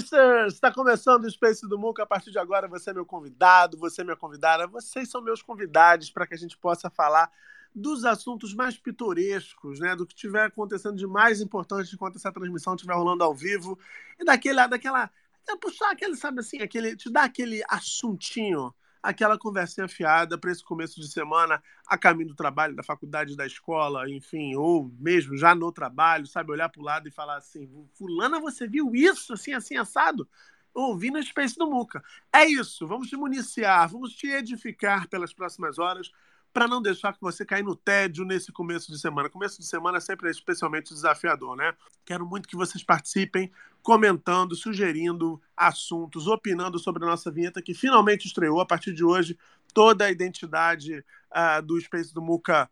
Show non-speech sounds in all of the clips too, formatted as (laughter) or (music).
Spacers! Está começando o Space do Muca. A partir de agora, você é meu convidado, você é minha convidada, vocês são meus convidados para que a gente possa falar dos assuntos mais pitorescos, né? Do que estiver acontecendo de mais importante enquanto essa transmissão estiver rolando ao vivo. E daquele, daquela. É puxar aquele, sabe assim, aquele. Te dar aquele assuntinho, aquela conversinha fiada para esse começo de semana, a caminho do trabalho, da faculdade, da escola, enfim, ou mesmo já no trabalho, sabe? Olhar para o lado e falar assim: Fulana, você viu isso, assim, assim, assado? Ouvindo a Space do Muca. É isso, vamos te municiar, vamos te edificar pelas próximas horas para não deixar que você caia no tédio nesse começo de semana. Começo de semana sempre é especialmente desafiador, né? Quero muito que vocês participem, comentando, sugerindo assuntos, opinando sobre a nossa vinheta que finalmente estreou. A partir de hoje, toda a identidade ah, do Space do Muca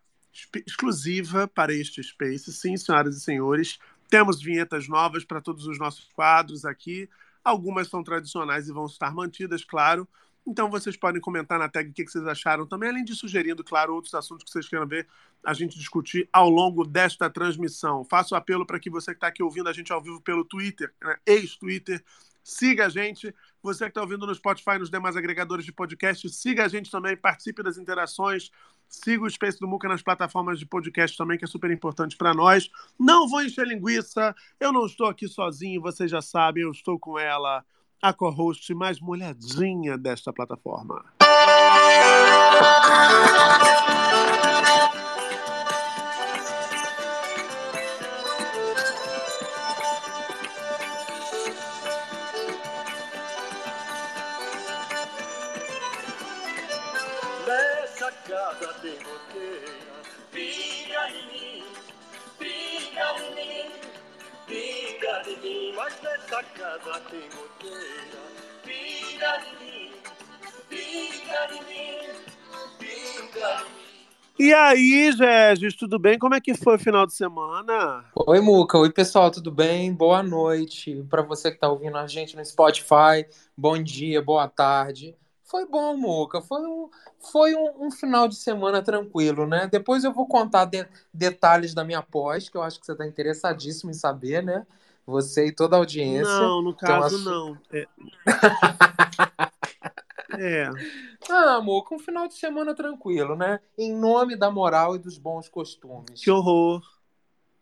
exclusiva para este Space. Sim, senhoras e senhores, temos vinhetas novas para todos os nossos quadros aqui. Algumas são tradicionais e vão estar mantidas, claro. Então vocês podem comentar na tag o que vocês acharam também, além de sugerindo, claro, outros assuntos que vocês queiram ver a gente discutir ao longo desta transmissão. Faço apelo para que você que está aqui ouvindo a gente ao vivo pelo Twitter, né, ex-Twitter, siga a gente. Você que está ouvindo no Spotify, nos demais agregadores de podcast, siga a gente também, participe das interações. Siga o Space do Muca nas plataformas de podcast também, que é super importante para nós. Não vou encher linguiça, eu não estou aqui sozinho, vocês já sabem, eu estou com ela, a co-host mais molhadinha desta plataforma. Tem goteira, pinga em mim, pinga em mim, pinga em mim. E aí, Regis, tudo bem? Como é que foi o final de semana? Oi, Muca. Oi, pessoal, tudo bem? Boa noite. Para você que tá ouvindo a gente no Spotify, bom dia, boa tarde. Foi bom, Muca. Foi um, foi um, um final de semana tranquilo, né? Depois eu vou contar de- detalhes da minha pós, que eu acho que você tá interessadíssimo em saber, né? Você e toda a audiência. Não, no caso, não. É. (laughs) É. Ah, Muca, um final de semana tranquilo, né? Em nome da moral e dos bons costumes. Que horror.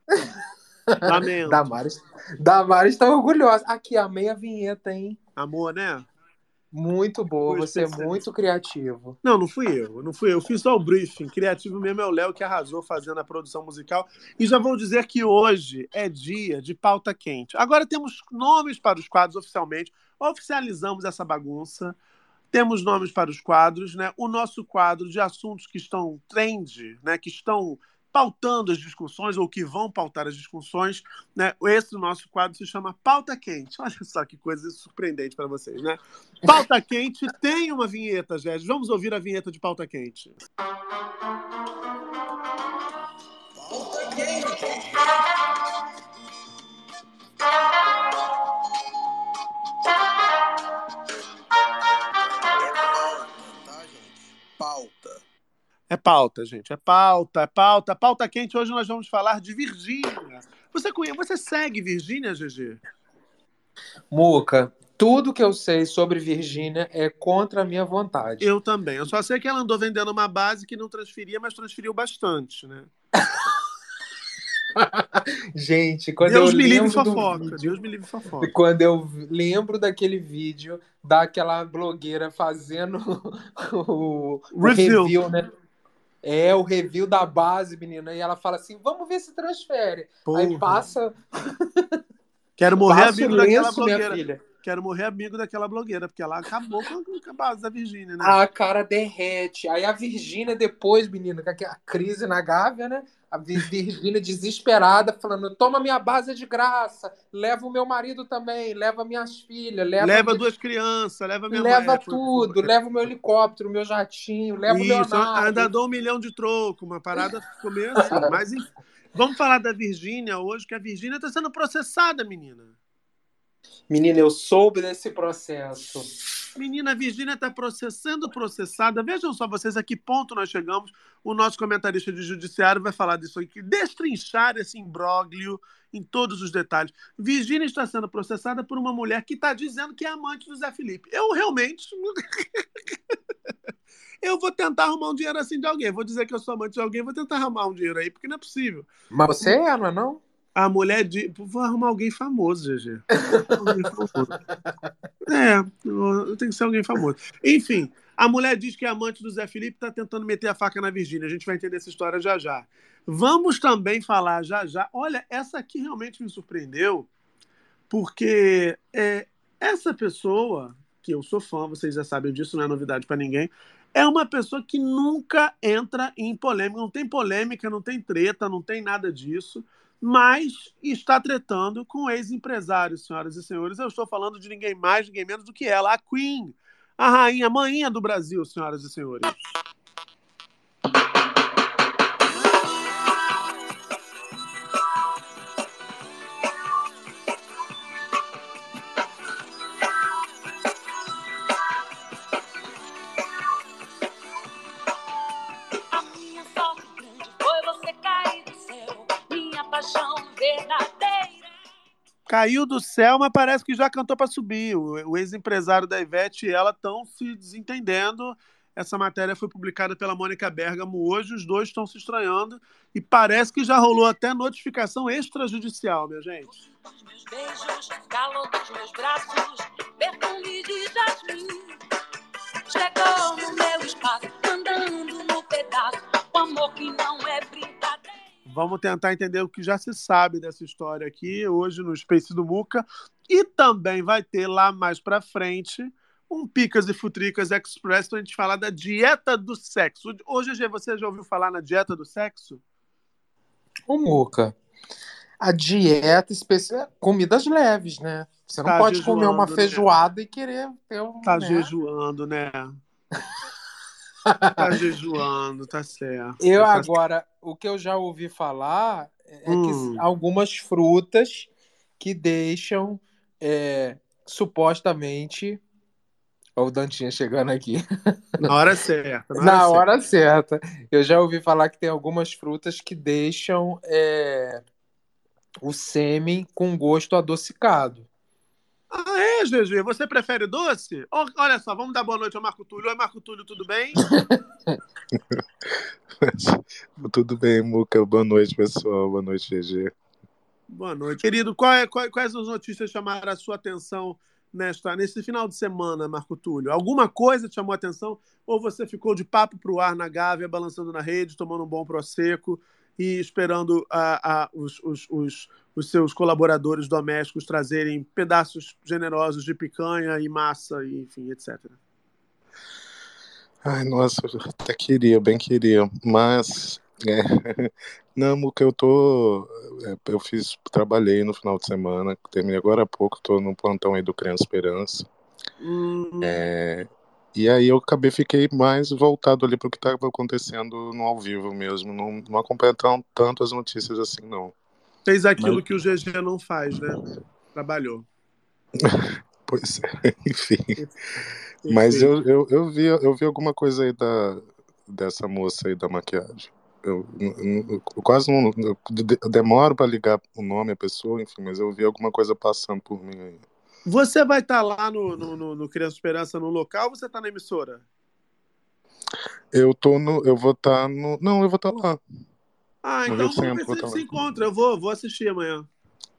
(laughs) Lamento. Damares, Damares tá orgulhosa. Aqui, amei a vinheta, hein? Amor, né? Muito boa, você é muito criativo. Não, não fui eu. Não fui eu. Eu fiz só o briefing. Criativo mesmo é o Léo que arrasou fazendo a produção musical. E já vou dizer que hoje é dia de pauta quente. Agora temos nomes para os quadros oficialmente. Oficializamos essa bagunça. Temos nomes para os quadros, né? O nosso quadro de assuntos que estão trend, né? Que estão pautando as discussões ou que vão pautar as discussões, né? Esse nosso quadro se chama Pauta Quente. (laughs) Olha só que coisa surpreendente para vocês, né? Pauta Quente tem uma vinheta, Jéssica. Vamos ouvir a vinheta de Pauta Quente. Pauta. É pauta, gente. É pauta, é pauta. Pauta quente. Hoje nós vamos falar de Virgínia. Você, conhece, você segue Virgínia, GG? Muca, tudo que eu sei sobre Virgínia é contra a minha vontade. Eu também. Eu só sei que ela andou vendendo uma base que não transferia, mas transferiu bastante, né? (laughs) Gente, quando Deus eu me livre lembro do fofoca. vídeo, Deus me livre fofoca. quando eu lembro daquele vídeo daquela blogueira fazendo (laughs) o, o review, né? É, o review da base, menina. E ela fala assim: vamos ver se transfere. Aí Porra. passa, (laughs) Quero morrer passa amigo daquela lenço, minha blogueira. filha. Quero morrer amigo daquela blogueira, porque ela acabou com a base da Virgínia, né? A cara derrete. Aí a Virgínia, depois, menina, com aquela crise na Gávea, né? A Vi- Virgínia desesperada, falando: toma minha base de graça, leva o meu marido também, leva minhas filhas, leva, leva minha- duas crianças, leva minha leva mãe. tudo, leva o meu helicóptero, o meu jatinho, leva o Isso, Leonardo. ainda dou um milhão de troco, uma parada ficou meio assim. (laughs) Mas enfim, vamos falar da Virgínia hoje, que a Virgínia está sendo processada, menina. Menina, eu soube desse processo. Menina, a Virgínia está processando processada. Vejam só vocês a que ponto nós chegamos. O nosso comentarista de judiciário vai falar disso aqui, destrinchar esse imbróglio em todos os detalhes. Virgínia está sendo processada por uma mulher que está dizendo que é amante do Zé Felipe. Eu realmente. (laughs) eu vou tentar arrumar um dinheiro assim de alguém. Vou dizer que eu sou amante de alguém, vou tentar arrumar um dinheiro aí, porque não é possível. Mas você é, não é não? A mulher de. Vou arrumar alguém famoso, GG. Alguém famoso. (laughs) É, tem que ser alguém famoso. Enfim, a mulher diz que é amante do Zé Felipe está tentando meter a faca na Virgínia. A gente vai entender essa história já já. Vamos também falar já já. Olha, essa aqui realmente me surpreendeu, porque é, essa pessoa, que eu sou fã, vocês já sabem disso, não é novidade para ninguém, é uma pessoa que nunca entra em polêmica. Não tem polêmica, não tem treta, não tem nada disso mas está tretando com ex-empresários, senhoras e senhores. Eu estou falando de ninguém mais, ninguém menos do que ela, a Queen, a rainha, a manhinha do Brasil, senhoras e senhores. Caiu do céu, mas parece que já cantou para subir. O, o ex-empresário da Ivete e ela estão se desentendendo. Essa matéria foi publicada pela Mônica Bergamo hoje, os dois estão se estranhando e parece que já rolou até notificação extrajudicial, minha gente. Beijos, calor dos meus braços, perfume de jasmim. Chegou no meu espaço, andando no pedaço, o amor que não é brincadeira. Vamos tentar entender o que já se sabe dessa história aqui hoje no Space do Muca. E também vai ter lá mais pra frente um Picas e Futricas Express pra gente falar da dieta do sexo. Hoje, Gê, você já ouviu falar na dieta do sexo? Ô, Muca, a dieta especial, comidas leves, né? Você não Tá pode comer uma jejuando, né? feijoada e querer ter um. Tá né? jejuando, né? Tá jejuando, tá certo. Eu Tá agora, o que eu já ouvi falar é Hum. que algumas frutas que deixam é, supostamente. Olha o Dantinha chegando aqui. Na hora certa. Na, (laughs) Na hora, hora certa. Eu já ouvi falar que tem algumas frutas que deixam é, o sêmen com gosto adocicado. Ah, é, GG? Você prefere doce? Olha só, vamos dar boa noite ao Marco Túlio. Oi, Marco Túlio, tudo bem? (laughs) Tudo bem, Muca? Boa noite, pessoal. Boa noite, GG. Boa noite. Querido, é- qual- quais as notícias chamaram a sua atenção nesta, nesse final de semana, Marco Túlio? Alguma coisa te chamou a atenção? Ou você ficou de papo pro ar na Gávea, balançando na rede, tomando um bom prosecco e esperando ah, ah, os, os- os- os seus colaboradores domésticos trazerem pedaços generosos de picanha e massa, e, enfim, etc. Ai, nossa, eu até queria, bem queria, mas é, (laughs) não, Muca, eu tô, é, eu fiz, trabalhei no final de semana, terminei agora há pouco, tô no plantão aí do Criança Esperança, Hum, é, e aí eu acabei, fiquei mais voltado ali pro que estava acontecendo no ao vivo mesmo, não, não acompanhei tão, tanto as notícias assim, não. Fez aquilo Mas- que o GG não faz, né? Trabalhou. (laughs) Pois é, enfim. Mas eu, eu, eu, vi, eu vi alguma coisa aí da, dessa moça aí da maquiagem. Eu, eu- eu quase não. Eu de- eu demoro para ligar o nome à pessoa, enfim, mas eu vi alguma coisa passando por mim aí. Você vai estar lá no, no, no, no Criança Esperança no local ou você está na emissora? Eu tô no. Eu vou estar no. Não, eu vou estar lá. Ah, No então Rio vamos ver Centro, se a gente se encontra. Eu vou, vou assistir amanhã.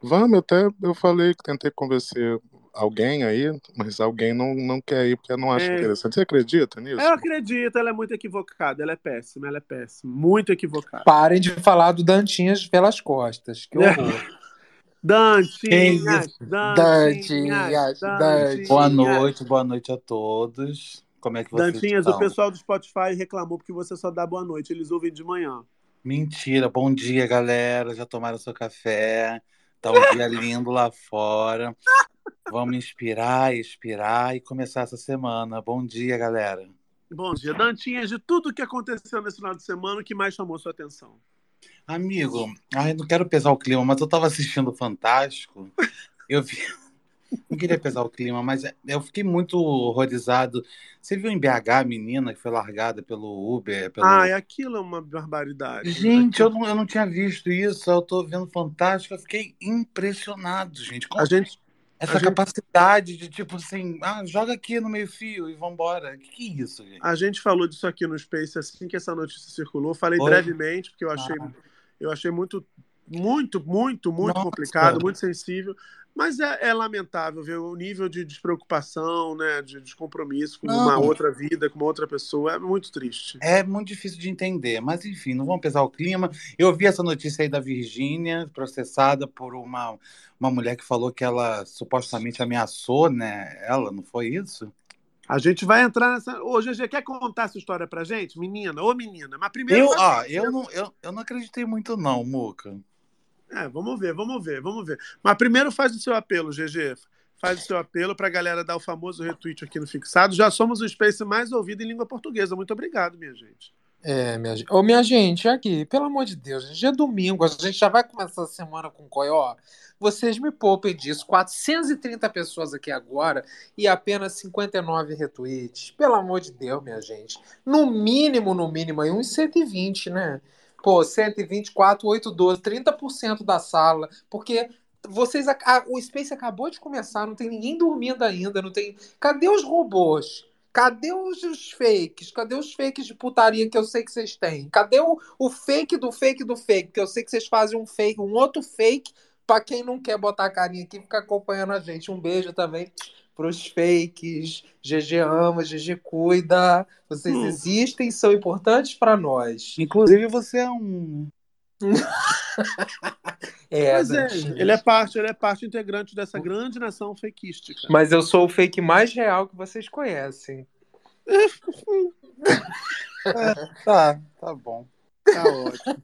Vamos, até eu falei que tentei convencer alguém aí, mas alguém não, não quer ir porque não acha É. interessante. Você acredita nisso? Eu acredito, ela é muito equivocada. Ela é péssima, ela é péssima. Muito equivocada. Parem de falar do Dantinhas pelas costas. Que (laughs) horror. Dantinhas, Dantinhas, Dantinhas. Boa noite, boa noite a todos. Como é que vocês Dantinhas, estão? o pessoal do Spotify reclamou porque você só dá boa noite. Eles ouvem de manhã. Mentira, bom dia, galera. Já tomaram seu café? Tá um dia lindo lá fora. Vamos inspirar, expirar e começar essa semana. Bom dia, galera. Bom dia. Dantinhas, de tudo que aconteceu nesse final de semana, o que mais chamou sua atenção? Amigo, ai, não quero pesar o clima, mas eu tava assistindo o Fantástico. Eu vi. Não queria pesar o clima, mas eu fiquei muito horrorizado. Você viu em BH a menina que foi largada pelo Uber? Pelo... Ah, aquilo é uma barbaridade. Gente, eu não, eu não tinha visto isso. Eu tô vendo Fantástico, eu fiquei impressionado, gente. Como A gente, essa a gente- capacidade de, tipo assim, ah, joga aqui no meio-fio e vambora. Que que é isso, gente? a gente falou disso aqui no Space assim que essa notícia circulou. Falei Foi? brevemente, porque eu achei, Ah. eu achei muito, muito, muito, muito Nossa. complicado, muito sensível. Mas é, é lamentável ver o nível de despreocupação, né, de descompromisso com Não. uma outra vida, com uma outra pessoa. É muito triste. É muito difícil de entender, mas enfim, não vamos pesar o clima. Eu vi essa notícia aí da Virgínia, processada por uma, uma mulher que falou que ela supostamente ameaçou, né? Ela, não foi isso? A gente vai entrar nessa. Ô, GG, quer contar essa história pra gente? Menina, ô menina. Mas primeiro. Eu, eu não, eu, eu não acreditei muito, não, Muca. É, vamos ver, vamos ver, vamos ver. Mas primeiro faz o seu apelo, GG. Faz o seu apelo pra galera dar o famoso retweet aqui no Fixado. Já somos o Space mais ouvido em língua portuguesa. Muito obrigado, minha gente. É, minha gente. Ô, minha gente, aqui, pelo amor de Deus, gente, é domingo, a gente já vai começar a semana com Coió. Vocês me poupem disso. 430 pessoas aqui agora e apenas 59 retweets. Pelo amor de Deus, minha gente. No mínimo, no mínimo, aí uns 120, né? Pô, 124, 8, 12, 30% da sala. Porque vocês. a- o Space acabou de começar, não tem ninguém dormindo ainda, não tem. Cadê os robôs? Cadê os, os fakes? Cadê os fakes de putaria que eu sei que vocês têm? Cadê o, o fake do fake do fake? Que eu sei que vocês fazem um fake, um outro fake, pra quem não quer botar a carinha aqui, ficar acompanhando a gente. Um beijo também pros fakes. GG ama, GG cuida. Vocês Hum. existem, são importantes pra nós. Inclusive, você é um. (laughs) É, Mas é, ele é parte, ele é parte integrante dessa grande nação fakeística. Mas eu sou o fake mais real que vocês conhecem. (laughs) Tá, tá bom. Tá ótimo.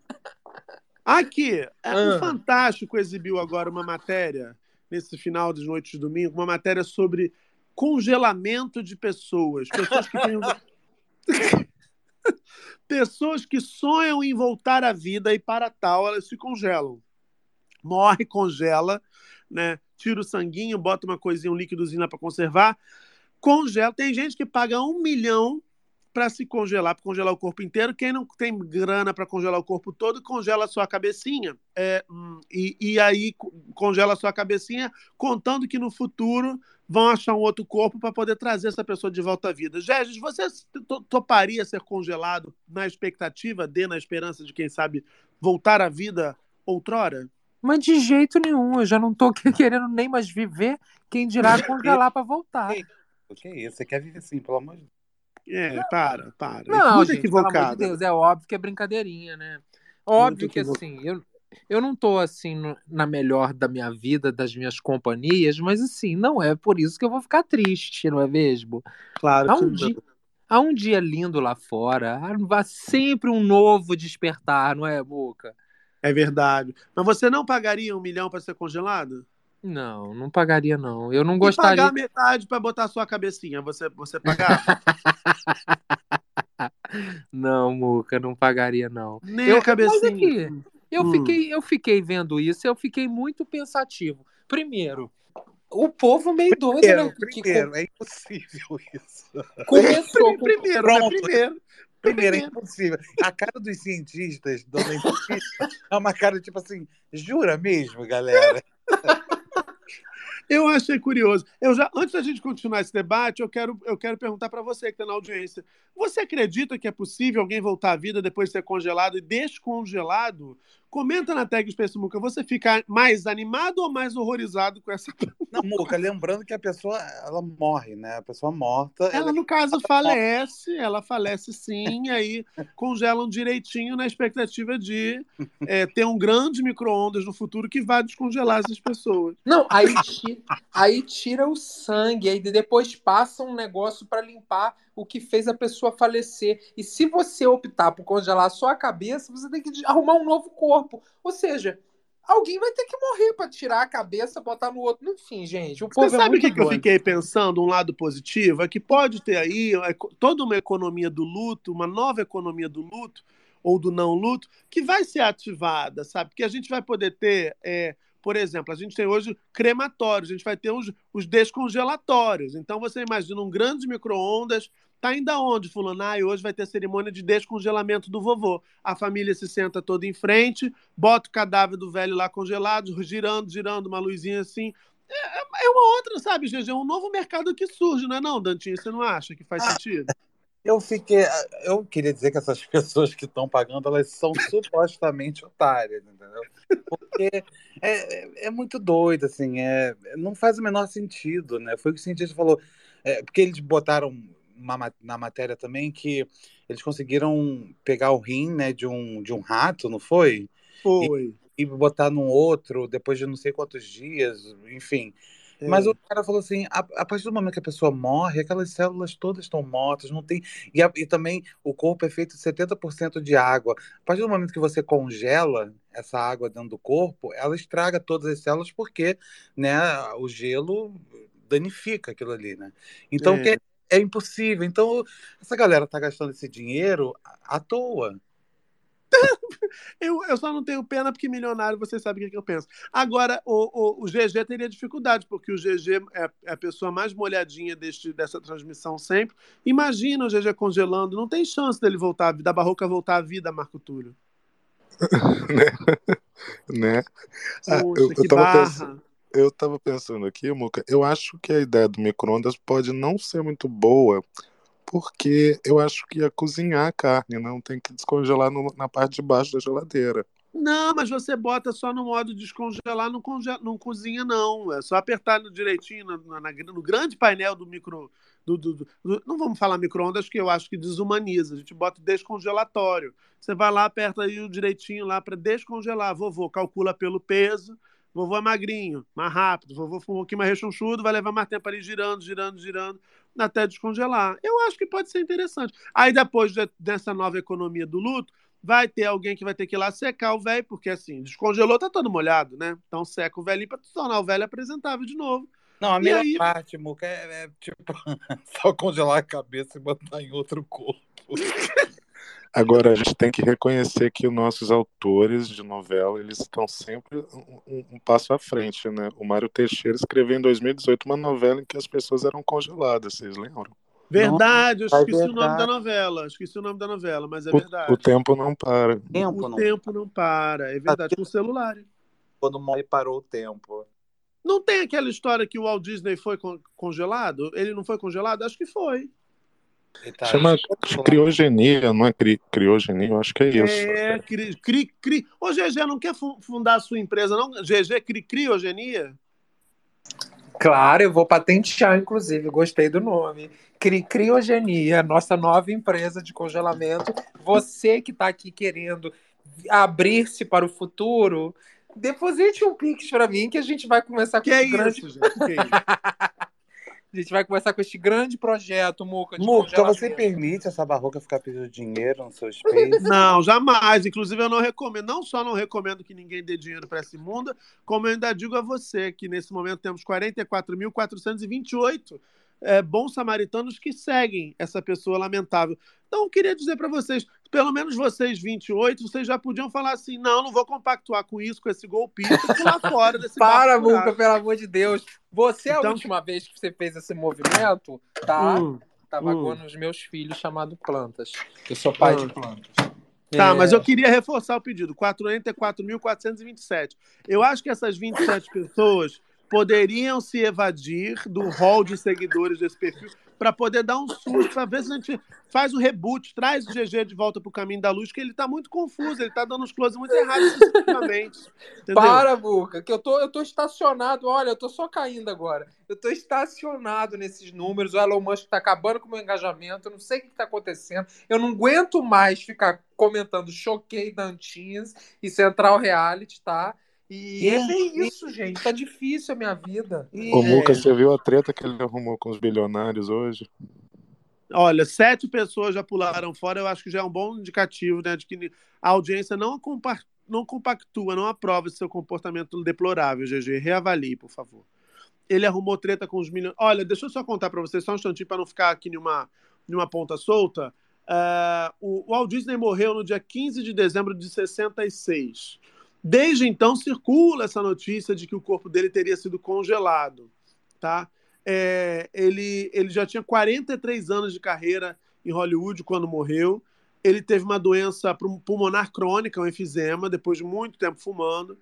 Aqui, é, Ah. o Fantástico exibiu agora uma matéria, nesse final de noite de domingo, uma matéria sobre congelamento de pessoas. Pessoas que têm. (laughs) pessoas que sonham em voltar à vida e para tal elas se congelam. Morre, congela, né? Tira o sanguinho, bota uma coisinha, um líquidozinho lá para conservar, congela. Tem gente que paga um milhão para se congelar, para congelar o corpo inteiro. Quem não tem grana para congelar o corpo todo, congela a sua cabecinha. É, hum, e, e aí co- congela a sua cabecinha, contando que no futuro vão achar um outro corpo para poder trazer essa pessoa de volta à vida. Regis, você to- toparia ser congelado na expectativa de, na esperança de, quem sabe, voltar à vida outrora? Mas de jeito nenhum, eu já não tô aqui querendo nem mais viver, quem dirá (laughs) congelar pra voltar. O que é isso? Você quer viver assim, pelo amor de Deus. É, para, para. Não, gente, amor de equivocado. Deus, é óbvio que é brincadeirinha, né? Óbvio Muito que assim, eu, eu não tô assim no- na melhor da minha vida, das minhas companhias, mas assim, não é por isso que eu vou ficar triste, não é mesmo? Claro Há que um não. dia, há um dia lindo lá fora, há sempre um novo despertar, não é, Boca? É verdade. Mas você não pagaria um milhão para ser congelado? Não, não pagaria não. Eu não E gostaria. pagar metade para botar a sua cabecinha, você, você pagava? (laughs) Não, Muca, não pagaria não. Nem Eu- a cabecinha. Mas aqui, eu, Hum. fiquei, eu fiquei vendo isso, eu fiquei muito pensativo. Primeiro, o povo meio doido, né? que Primeiro, é impossível isso. começou com... (laughs) Primeiro, né? Pronto. Primeiro. Primeiro, é impossível. A cara dos cientistas do é uma cara tipo assim, jura mesmo, galera? (laughs) Eu achei curioso. Eu já, antes da gente continuar esse debate, eu quero, eu quero perguntar para você que está na audiência. Você acredita que é possível alguém voltar à vida depois de ser congelado e descongelado? Comenta na tag Space Muca. Você fica mais animado ou mais horrorizado com essa. Não, Muca, lembrando que a pessoa ela morre, né? A pessoa morta. Ela, no caso, falece, ela falece sim, aí congelam direitinho na expectativa de é, ter um grande micro-ondas no futuro que vai descongelar essas pessoas. Não, aí tira, aí tira o sangue, aí depois passa um negócio para limpar o que fez a pessoa falecer. E se você optar por congelar só a cabeça, você tem que arrumar um novo corpo. Ou seja, alguém vai ter que morrer para tirar a cabeça, botar no outro. Enfim, gente, o povo Você é sabe o que, que eu fiquei pensando? Um lado positivo é que pode ter aí é, toda uma economia do luto, uma nova economia do luto ou do não luto, que vai ser ativada, sabe? Porque a gente vai poder ter, é, por exemplo, a gente tem hoje crematórios, a gente vai ter os, os descongelatórios. Então você imagina um grande micro-ondas. Tá ainda onde, fulano? Ah, hoje vai ter cerimônia de descongelamento do vovô. A família se senta toda em frente, bota o cadáver do velho lá congelado, girando, girando, uma luzinha assim. É, é uma outra, sabe, GG? É um novo mercado que surge, não é não, Dantinho? Você não acha que faz sentido? (laughs) Eu fiquei. Eu queria dizer que essas (laughs) pessoas que estão pagando, elas são supostamente otárias, entendeu? Porque é, é, é muito doido, assim, é, não faz o menor sentido, né? Foi o que o cientista falou. É, porque eles botaram na matéria também que eles conseguiram pegar o rim, né, de um, de um rato, não foi? Foi. E, e botar num outro depois de não sei quantos dias, enfim. Mas É. o cara falou assim: a, a partir do momento que a pessoa morre, aquelas células todas estão mortas, não tem. E, a- e também o corpo é feito de 70% de água. A partir do momento que você congela essa água dentro do corpo, ela estraga todas as células porque né, o gelo danifica aquilo ali, né? Então É. que é, é impossível. Então, essa galera tá gastando esse dinheiro à toa. (laughs) Eu, eu só não tenho pena porque milionário, você sabe o que, que eu penso. Agora, o, o, o GG teria dificuldade, porque o GG é, é a pessoa mais molhadinha deste, dessa transmissão sempre. Imagina o GG congelando, não tem chance dele voltar, da Barroca voltar à vida, Marco Túlio. (laughs) né? Ah, Poxa, eu, que eu, tava barra. pensando, eu tava pensando aqui, Muca, eu acho que a ideia do micro-ondas pode não ser muito boa, porque eu acho que ia cozinhar a carne, não tem que descongelar no- na parte de baixo da geladeira. Não, mas você bota só no modo descongelar, não, não cozinha, não. É só apertar direitinho na- na- no grande painel do micro. Do, do- do- do- Não vamos falar micro-ondas, que eu acho que desumaniza. A gente bota o descongelatório. Você vai lá, aperta aí o direitinho lá para descongelar. Vovô, calcula pelo peso. Vovô é magrinho, mais rápido. Vovô foi um pouquinho mais rechonchudo, vai levar mais tempo ali girando, girando, girando, até descongelar. Eu acho que pode ser interessante. Aí depois de- dessa nova economia do luto, vai ter alguém que vai ter que ir lá secar o velho, porque assim, descongelou, tá todo molhado, né? Então seca o velhinho para tornar o velho apresentável de novo. Não, a E melhor aí- parte, Muca, é, é, tipo (laughs) só congelar a cabeça e botar em outro corpo. (laughs) Agora, a gente tem que reconhecer que os nossos autores de novela, eles estão sempre um, um- um passo à frente, né? O Mário Teixeira escreveu em 2018 uma novela em que as pessoas eram congeladas, vocês lembram? Verdade, eu é esqueci o nome da verdade. novela. Esqueci o nome da novela, mas é O, verdade. o tempo não para. Tempo, O não. tempo não para, é verdade, com o celular. Quando morre, parou o tempo. Não tem aquela história que o Walt Disney foi con- congelado? Ele não foi congelado? Acho que foi. Tá- Chama criogenia, não é cri, criogenia? Eu acho que é isso. É, cri, cri, cri. Ô, GG, não quer fu- fundar a sua empresa, não? GG Cri Criogenia? Claro, eu vou patentear, inclusive, gostei do nome. Cri Criogenia, nossa nova empresa de congelamento. Você que está aqui querendo abrir-se para o futuro, deposite um Pix para mim que a gente vai começar com é esse grande... isso, gente? Que é isso? (laughs) A gente vai começar com este grande projeto, Muca, de Muca, congelamento. você permite essa barroca ficar pedindo dinheiro no seu space? (laughs) Não, jamais. Inclusive, eu não recomendo. Não só não recomendo que ninguém dê dinheiro para essa imunda, como eu ainda digo a você que nesse momento temos 44.428 é, bons samaritanos que seguem essa pessoa lamentável. Então, eu queria dizer para vocês, pelo menos vocês 28, vocês já podiam falar assim: não, não vou compactuar com isso, com esse golpista, pular fora (laughs) desse Para. Muca, pelo amor de Deus. Você, a Então- última vez que você fez esse movimento, tá? Hum, Tava hum. com os meus filhos chamado plantas. Eu sou pai Ah. de plantas. Tá, É, mas eu queria reforçar o pedido: 44.427. Eu acho que essas 27 pessoas poderiam se evadir do hall de seguidores desse perfil para poder dar um susto, para ver se a gente faz um reboot, traz o GG de volta pro caminho da luz, que ele tá muito confuso, ele tá dando uns close muito errados especificamente. (laughs) Para, Buca, que eu tô, eu tô estacionado. Olha, eu tô só caindo agora. Eu tô estacionado nesses números. O Elon Musk tá acabando com o meu engajamento. Eu não sei o que tá acontecendo. Eu não aguento mais ficar comentando choquei Dantinhas e Central Reality, tá? E é bem isso, gente. Tá difícil a minha vida. Ô, Muca, você viu a treta que ele arrumou com os bilionários hoje? Olha, sete pessoas já pularam fora, eu acho que já é um bom indicativo, né, de que a audiência não, compa não compactua, não aprova esse seu comportamento deplorável, GG. Reavalie, por favor. Ele arrumou treta com os milhões. Olha, deixa eu só contar para vocês, só um instantinho, para não ficar aqui numa, numa ponta solta. Uh, o Walt Disney morreu no dia 15 de dezembro de 66. Desde então circula essa notícia de que o corpo dele teria sido congelado, tá? É, ele, ele já tinha 43 anos de carreira em Hollywood quando morreu. Ele teve uma doença pulmonar crônica, um enfisema, depois de muito tempo fumando.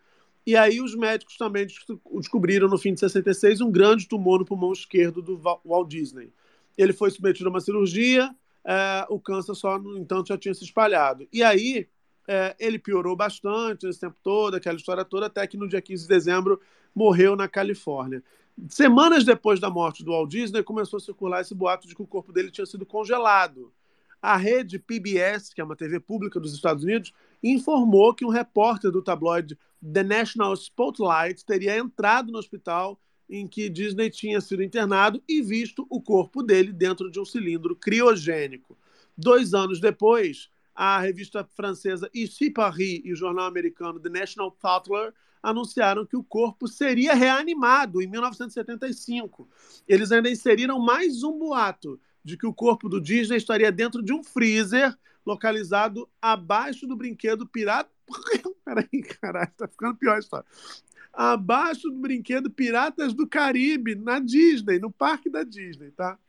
E aí os médicos também descobriram no fim de 66 um grande tumor no pulmão esquerdo do Walt Disney. Ele foi submetido a uma cirurgia, é, o câncer só, no entanto, já tinha se espalhado. E aí é, ele piorou bastante nesse tempo todo, aquela história toda, até que no dia 15 de dezembro morreu na Califórnia. Semanas depois da morte do Walt Disney, começou a circular esse boato de que o corpo dele tinha sido congelado. A rede PBS, que é uma TV pública dos Estados Unidos, informou que um repórter do tabloide The National Spotlight teria entrado no hospital em que Disney tinha sido internado e visto o corpo dele dentro de um cilindro criogênico. Dois anos depois, a revista francesa Ici Paris e o jornal americano The National Tatler anunciaram que o corpo seria reanimado em 1975. Eles ainda inseriram mais um boato de que o corpo do Disney estaria dentro de um freezer localizado abaixo do brinquedo pirata. (laughs) Peraí, caralho, tá ficando pior a história. Abaixo do brinquedo Piratas do Caribe, na Disney, no parque da Disney, tá?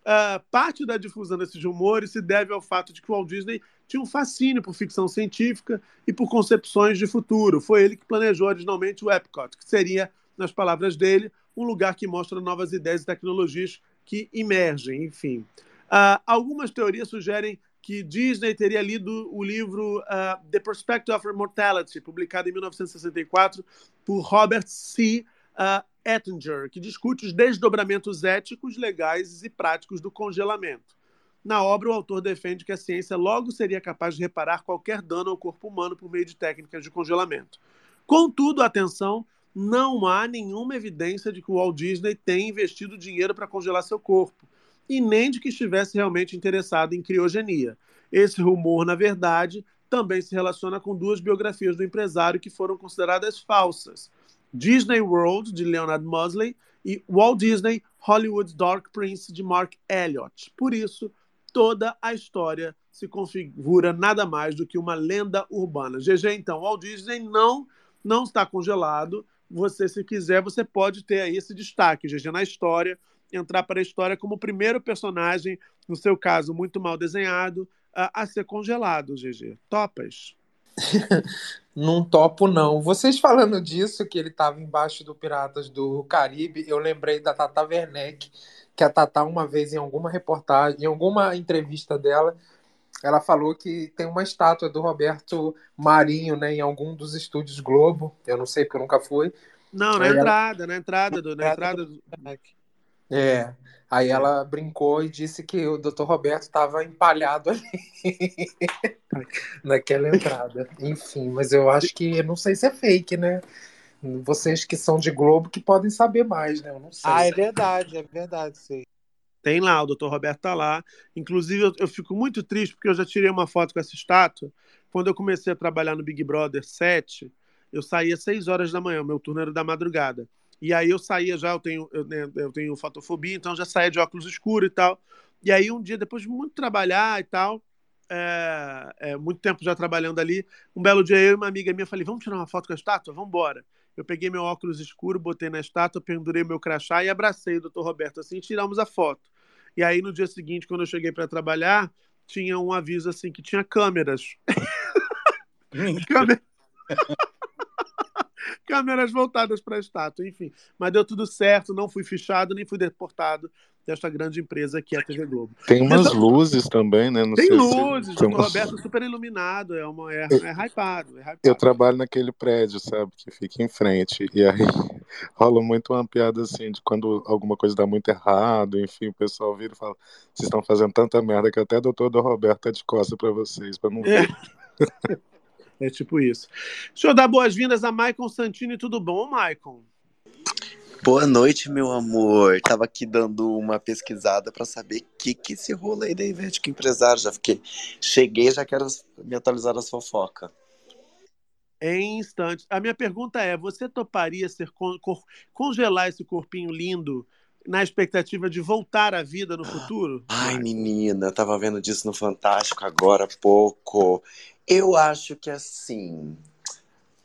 Uh, parte da difusão desses rumores se deve ao fato de que o Walt Disney tinha um fascínio por ficção científica e por concepções de futuro. Foi ele que planejou originalmente o Epcot, que seria, nas palavras dele, um lugar que mostra novas ideias e tecnologias que emergem, enfim. Uh, algumas teorias sugerem que Disney teria lido o livro uh, The Perspective of Immortality, publicado em 1964 por Robert C. Uh, Ettinger, que discute os desdobramentos éticos, legais e práticos do congelamento. Na obra, o autor defende que a ciência logo seria capaz de reparar qualquer dano ao corpo humano por meio de técnicas de congelamento. Contudo, atenção, não há nenhuma evidência de que o Walt Disney tenha investido dinheiro para congelar seu corpo, e nem de que estivesse realmente interessado em criogenia. Esse rumor, na verdade, também se relaciona com duas biografias do empresário que foram consideradas falsas: Disney World, de Leonard Mosley, e Walt Disney Hollywood's Dark Prince, de Mark Elliott. Por isso, toda a história se configura nada mais do que uma lenda urbana. GG, então, Walt Disney não, não está congelado. Você, se quiser, você pode ter aí esse destaque, GG, na história, entrar para a história como o primeiro personagem, no seu caso, muito mal desenhado, a, a ser congelado, GG. Topas? (laughs) não topo, não. Vocês falando disso, que ele estava embaixo do Piratas do Caribe, eu lembrei da Tata Werneck, que a Tatá, uma vez, em alguma reportagem, em alguma entrevista dela, ela falou que tem uma estátua do Roberto Marinho, né, em algum dos estúdios Globo. Eu não sei porque eu nunca fui. Não, na aí entrada, ela... na entrada do, na entrada do... É. Aí ela brincou e disse que o Dr. Roberto estava empalhado ali (laughs) naquela entrada. Enfim, mas eu acho que não sei se é fake, né? Vocês que são de Globo que podem saber mais, né? Eu não sei. Ah, é verdade, é verdade, sim. Tem lá, o doutor Roberto tá lá. Inclusive, eu, eu, fico muito triste porque eu já tirei uma foto com essa estátua. Quando eu comecei a trabalhar no Big Brother 7, eu saía às 6 horas da manhã, o meu turno era da madrugada. E aí eu saía já, eu tenho, eu, né, eu tenho fotofobia, então já saía de óculos escuros e tal. E aí um dia, depois de muito trabalhar e tal, é, é, muito tempo já trabalhando ali, um belo dia eu e uma amiga minha falei, vamos tirar uma foto com a estátua? Vamos embora. Eu peguei meu óculos escuro, botei na estátua, pendurei meu crachá e abracei o doutor Roberto assim e tiramos a foto. E aí no dia seguinte, quando eu cheguei para trabalhar, tinha um aviso assim que tinha câmeras. (laughs) Câmera... (laughs) (laughs) câmeras voltadas para a estátua, enfim. Mas deu tudo certo, não fui fichado, nem fui deportado desta grande empresa que é a TV Globo. Tem umas Mas- luzes também, né? Não Tem se- luzes, tem o umas- Roberto super iluminado, é, uma, é, é hypado, é hypado. Eu trabalho naquele prédio, sabe, que fica em frente. E aí (laughs) rola muito uma piada assim, de quando alguma coisa dá muito errado, enfim, o pessoal vira e fala: vocês estão fazendo tanta merda que até o doutor do Roberto tá de costa pra vocês, pra não ver. É (laughs) tipo isso. Deixa eu dar boas-vindas a Maicon Santini, tudo bom, Maicon? Boa noite, meu amor. Tava aqui dando uma pesquisada pra saber o que que esse rolo aí da Ivete, que empresário. Já fiquei. Cheguei, já quero me atualizar das fofocas. Em instantes. A minha pergunta é: você toparia ser con- congelar esse corpinho lindo na expectativa de voltar à vida no futuro? Ai, menina, eu tava vendo disso no Fantástico agora há pouco. Eu acho que assim.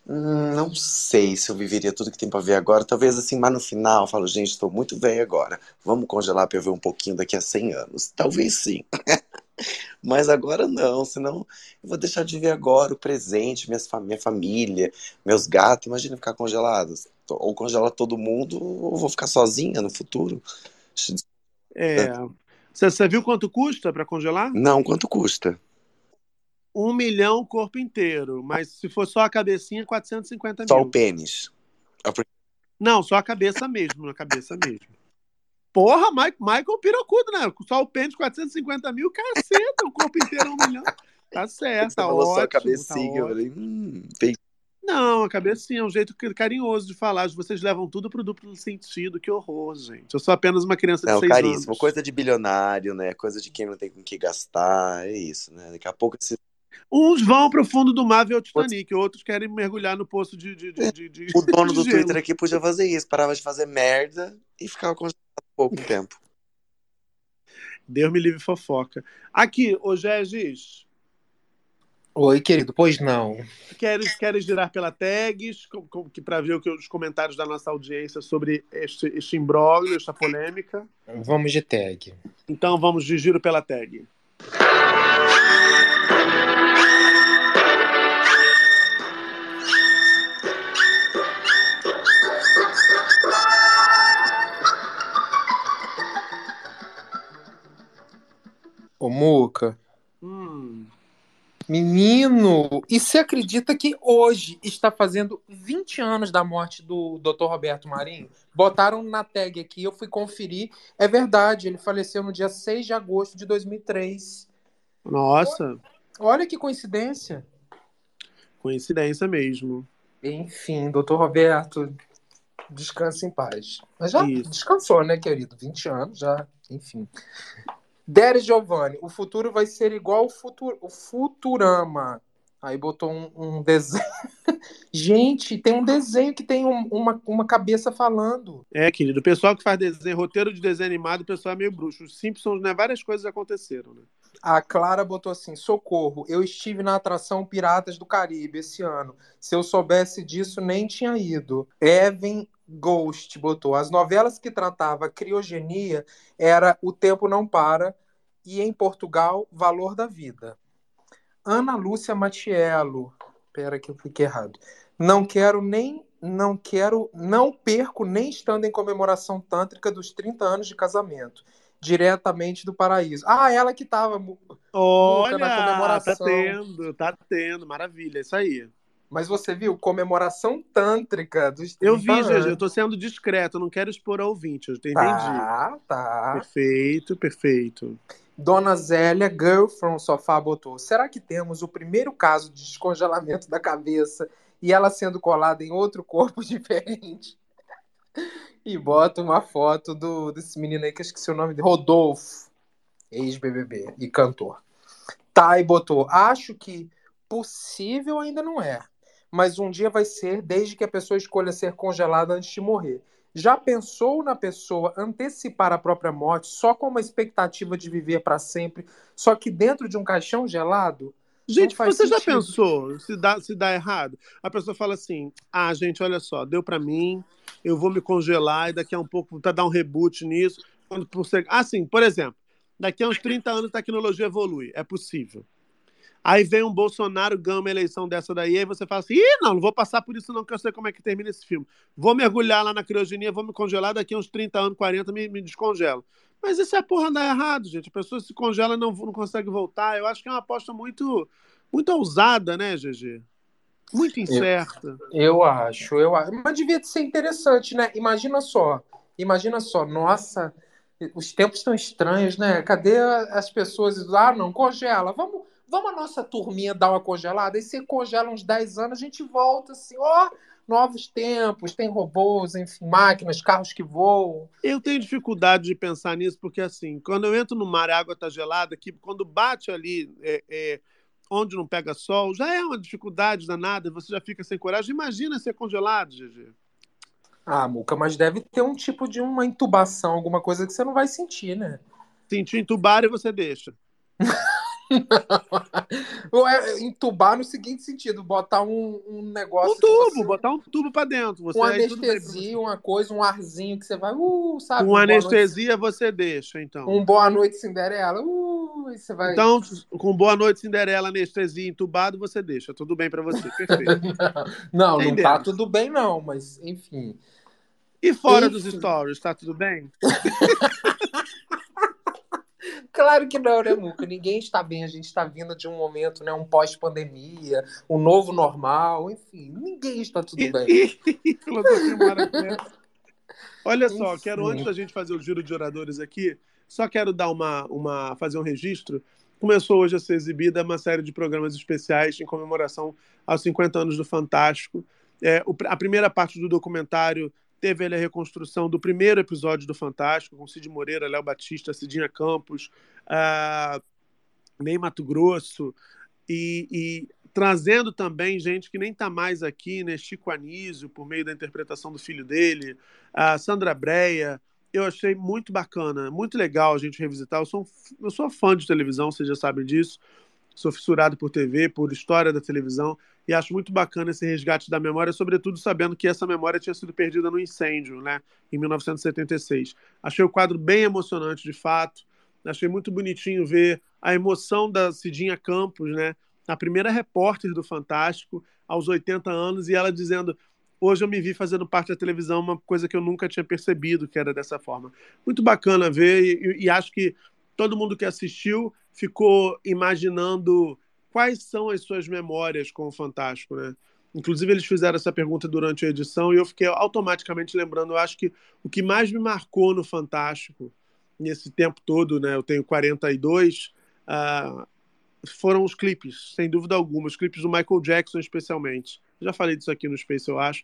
hum, Não sei se eu viveria tudo que tem pra ver agora. Talvez assim, mas no final eu falo, gente, tô muito velho agora. Vamos congelar pra eu ver um pouquinho daqui a 100 anos. Talvez sim. (laughs) Mas agora não, senão eu vou deixar de ver agora o presente, minhas minha família, meus gatos. Imagina ficar congelados. Ou congelar todo mundo, ou vou ficar sozinha no futuro. É. Você, você viu quanto custa para congelar? Não, quanto custa? Um milhão o corpo inteiro. Mas se for só a cabecinha, 450 Só mil. o pênis. Não, só a cabeça mesmo, a cabeça mesmo. Porra, Mike, Michael Pirocudo, né? Só o pênis, 450 mil, caceta, o corpo inteiro é um milhão. Tá certo, Você tá falou só a ótimo, cabecinha. tá eu ótimo. falei, hum, Não, a cabecinha é um jeito carinhoso de falar. Vocês levam tudo pro duplo sentido. Que horror, gente. Eu sou apenas uma criança de Não, seis caríssimo. anos. Coisa de bilionário, né? Coisa de quem não tem com que gastar. É isso, né? Daqui a pouco esse... Uns vão pro fundo do mar ver o Titanic, outros querem mergulhar no poço de. de, de, de- de- o dono (laughs) do. Twitter aqui podia fazer isso. Parava de fazer merda e ficava congelado pouco tempo. Deus me livre fofoca. Aqui, ô Gegis, Oi, querido, pois não. queres, queres girar pela tags para ver o que, os comentários da nossa audiência sobre este, este imbróglio, esta polêmica? Vamos de tag. Então vamos de giro pela tag. Ô, Muca. Hum. Menino, e você acredita que hoje está fazendo 20 anos da morte do Dr. Roberto Marinho? Botaram na tag aqui, eu fui conferir. É verdade, ele faleceu no dia 6 de agosto de 2003. Nossa, Olha que coincidência. coincidência mesmo. Enfim, Dr. Roberto, descanse em paz. Mas já Isso. descansou, né, querido? 20 anos já, enfim. Deres Giovanni, o futuro vai ser igual o, futur, o Futurama. Aí botou um, um desenho. (laughs) Gente, tem um desenho que tem um- uma, uma cabeça falando. É, querido, o pessoal que faz desenho, roteiro de desenho animado, o pessoal é meio bruxo. Os Simpsons, né? Várias coisas aconteceram, né? A Clara botou assim: socorro, eu estive na atração Piratas do Caribe esse ano. Se eu soubesse disso, nem tinha ido. Evan Ghost botou: as novelas que tratava criogenia era O Tempo Não Para e em Portugal, Valor da Vida. Ana Lúcia Matiello. Pera que eu cliquei errado. Não quero nem. Não quero. Não perco nem estando em comemoração tântrica dos 30 anos de casamento. Diretamente do paraíso. Ah, ela que tava. Olha, na tá comemoração. tendo, tá tendo, maravilha, isso aí. Mas você viu? Comemoração tântrica dos 30 Eu vi. GG, eu tô sendo discreto, eu não quero expor a ouvinte, eu entendi. Tá, tá. Perfeito, perfeito. Dona Zélia, Girl from Sofá, botou. Será que temos o primeiro caso de descongelamento da cabeça e ela sendo colada em outro corpo (laughs) diferente? E bota uma foto do, desse menino aí que eu esqueci o nome dele. Rodolfo, ex-BBB e cantor. Tá, e botou. Acho que possível ainda não é. Mas um dia vai ser, desde que a pessoa escolha ser congelada antes de morrer. Já pensou na pessoa antecipar a própria morte só com uma expectativa de viver para sempre, só que dentro de um caixão gelado? Gente, você já sentido. pensou se dá, se dá errado? A pessoa fala assim: ah, gente, olha só, deu pra mim, eu vou me congelar e daqui a um pouco tá dar um reboot nisso. Quando por ser... Ah, sim, por exemplo, daqui a uns 30 anos a tecnologia evolui, é possível. Aí vem um Bolsonaro, ganha uma eleição dessa daí, aí você fala assim: ih, não, não vou passar por isso, não, que eu sei como é que termina esse filme. Vou mergulhar lá na criogenia, vou me congelar, daqui a uns 30 anos, 40, me, me descongelo. Mas isso é porra andar errado, gente. A pessoa se congela e não, não consegue voltar. Eu acho que é uma aposta muito, muito ousada, né, GG? Muito incerta. Eu, eu acho, eu acho. Mas devia ser interessante, né? Imagina só. Imagina só, nossa, os tempos estão estranhos, né? Cadê as pessoas? Ah, não, congela. Vamos, vamos a nossa turminha dar uma congelada. Aí você congela uns 10 anos, a gente volta assim, ó, novos tempos, tem robôs, enfim, máquinas, carros que voam. Eu tenho dificuldade de pensar nisso, porque assim, quando eu entro no mar e a água tá gelada, que quando bate ali. É, é, onde não pega sol, já é uma dificuldade danada, você já fica sem coragem. Imagina ser congelado, GG. Ah, Muca, mas deve ter um tipo de uma intubação, alguma coisa que você não vai sentir, né? Sentir entubar e você deixa. (laughs) (laughs) É entubar no seguinte sentido, botar um, um negócio. Um tubo, você... botar um tubo pra dentro. Você, um anestesia, uma coisa, um arzinho que você vai. Uh, sabe? Com um anestesia noite... você deixa, então. Um boa noite, Cinderela. Uh, você vai. Então, com boa noite, Cinderela, anestesia, entubado, você deixa. Tudo bem pra você. Perfeito. não, (laughs) não, não tá tudo bem, não, mas enfim. E fora enfim. dos stories, tá tudo bem? (laughs) Claro que não, né, Muca? Ninguém está bem. A gente está vindo de um momento, né, um pós-pandemia, um novo normal, enfim, ninguém está tudo bem. (laughs) Olha só, enfim. quero antes da gente fazer o giro de oradores aqui, só quero dar uma, uma fazer um registro. Começou hoje a ser exibida uma série de programas especiais em comemoração aos 50 anos do Fantástico. É, a primeira parte do documentário teve a reconstrução do primeiro episódio do Fantástico, com Cid Moreira, Léo Batista, Cidinha Campos, uh, Ney Mato Grosso, e, e, trazendo também gente que nem está mais aqui, né? Chico Anísio, por meio da interpretação do filho dele, a Sandra Breia. Eu achei muito bacana, muito legal a gente revisitar. Eu sou, eu sou fã de televisão, vocês já sabem disso. Sou fissurado por TV, por história da televisão e acho muito bacana esse resgate da memória, sobretudo sabendo que essa memória tinha sido perdida no incêndio, né, em 1976. Achei o quadro bem emocionante, de fato. Achei muito bonitinho ver a emoção da Cidinha Campos, né, a primeira repórter do Fantástico, aos 80 anos, e ela dizendo: Hoje eu me vi fazendo parte da televisão, uma coisa que eu nunca tinha percebido que era dessa forma. Muito bacana ver, e, e acho que todo mundo que assistiu ficou imaginando quais são as suas memórias com o Fantástico, né? Inclusive, eles fizeram essa pergunta durante a edição e eu fiquei automaticamente lembrando. Eu acho que o que mais me marcou no Fantástico, nesse tempo todo, né? Eu tenho 42, uh, foram os clipes, sem dúvida alguma. Os clipes do Michael Jackson, especialmente. Já falei disso aqui no Space, eu acho.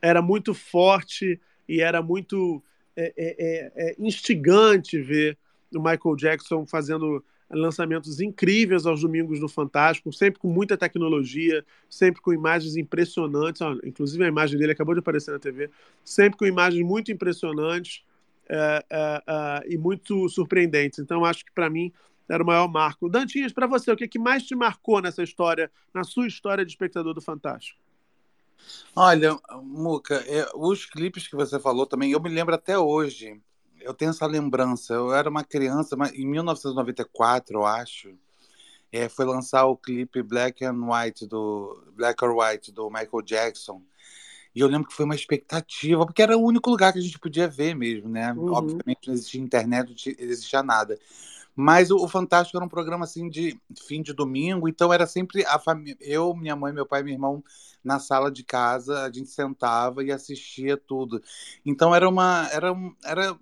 Era muito forte e era muito é, é, é, é instigante ver o Michael Jackson fazendo lançamentos incríveis aos domingos no Fantástico, sempre com muita tecnologia, sempre com imagens impressionantes. inclusive a imagem dele acabou de aparecer na TV, sempre com imagens muito impressionantes é, é, é, e muito surpreendentes. Então, acho que para mim era o maior marco. Dantinhas, para você, o que, que mais te marcou nessa história, na sua história de espectador do Fantástico? Olha, Muca, é, os clipes que você falou também, eu me lembro até hoje eu tenho essa lembrança. Eu era uma criança, mas em 1994, eu acho, é, foi lançar o clipe Black and White do Black or White do Michael Jackson. E eu lembro que foi uma expectativa, porque era o único lugar que a gente podia ver mesmo, né? Uhum. Obviamente não existia internet, não existia nada. Mas o, Fantástico era um programa assim de fim de domingo, então era sempre a família, eu, minha mãe, meu pai, meu irmão na sala de casa, a gente sentava e assistia tudo. Então era uma era era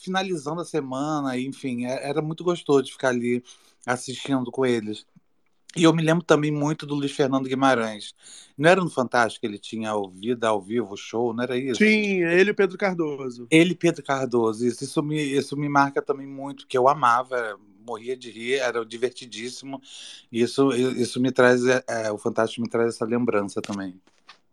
finalizando a semana, enfim, é, era muito gostoso de ficar ali assistindo com eles. E eu me lembro também muito do Luiz Fernando Guimarães. Não era no Fantástico que ele tinha vida ao vivo, show, não era isso? Tinha, ele e Pedro Cardoso. Ele e Pedro Cardoso, isso, isso, me, isso me marca também muito, que eu amava, morria de rir, era divertidíssimo. Isso, isso me traz, é, é, o Fantástico me traz essa lembrança também.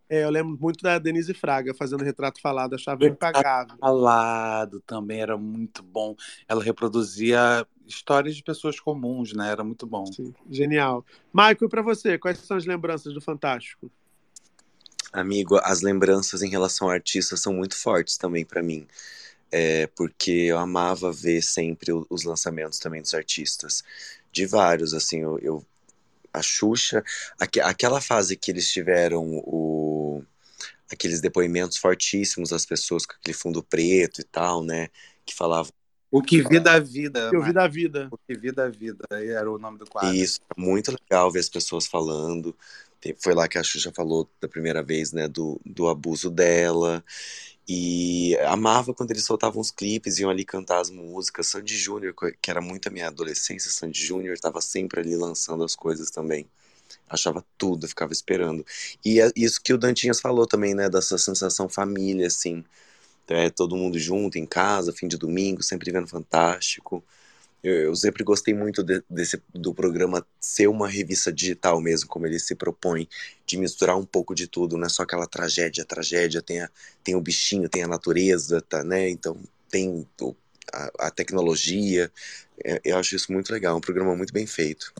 É, eu lembro muito da Denise Fraga fazendo retrato falado, achava impagável. Falado também era muito bom. Ela reproduzia histórias de pessoas comuns, né? Era muito bom. Sim, genial. Michael, para você, quais são as lembranças do Fantástico? Amigo, as lembranças em relação a artistas são muito fortes também para mim. É, porque eu amava ver sempre os lançamentos também dos artistas. De vários, assim, eu, eu a Xuxa, aque- aquela fase que eles tiveram o, aqueles depoimentos fortíssimos das pessoas com aquele fundo preto e tal, né? Que falavam. O que vi da vida. Eu vi da vida. O que vi da vida. Era o nome do quadro. Isso, é muito legal ver as pessoas falando. Foi lá que a Xuxa falou da primeira vez, né, do, do abuso dela. E amava quando eles soltavam os clipes, iam ali cantar as músicas. Sandy Júnior, que era muito a minha adolescência, Sandy Júnior estava sempre ali lançando as coisas também. Achava tudo, ficava esperando. E é isso que o Dantinhas falou também, né, dessa sensação família, assim. É, todo mundo junto, em casa, fim de domingo, sempre vendo Fantástico. Eu, eu sempre gostei muito de- desse, do programa ser uma revista digital mesmo, como ele se propõe, de misturar um pouco de tudo, não é só aquela tragédia, tragédia, tem, a, tem o bichinho, tem a natureza, tá, né? Então tem o- a, a tecnologia. É, eu acho isso muito legal, um programa muito bem feito.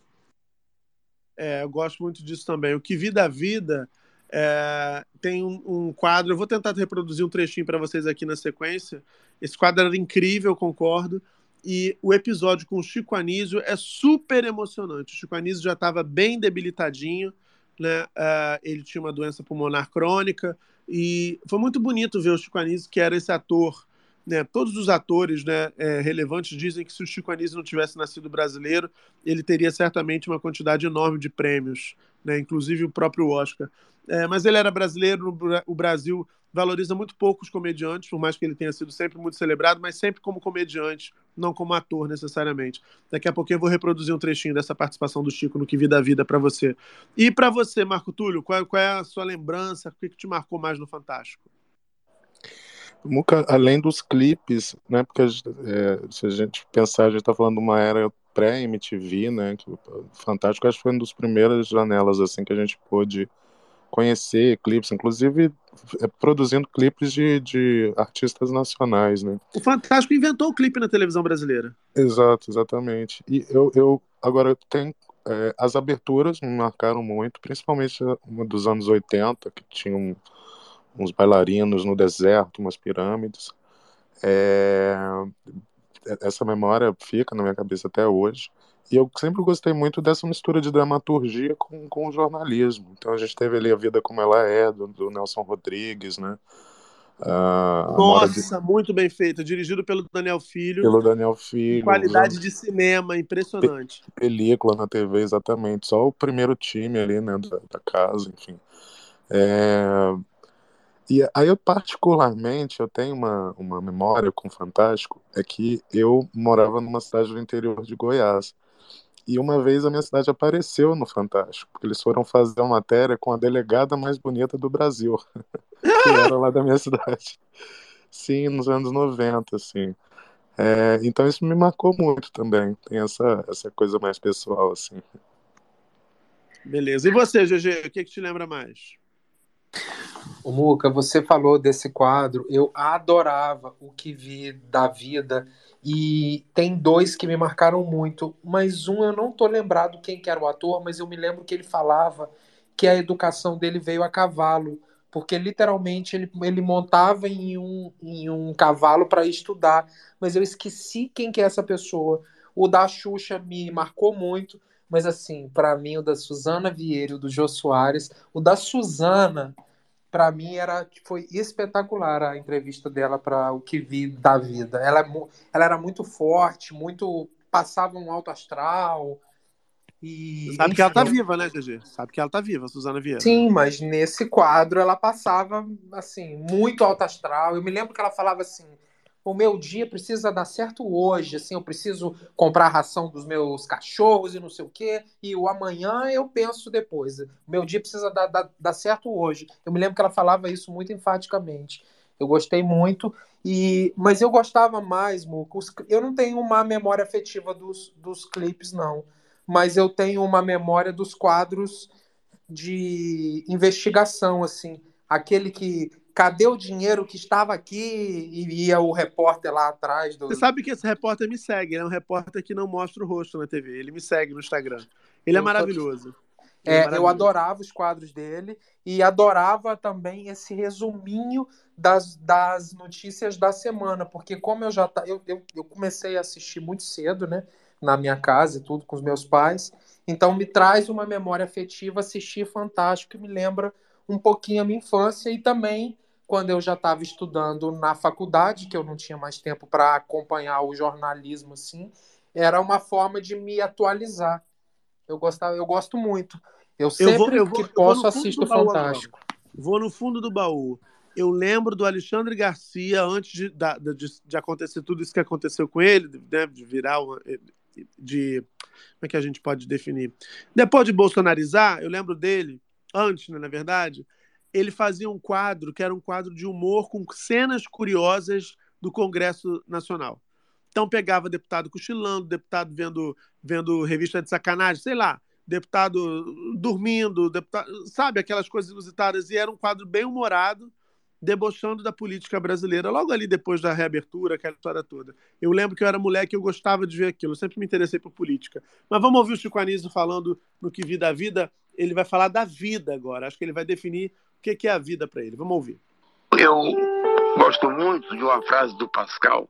É, eu gosto muito disso também. O que vi da vida é, tem um, um quadro. Eu vou tentar reproduzir um trechinho para vocês aqui na sequência. Esse quadro era incrível, concordo. E o episódio com o Chico Anísio é super emocionante. O Chico Anísio já estava bem debilitadinho, né? Ah, ele tinha uma doença pulmonar crônica e foi muito bonito ver o Chico Anísio, que era esse ator. Né? Todos os atores né, é, relevantes dizem que se o Chico Anísio não tivesse nascido brasileiro, ele teria certamente uma quantidade enorme de prêmios, né? inclusive o próprio Oscar. É, mas ele era brasileiro, o Brasil valoriza muito pouco os comediantes, por mais que ele tenha sido sempre muito celebrado, mas sempre como comediante, não como ator necessariamente. Daqui a pouquinho eu vou reproduzir um trechinho dessa participação do Chico no Que Vida a Vida para você. E para você, Marco Túlio, qual, qual é a sua lembrança? O que, que te marcou mais no Fantástico? Muca, além dos clipes, né? Porque é, se a gente pensar, a gente está falando de uma era pré-MTV, né? Que, o Fantástico acho que foi uma das primeiras janelas assim que a gente pôde conhecer clipes, inclusive é, produzindo clipes de, de artistas nacionais, né? O Fantástico inventou o clipe na televisão brasileira. Exato, exatamente. E eu, eu agora tem é, as aberturas me marcaram muito, principalmente uma dos anos 80, que tinha um, uns bailarinos no deserto, umas pirâmides. É, essa memória fica na minha cabeça até hoje. E eu sempre gostei muito dessa mistura de dramaturgia com, com o jornalismo. Então a gente teve ali A Vida Como Ela É, do, do Nelson Rodrigues, né? Ah, Nossa, de... muito bem feito. Dirigido pelo Daniel Filho. Pelo Daniel Filho. Qualidade usando... de cinema, impressionante. Pe película na TV, exatamente. Só o primeiro time ali, né, da, da casa, enfim. É... E aí, eu, particularmente, eu tenho uma, uma memória com o Fantástico, é que eu morava numa cidade do interior de Goiás. E uma vez a minha cidade apareceu no Fantástico, porque eles foram fazer uma matéria com a delegada mais bonita do Brasil, (laughs) que era lá da minha (laughs) cidade. Sim, nos anos 90, assim. É, então isso me marcou muito também. Tem essa, essa coisa mais pessoal, assim. Beleza. E você, GG, o que, que te lembra mais? O Muca, você falou desse quadro, eu adorava o que vi da vida e tem dois que me marcaram muito, mas um eu não tô lembrado quem que era o ator, mas eu me lembro que ele falava que a educação dele veio a cavalo, porque literalmente ele, ele montava em um, em um cavalo para estudar, mas eu esqueci quem que é essa pessoa. O da Xuxa me marcou muito, mas assim, para mim o da Suzana Vieira, o do Jô Soares, o da Suzana para mim era foi espetacular a entrevista dela para o que vi da vida. Ela, ela era muito forte, muito passava um alto astral. E, Sabe enfim, que ela tá viva, né, GG? Sabe que ela tá viva, Suzana Vieira. Sim, mas nesse quadro ela passava assim, muito alto astral. Eu me lembro que ela falava assim: o meu dia precisa dar certo hoje, assim, eu preciso comprar a ração dos meus cachorros e não sei o quê, e o amanhã eu penso depois. O meu dia precisa dar, dar, dar certo hoje. Eu me lembro que ela falava isso muito enfaticamente. Eu gostei muito, e mas eu gostava mais, Muco. Eu não tenho uma memória afetiva dos, dos clipes, não. Mas eu tenho uma memória dos quadros de investigação, assim. Aquele que cadê o dinheiro que estava aqui e ia o repórter lá atrás do. Você sabe que esse repórter me segue, ele é um repórter que não mostra o rosto na TV, ele me segue no Instagram. Ele é maravilhoso. Ele é, é maravilhoso. eu adorava os quadros dele e adorava também esse resuminho das, das notícias da semana, porque como eu já tá, eu, eu, eu comecei a assistir muito cedo, né, na minha casa e tudo com os meus pais, Então me traz uma memória afetiva assistir Fantástico, que me lembra um pouquinho a minha infância e também quando eu já estava estudando na faculdade, que eu não tinha mais tempo para acompanhar o jornalismo assim, era uma forma de me atualizar. Eu gostava, eu gosto muito. Eu sempre vou- eu vou- que eu vou posso no fundo assisto Fantástico. Vou no fundo do baú. Eu lembro do Alexandre Garcia, antes de, de, de acontecer tudo isso que aconteceu com ele, né, de virar uma, de. Como é que a gente pode definir? Depois de bolsonarizar, eu lembro dele, antes, né, na verdade, ele fazia um quadro que era um quadro de humor com cenas curiosas do Congresso Nacional. Então pegava deputado cochilando, deputado vendo, vendo revista de sacanagem, sei lá, deputado dormindo, deputado, sabe, aquelas coisas inusitadas. E era um quadro bem humorado, debochando da política brasileira, logo ali depois da reabertura, aquela história toda. Eu lembro que eu era moleque e eu gostava de ver aquilo, eu sempre me interessei por política. Mas vamos ouvir o Chico Anísio falando no que vi da vida. Ele vai falar da vida agora, acho que ele vai definir o que que é a vida para ele. Vamos ouvir. Eu gosto muito de uma frase do Pascal,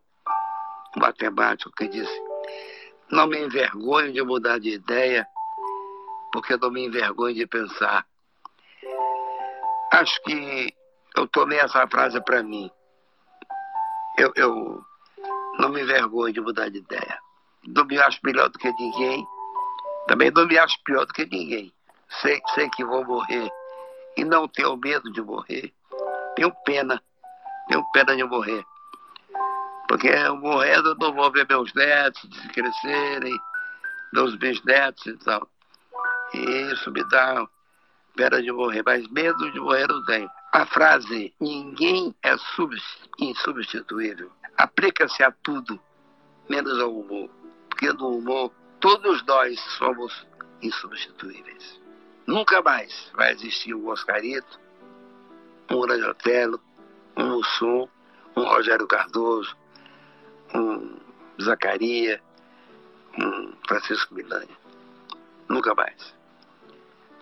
matemático, que disse: Não me envergonho de mudar de ideia, porque não me envergonho de pensar. Acho que eu tomei essa frase para mim. Eu, eu não me envergonho de mudar de ideia. Não me acho melhor do que ninguém, também não me acho pior do que ninguém. Sei, sei que vou morrer e não tenho medo de morrer. Tenho pena, tenho pena de morrer. Porque eu morrendo eu não vou ver meus netos crescerem, meus bisnetos e tal. E isso me dá pena de morrer, mas medo de morrer não tenho. A frase ninguém é subs- insubstituível aplica-se a tudo, menos ao humor. Porque no humor todos nós somos insubstituíveis. Nunca mais vai existir um Oscarito, um Grande Otelo, um Mussum, um Rogério Cardoso, um Zacaria, um Francisco Milani. Nunca mais.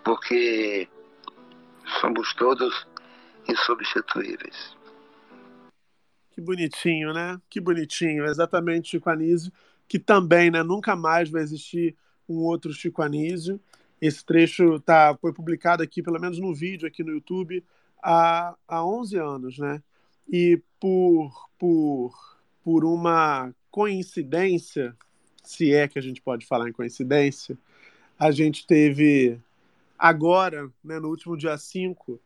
Porque somos todos insubstituíveis. Que bonitinho, né? Que bonitinho. Exatamente, Chico Anísio, que também, né, nunca mais vai existir um outro Chico Anísio. Esse trecho tá, foi publicado aqui, pelo menos no vídeo aqui no YouTube, há, há 11 anos, né? E por, por, por uma coincidência, se é que a gente pode falar em coincidência, a gente teve agora, né, no último dia 5,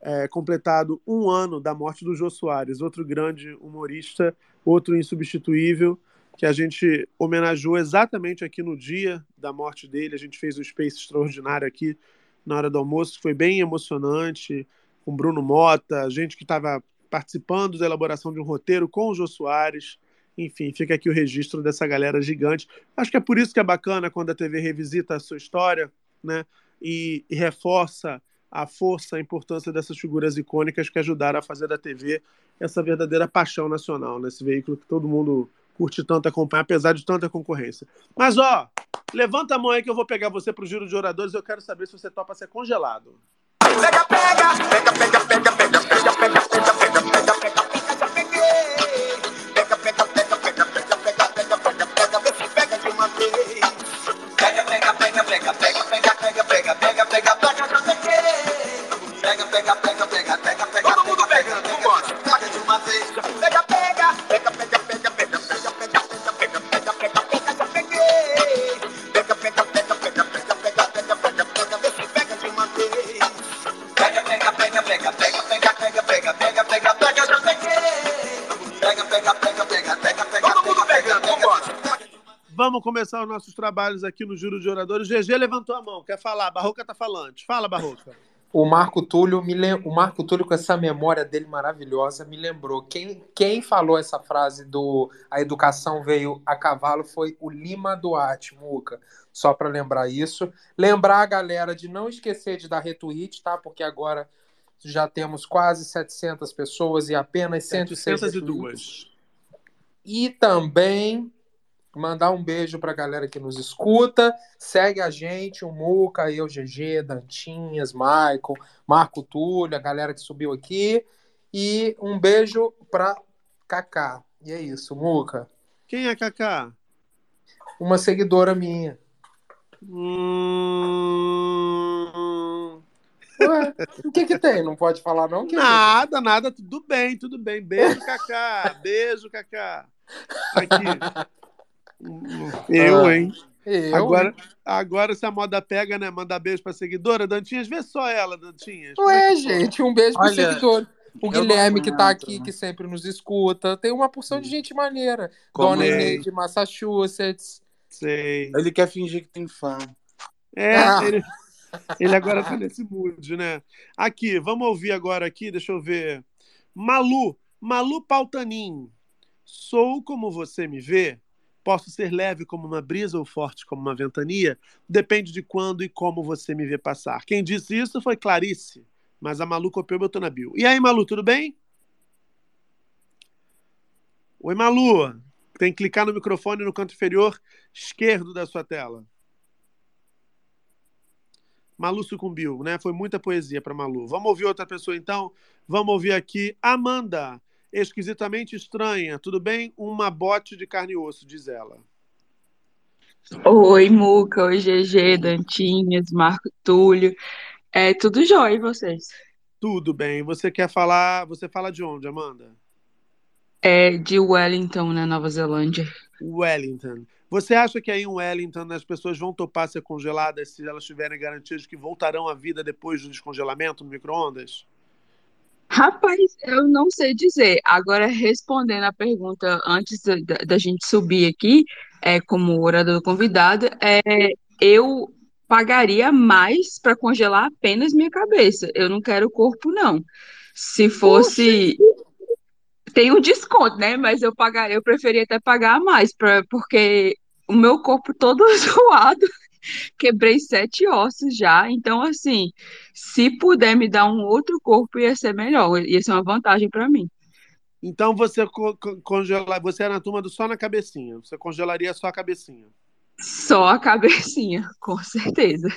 é, completado um ano da morte do Jô Soares, outro grande humorista, outro insubstituível, que a gente homenageou exatamente aqui no dia da morte dele. A gente fez um space extraordinário aqui na hora do almoço, foi bem emocionante, com Bruno Mota, gente que estava participando da elaboração de um roteiro com o Jô Soares. Enfim, fica aqui o registro dessa galera gigante. Acho que é por isso que é bacana quando a TV revisita a sua história, né? E, e reforça a força, a importância dessas figuras icônicas que ajudaram a fazer da TV essa verdadeira paixão nacional, nesse veículo que todo mundo curte tanto acompanhar, apesar de tanta concorrência. Mas, ó, levanta a mão aí que eu vou pegar você pro giro de oradores. Eu quero saber se você topa ser congelado. Pega, pega, pega, pega, pega, Vamos começar os nossos trabalhos aqui no Giro de Oradores. GG levantou a mão, quer falar? Barroca tá falante. Fala, Barroca. O Marco Túlio me lem... o Marco Túlio com essa memória dele maravilhosa me lembrou quem quem falou essa frase do a educação veio a cavalo foi o Lima Duarte, Muca. Só para lembrar isso, lembrar a galera de não esquecer de dar retweet, tá? Porque agora já temos quase 700 pessoas e apenas 106 retweets. 702. E também mandar um beijo pra galera que nos escuta. Segue a gente, o Muca, eu, GG, Dantinhas, Michael, Marco Túlio, a galera que subiu aqui. E um beijo pra Kaká. E é isso, Muca. Quem é Kaká? Uma seguidora minha. Hum... Ué, o que que tem? Não pode falar não? querido? Nada, nada, tudo bem, tudo bem. Beijo, Cacá. Beijo, Cacá. Aqui. Eu, Ah, hein? eu, agora, hein? agora, se a moda pega, né? Mandar beijo pra seguidora. Dantinhas, vê só ela, Dantinhas. É Ué, gente, um beijo pro Olha, seguidor. O Guilherme, que tá aqui, que sempre nos escuta. Tem uma porção de gente maneira. Como Dona é? Inês de Massachusetts. Sei. Ele quer fingir que tem fã. É, Ah. ele, ele agora tá nesse mood, né? Aqui, vamos ouvir agora aqui, deixa eu ver. Malu, Malu Pautanin. Sou como você me vê. Posso ser leve como uma brisa ou forte como uma ventania. Depende de quando e como você me vê passar. Quem disse isso foi Clarice, mas a Malu copiou e botou na bio. E aí, Malu, tudo bem? Oi, Malu. Tem que clicar no microfone no canto inferior esquerdo da sua tela. Malu sucumbiu, né? Foi muita poesia para Malu. Vamos ouvir outra pessoa então? Vamos ouvir aqui Amanda, esquisitamente estranha. Tudo bem? Uma bote de carne e osso, diz ela. Oi, Muca, oi, GG, Dantinhas, Marco Túlio. É tudo jóia, e vocês? Tudo bem. Você quer falar? Você fala de onde, Amanda? É de Wellington, na Nova Zelândia. Wellington. Você acha que aí em Wellington as pessoas vão topar ser congeladas se elas tiverem garantias de que voltarão à vida depois do descongelamento no micro-ondas? Rapaz, eu não sei dizer. Agora, respondendo a pergunta antes da, da- gente subir aqui, é, como orador convidado, é, eu pagaria mais para congelar apenas minha cabeça. Eu não quero o corpo, não. Se fosse. Tem um desconto, né? Mas eu pagaria, eu preferia até pagar mais, pra, porque o meu corpo todo (laughs) zoado. Quebrei sete ossos já, então assim, se puder me dar um outro corpo, ia ser melhor, ia ser uma vantagem para mim. Então você co co- congela, você é na turma do só na cabecinha. Você congelaria só a cabecinha. Só a cabecinha, (laughs) com certeza.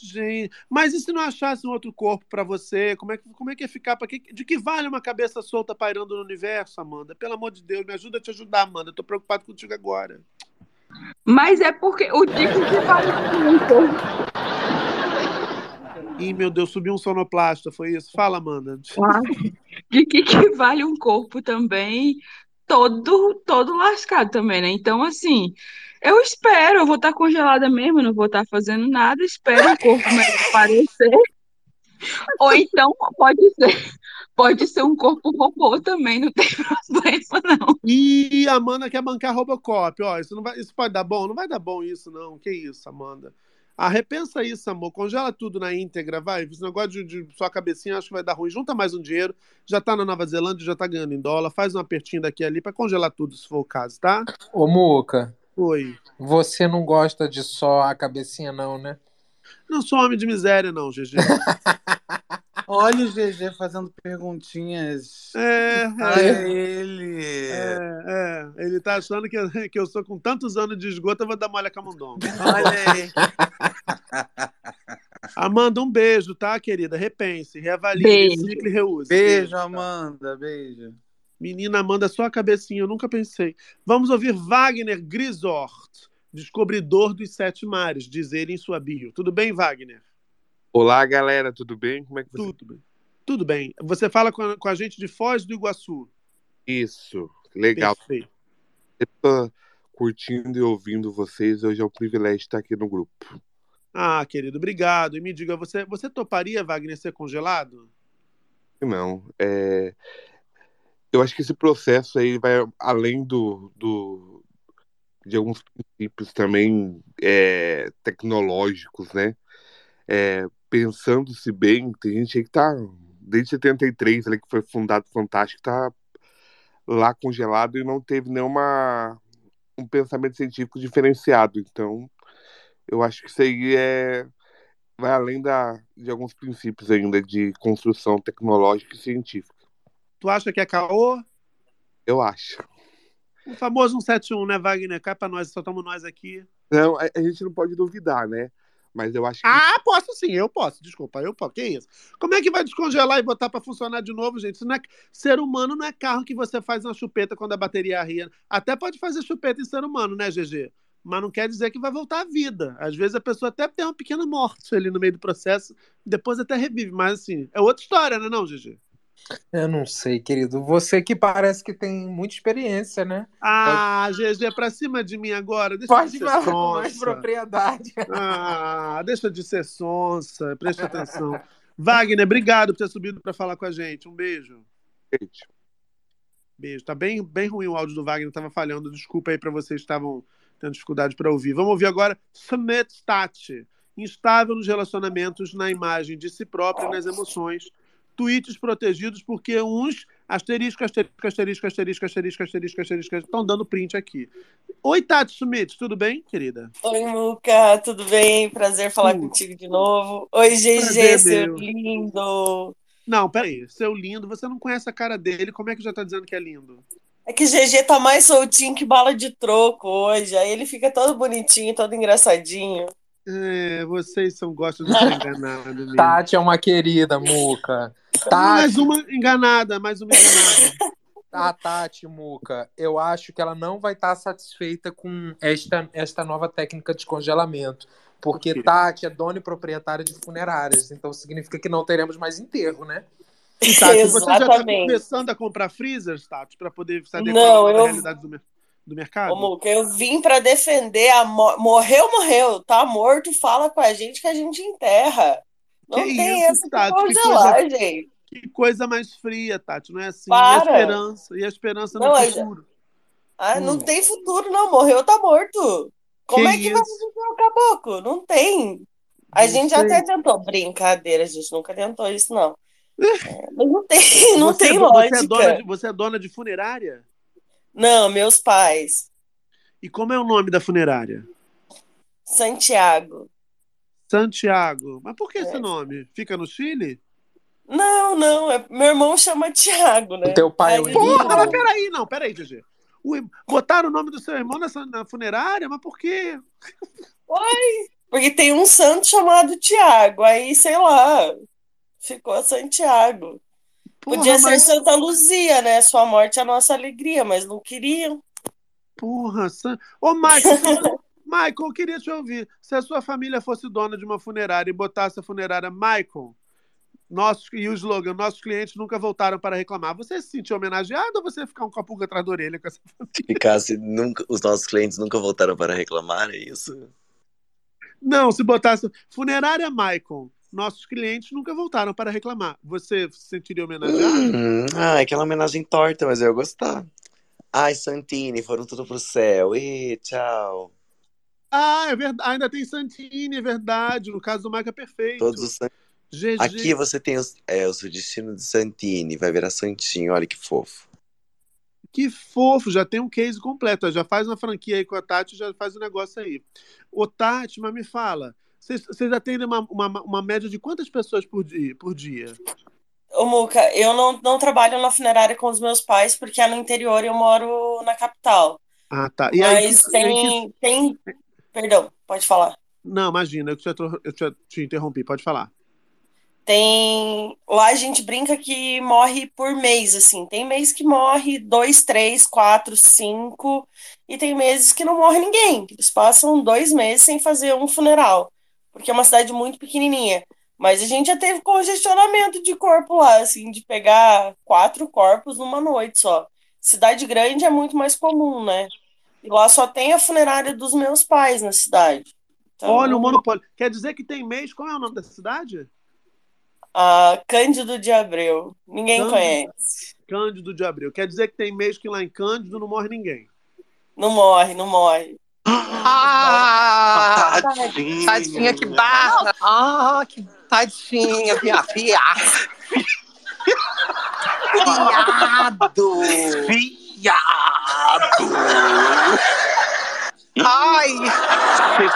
Gente, mas e se não achasse um outro corpo pra você? Como é que como é que ia ficar? Que, de que vale uma cabeça solta pairando no universo, Amanda? Pelo amor de Deus, me ajuda a te ajudar, Amanda. Eu tô preocupado contigo agora. Mas é porque o tipo que vale um corpo. Ih, meu Deus, subiu um sonoplasta, foi isso? Fala, Amanda. (laughs) De que que vale um corpo também todo todo lascado também, né? Então assim, eu espero, eu vou estar congelada mesmo, não vou estar fazendo nada, espero o corpo (laughs) aparecer. Ou então pode ser, pode ser um corpo robô também, não tem (laughs) problema não. E a Amanda quer bancar Robocop. Ó, isso, não vai, isso pode dar bom? Não vai dar bom isso, não. Que isso, Amanda? Ah, repensa isso, amor. Congela tudo na íntegra, vai. Esse negócio de, de sua cabecinha acho que vai dar ruim. Junta mais um dinheiro. Já tá na Nova Zelândia, já tá ganhando em dólar. Faz um apertinho daqui e ali pra congelar tudo, se for o caso, tá? Ô, Muca, Oi. você não gosta de só a cabecinha, não, né? Não sou homem de miséria, não, GG. (laughs) Olha o GG fazendo perguntinhas. É, Olha é. ele. É, é. Ele tá achando que, eu- que eu sou com tantos anos de esgoto, eu vou dar mole a camundonga. Olha aí. (laughs) Amanda, um beijo, tá, querida? Repense, reavalie, Beijo. recicle e reuse. Beijo, tá? Amanda. Beijo. Menina Amanda, só a cabecinha, eu nunca pensei. Vamos ouvir Wagner Grisort, descobridor dos sete mares, diz ele em sua bio. Tudo bem, Wagner? Olá, galera, tudo bem? Como é que você Tudo bem. Tudo bem. Você fala com a, com a gente de Foz do Iguaçu. Isso, legal. Perfeito. Eu curtindo e ouvindo vocês. Hoje é um privilégio estar aqui no grupo. Ah, querido, obrigado. E me diga, você, você toparia, Wagner, ser congelado? Não, é... eu acho que esse processo aí vai além do, do de alguns princípios também é, tecnológicos, né? É, Pensando-se bem, tem gente aí que tá desde 73, ali, que foi fundado Fantástico, tá lá congelado e não teve nenhuma um pensamento científico diferenciado. Então, eu acho que isso aí é vai além da, de alguns princípios ainda de construção tecnológica e científica. Tu acha que é caô? Eu acho. O famoso 171, né, Wagner? Cai pra nós, só estamos nós aqui. Não, a, a gente não pode duvidar, né? Mas eu acho que. Ah, posso sim, eu posso. Desculpa, eu posso. Que isso? Como é que vai descongelar e botar pra funcionar de novo, gente? É... Ser humano não é carro que você faz uma chupeta quando a bateria arria. Até pode fazer chupeta em ser humano, né, GG? mas não quer dizer que vai voltar à vida. Às vezes a pessoa até tem uma pequena morte ali no meio do processo, depois até revive, mas assim, é outra história, né, não, GG? Eu não sei, querido. Você que parece que tem muita experiência, né? Ah, GG, é pra cima de mim agora. Deixa Pode de ser falar com mais propriedade. Ah, deixa de ser sonsa, preste atenção. Wagner, obrigado por ter subido para falar com a gente. Um beijo. Gente, Beijo. Tá bem, bem ruim o áudio do Wagner, tava falhando. Desculpa aí para vocês que estavam tendo dificuldade para ouvir. Vamos ouvir agora Summit Stat. Instável nos relacionamentos, na imagem de si própria e nas emoções. Tweets protegidos porque uns asterisco, asterisco, asterisco, asterisco, asterisco, asterisco, asterisco, estão dando print aqui. Oi, Tati Summit, tudo bem, querida? Oi, Muca, tudo bem? Prazer falar contigo de novo. Oi, GG, seu meu. lindo. Não, peraí. Seu lindo, você não conhece a cara dele, como é que já tá dizendo que é lindo? É que GG tá mais soltinho que bala de troco hoje. Aí ele fica todo bonitinho, todo engraçadinho. É, vocês são gostam de ser (laughs) enganados. mesmo. Tati é uma querida, Muca. Mais Tati, uma enganada, mais uma enganada. a Tati, Muca, eu acho que ela não vai estar satisfeita com esta, esta nova técnica de congelamento. Porque Tati é dona e proprietária de funerárias. Então significa que não teremos mais enterro, né? E, Tati, você já tá Exatamente. começando a comprar freezers, Tati, para poder se adequar Não, à eu- realidade do, mer- do mercado? Ô, Muca, eu vim pra defender a mo- morreu, morreu, tá morto, fala com a gente que a gente enterra. Não Que tem isso, essa de Tati, que coisa- gente. Que coisa mais fria, Tati, não é assim? Para. E a esperança, e a esperança no Não, é- futuro. Ah, não Hum. tem futuro, não. Morreu, tá morto. Como Que é que vai isso? viver o caboclo? Não tem. A Não gente sei. até tentou. Brincadeira, a gente nunca tentou isso, não. (laughs) É, mas não tem, não você, tem você lógica. é dona de, você é dona de funerária? Não, meus pais. E como é o nome da funerária? Santiago. Santiago. Mas por que É. esse nome? Fica no Chile? Não, não. é- meu irmão chama Tiago, né? O teu pai é o Aí- Porra, mas peraí, não, peraí, GG. O, botaram o nome do seu irmão nessa, na funerária? Mas por quê? Oi, porque tem um santo chamado Tiago. Aí, sei lá, ficou Santiago. Porra, Podia ser mas- Santa Luzia, né? Sua morte é a nossa alegria, mas não queriam. Porra, San... Ô, Michael, (laughs) Michael, eu queria te ouvir. Se a sua família fosse dona de uma funerária e botasse a funerária Michael, nossos, e o slogan, nossos clientes nunca voltaram para reclamar, você se sentir homenageado ou você ia ficar um com a pulga atrás da orelha com essa Ficasse, nunca, os nossos clientes nunca voltaram para reclamar, é isso? Não, se botasse funerária Michael, nossos clientes nunca voltaram para reclamar. Você se sentiria homenageado? Hum, ah, é aquela homenagem torta, mas eu ia gostar. Ai, Santini, foram tudo pro céu. Ih, tchau. Ah, é verdade. Ainda tem Santini, é verdade. No caso do Michael é perfeito. Todos os San- GG. Aqui você tem os, é, o seu destino de Santini, vai virar Santinho, olha que fofo. Que fofo, já tem um case completo. Já faz uma franquia aí com a Tati, já faz o negócio aí. Ô, Tati, mas me fala, vocês têm uma, uma, uma média de quantas pessoas por dia? Por dia? Ô, Muca, eu não, não trabalho na funerária com os meus pais porque é no interior e eu moro na capital. Ah, tá. E aí, Mas que- tem, que- tem. Perdão, pode falar. Não, imagina, eu te, eu te, te interrompi, pode falar. Tem. Lá a gente brinca que morre por mês, assim. Tem mês que morre dois, três, quatro, cinco. E tem meses que não morre ninguém. Eles passam dois meses sem fazer um funeral. Porque é uma cidade muito pequenininha. Mas a gente já teve congestionamento de corpo lá, assim, de pegar quatro corpos numa noite só. Cidade grande é muito mais comum, né? E lá só tem a funerária dos meus pais na cidade. Então, Olha o monopólio. Quer dizer que tem mês, qual é o nome da cidade? a Cândido de Abreu. Ninguém Cândido. conhece. Cândido de Abreu. Quer dizer que tem mês que lá em Cândido não morre ninguém. Não morre, não morre. Ah, Tadinha. tadinha, que barra. Ah, que tadinha, via, via. Viado. Viado. Ai,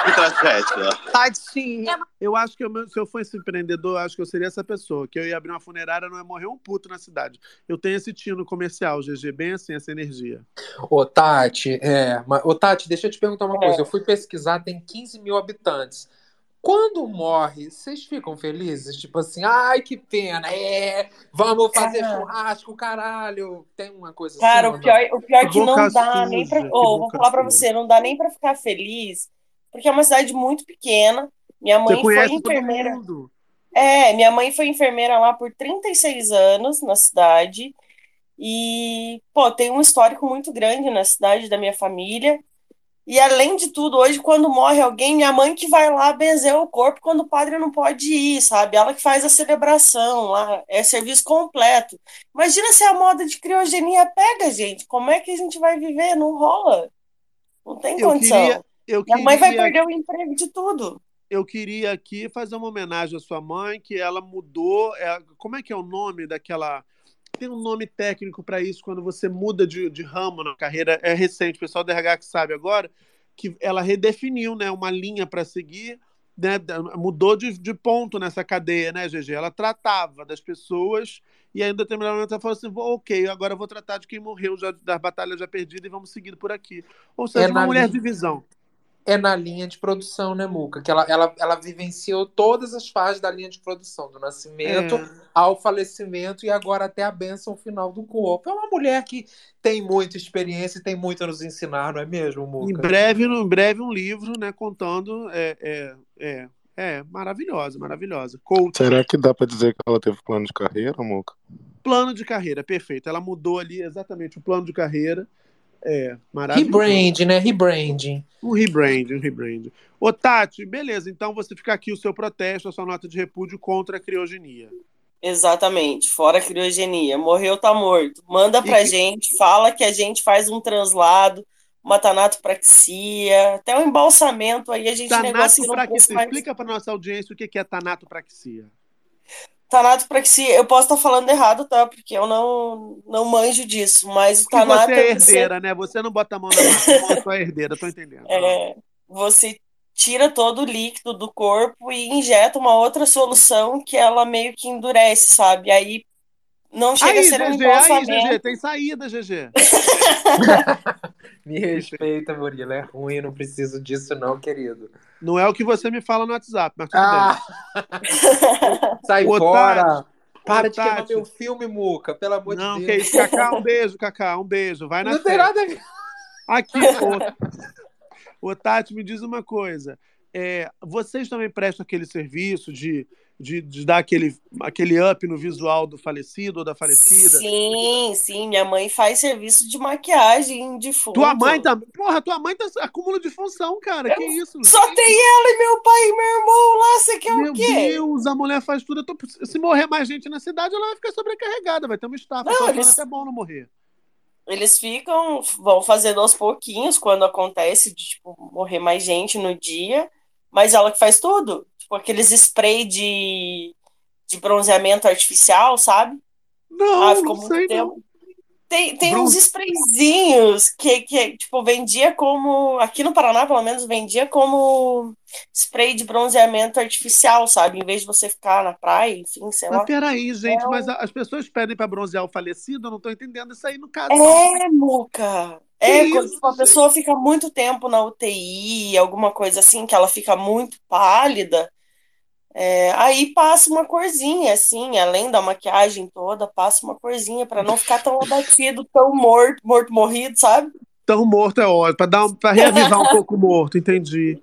Que tragédia. tadinha. Eu acho que eu- se eu fosse empreendedor, eu acho que eu seria essa pessoa. Que eu ia abrir uma funerária, não ia morrer um puto na cidade. Eu tenho esse tino comercial, GG, bem assim, essa energia. Ô, Tati, é, mas, ô, Tati, deixa eu te perguntar uma É. coisa. Eu fui pesquisar, tem 15 mil habitantes. Quando morre, vocês ficam felizes? Tipo assim, ai, que pena, é, vamos fazer Cara. churrasco, caralho. Tem uma coisa Cara, assim. o pior, o pior é que não dá nem pra. Ô, vou falar pra você, não dá nem pra ficar feliz, porque é uma cidade muito pequena. Minha mãe Você foi enfermeira. mundo. É, minha mãe foi enfermeira lá por 36 anos na cidade. E, pô, tem um histórico muito grande na cidade da minha família. E além de tudo, hoje, quando morre alguém, minha mãe que vai lá benzer o corpo quando o padre não pode ir, sabe? Ela que faz a celebração lá, é serviço completo. Imagina se a moda de criogenia pega, gente. Como é que a gente vai viver? Não rola. Não tem Eu condição. queria, Minha mãe vai queria- perder o emprego de tudo. eu queria aqui fazer uma homenagem à sua mãe, que ela mudou. é, como é que é o nome daquela. Tem um nome técnico para isso quando você muda de, de ramo na carreira. É recente, o pessoal do RH que sabe agora, que ela redefiniu né, uma linha para seguir, né, mudou de, de ponto nessa cadeia, né, GG? Ela tratava das pessoas e em determinado momento, ela falou assim: "Vou- ok, agora eu vou tratar de quem morreu, já, das batalhas já perdidas e vamos seguir por aqui. Ou seja, É uma mulher de visão. É na linha de produção, né, Muca? Que ela, ela, ela vivenciou todas as fases da linha de produção, do nascimento É. ao falecimento e agora até a bênção final do corpo. É uma mulher que tem muita experiência e tem muito a nos ensinar, não é mesmo, Muca? Em breve, em breve um livro, né, contando. É, é, é, é maravilhosa, maravilhosa. Coach, Será que dá pra dizer que ela teve plano de carreira, Muca? plano de carreira, perfeito. Ela mudou ali exatamente o plano de carreira. É, maravilhoso. Rebrand, né? Rebranding. Um rebrand, um rebrand. Ô, Tati, beleza, então você fica aqui o seu protesto, a sua nota de repúdio contra a criogenia. Exatamente, fora a criogenia. Morreu, tá morto. Manda pra que- gente, fala que a gente faz um translado, uma tanatopraxia, até um embalsamento aí a gente negocia preço Tanatopraxia. mais... Explica para nossa audiência o que que é tanatopraxia. Tanatopraxia, eu posso estar falando errado, tá? Porque eu não, não manjo disso, mas o tanato você é você- herdeira, né? Você não bota a mão na massa, você é herdeira, tô entendendo. É, você tira todo o líquido do corpo e injeta uma outra solução que ela meio que endurece, sabe? Aí não chega Aí, a ser um GG, aí, embalsamento. GG, tem saída, GG. (laughs) Me respeita, Murilo. É ruim, eu não preciso disso, não, querido. Não é o que você me fala no WhatsApp, mas tudo Ah! (laughs) Sai Ô, fora! Tati, Para ô, de queimar meu filme, Muca, pelo amor bem. Não, de que Deus. isso, Cacá, um beijo, Cacá, um beijo. Vai na Não tem nada a ver. Aqui, ô, ô Tati, me diz uma coisa. É, vocês também prestam aquele serviço de, de, de dar aquele, aquele up no visual do falecido ou da falecida? Sim, sim, minha mãe faz serviço de maquiagem de fundo. Tua mãe tá. Porra, tua mãe tá acúmulo de função, cara. Que isso? Só tem ela e meu pai e meu irmão lá, você quer Meu o quê? Deus, a mulher faz tudo. Eu tô- Se morrer mais gente na cidade, ela vai ficar sobrecarregada. Vai ter uma estafa. Não, eles- até bom não morrer. Eles ficam, vão fazendo aos pouquinhos quando acontece de tipo, morrer mais gente no dia, mas ela que faz tudo. Tipo, aqueles spray de, de bronzeamento artificial, sabe? Não, ah, ficou não muito sei, tempo. Tem, tem Bron- uns sprayzinhos que, que, tipo, vendia como. Aqui no Paraná, pelo menos, vendia como spray de bronzeamento artificial, sabe? Em vez de você ficar na praia, enfim, sei lá. Mas peraí, gente, É mas as pessoas pedem pra bronzear o falecido, eu não tô entendendo isso aí no caso. É, Muca. É, Que quando isso, tipo, a pessoa fica muito tempo na UTI, alguma coisa assim, que ela fica muito pálida, é, aí passa uma corzinha, assim, além da maquiagem toda, passa uma corzinha pra não ficar tão abatido, tão morto, morto, morrido, sabe? Tão morto é ótimo, pra, dar pra reavivar um pouco o morto, entendi.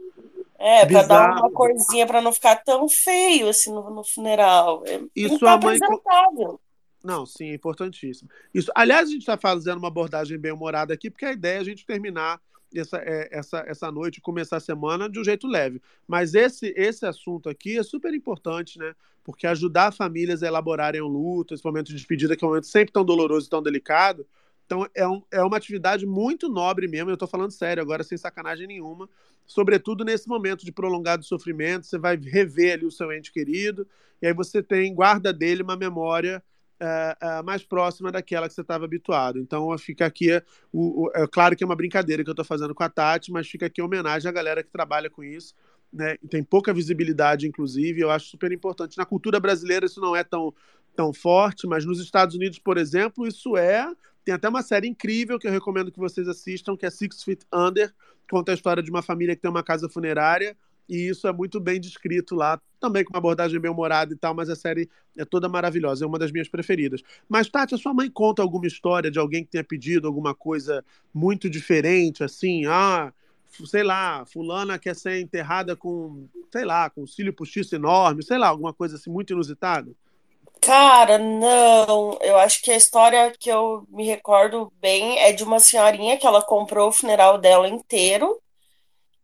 É, pra dar uma corzinha pra não ficar tão feio assim no, no funeral. É, E sua estar mãe apresentável. Não, sim, é importantíssimo. Isso. Aliás, a gente está fazendo uma abordagem bem humorada aqui, porque a ideia é a gente terminar essa, é, essa, essa noite começar a semana de um jeito leve. Mas esse, esse assunto aqui é super importante, né? Porque ajudar famílias a elaborarem o luto, esse momento de despedida, que é um momento sempre tão doloroso e tão delicado. Então, é, um, é uma atividade muito nobre mesmo, eu estou falando sério agora, sem sacanagem nenhuma. Sobretudo nesse momento de prolongado sofrimento, você vai rever ali o seu ente querido, e aí você tem, guarda dele uma memória é, é, mais próxima daquela que você estava habituado. Então fica aqui, o, o- é claro que é uma brincadeira que eu estou fazendo com a Tati, mas fica aqui a homenagem à galera que trabalha com isso. Né? Tem pouca visibilidade, inclusive, eu acho super importante. Na cultura brasileira isso não é tão, tão forte, mas nos Estados Unidos, por exemplo, isso é. Tem até uma série incrível que eu recomendo que vocês assistam, que é Six Feet Under, conta a história de uma família que tem uma casa funerária e isso é muito bem descrito lá, também com uma abordagem bem humorada e tal, mas a série é toda maravilhosa, é uma das minhas preferidas. Mas, Tati, a sua mãe conta alguma história de alguém que tenha pedido alguma coisa muito diferente, assim, ah, sei lá, fulana quer ser enterrada com, sei lá, com um cílio postiço enorme, sei lá, alguma coisa assim muito inusitada? Cara, não. Eu acho que a história que eu me recordo bem é de uma senhorinha que ela comprou o funeral dela inteiro.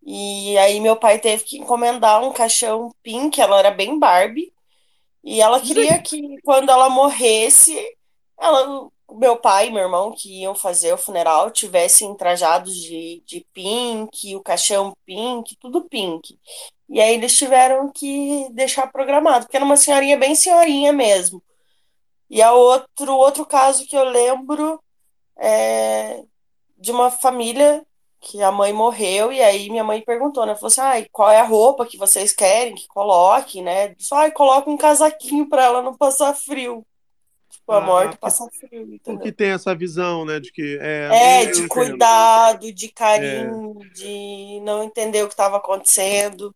E aí meu pai teve que encomendar um caixão pink, ela era bem Barbie. E ela queria que quando ela morresse, ela, meu pai e meu irmão que iam fazer o funeral tivessem trajados de, de pink, o caixão pink, tudo pink. E aí eles tiveram que deixar programado, porque era uma senhorinha bem senhorinha mesmo. E a outro, outro caso que eu lembro é de uma família que a mãe morreu, e aí minha mãe perguntou, né? Falou assim, ai, qual é a roupa que vocês querem que coloque, né? Só, ai, coloca um casaquinho para ela não passar frio. Tipo, a Ah, morte passar frio, entendeu? Porque tem essa visão, né, de que é, É, de cuidado, de É, carinho, de não entender o que estava acontecendo.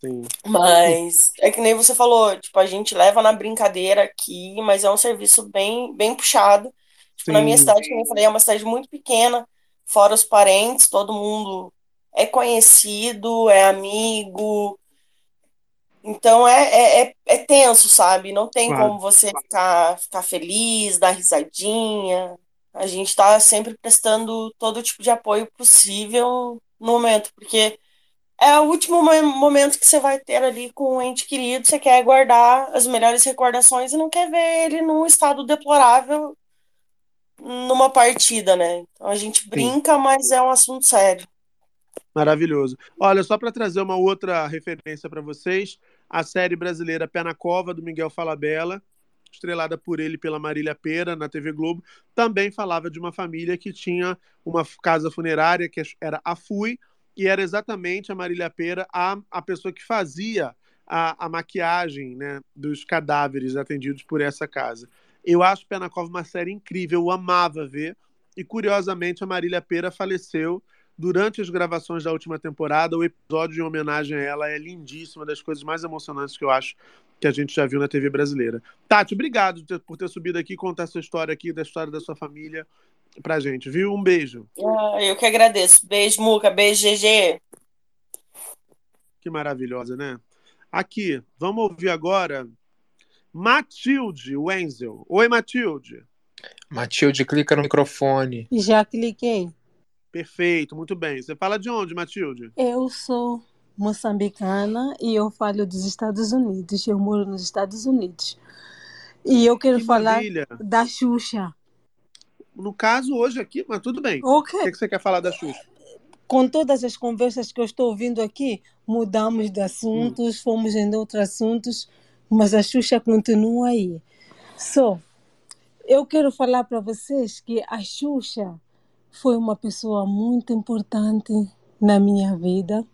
sim. Mas é que nem você falou, tipo, a gente leva na brincadeira aqui, mas é um serviço bem, bem puxado. Tipo, na minha cidade, como eu falei, é uma cidade muito pequena, fora os parentes, todo mundo é conhecido, é amigo. Então é, é, é, é tenso, sabe? Não tem Claro. como você ficar, ficar feliz, dar risadinha. A gente tá sempre prestando todo tipo de apoio possível no momento, porque é o último mo- momento que você vai ter ali com um ente querido, você quer guardar as melhores recordações e não quer ver ele num estado deplorável numa partida, né? Então a gente Sim. brinca, mas é um assunto sério. Maravilhoso. Olha, só para trazer uma outra referência para vocês, a série brasileira Pé na Cova, do Miguel Falabella, estrelada por ele pela Marília Pera na TV Globo, também falava de uma família que tinha uma casa funerária que era a FUI, e era exatamente a Marília Pera a, a pessoa que fazia a, a maquiagem né, dos cadáveres atendidos por essa casa. Eu acho Pé na Cova uma série incrível, eu amava ver, e curiosamente a Marília Pera faleceu durante as gravações da última temporada, o episódio em homenagem a ela é lindíssimo, uma das coisas mais emocionantes que eu acho que a gente já viu na TV brasileira. Tati, obrigado por ter subido aqui e contar essa história aqui, da história da sua família pra gente, viu? Um beijo. Ah, eu que agradeço. Beijo, Muca. Beijo, GG. Que maravilhosa, né? Aqui, vamos ouvir agora Matilde Wenzel. Oi, Matilde. Matilde, clica no microfone. Já cliquei. Perfeito, muito bem. Você fala de onde, Matilde? Eu sou moçambicana e eu falo dos Estados Unidos. Eu moro nos Estados Unidos. E eu quero Que falar maravilha. da Xuxa. No caso, hoje aqui, mas tudo bem. Ok. O que que você quer falar da Xuxa? Com todas as conversas que eu estou ouvindo aqui, mudamos de assuntos, fomos em outros assuntos, mas a Xuxa continua aí. Só, eu quero falar para vocês que a Xuxa foi uma pessoa muito importante na minha vida.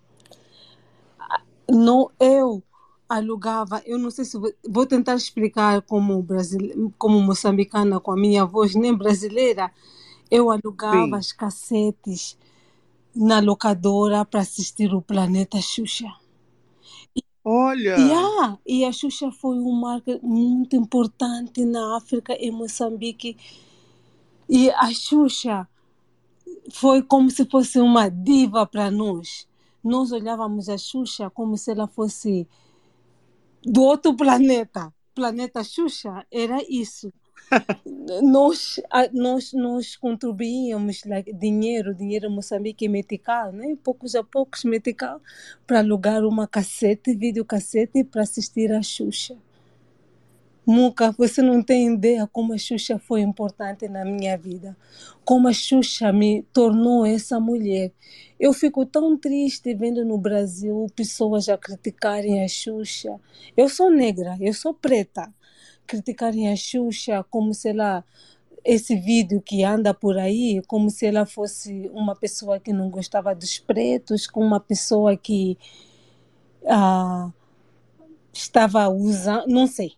Não, eu alugava, eu não sei se vou, vou tentar explicar como brasile, como moçambicana com a minha voz nem brasileira. Eu alugava Sim. as cassetes na locadora para assistir o Planeta Xuxa. Olha! E, ah, e a Xuxa foi uma marca muito importante na África e Moçambique. E a Xuxa foi como se fosse uma diva para nós. Nós olhávamos a Xuxa como se ela fosse do outro planeta. Planeta Xuxa era isso. Nós, nós, nós contribuíamos like, dinheiro, dinheiro Moçambique metical, né? poucos a poucos metical, para alugar uma cassete, videocassete para assistir a Xuxa. Muca, você não tem ideia como a Xuxa foi importante na minha vida. Como a Xuxa me tornou essa mulher. Eu fico tão triste vendo no Brasil pessoas a criticarem a Xuxa. Eu sou negra, eu sou preta. Criticarem a Xuxa como se ela esse vídeo que anda por aí, como se ela fosse uma pessoa que não gostava dos pretos, como uma pessoa que ah, estava usando, não sei.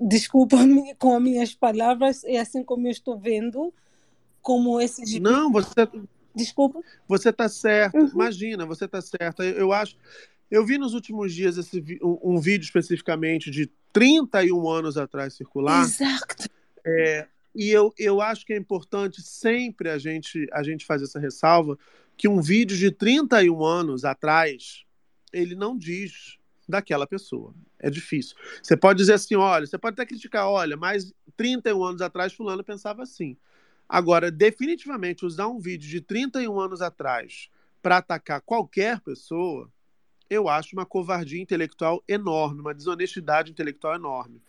Desculpa-me com as minhas palavras, é assim como eu estou vendo, como esses Não, você, Desculpa. Você está certa. Uhum. Imagina, você está certa. Eu, eu, acho. Eu vi nos últimos dias esse, um, um, vídeo especificamente de 31 anos atrás circular. Exato. É, e eu, eu acho que é importante sempre a gente, a gente fazer essa ressalva que um vídeo de 31 anos atrás ele não diz daquela pessoa. É difícil. Você pode dizer assim, olha, você pode até criticar, olha, mas 31 anos atrás fulano pensava assim. Agora, definitivamente usar um vídeo de 31 anos atrás para atacar qualquer pessoa, eu acho uma covardia intelectual enorme, uma desonestidade intelectual enorme.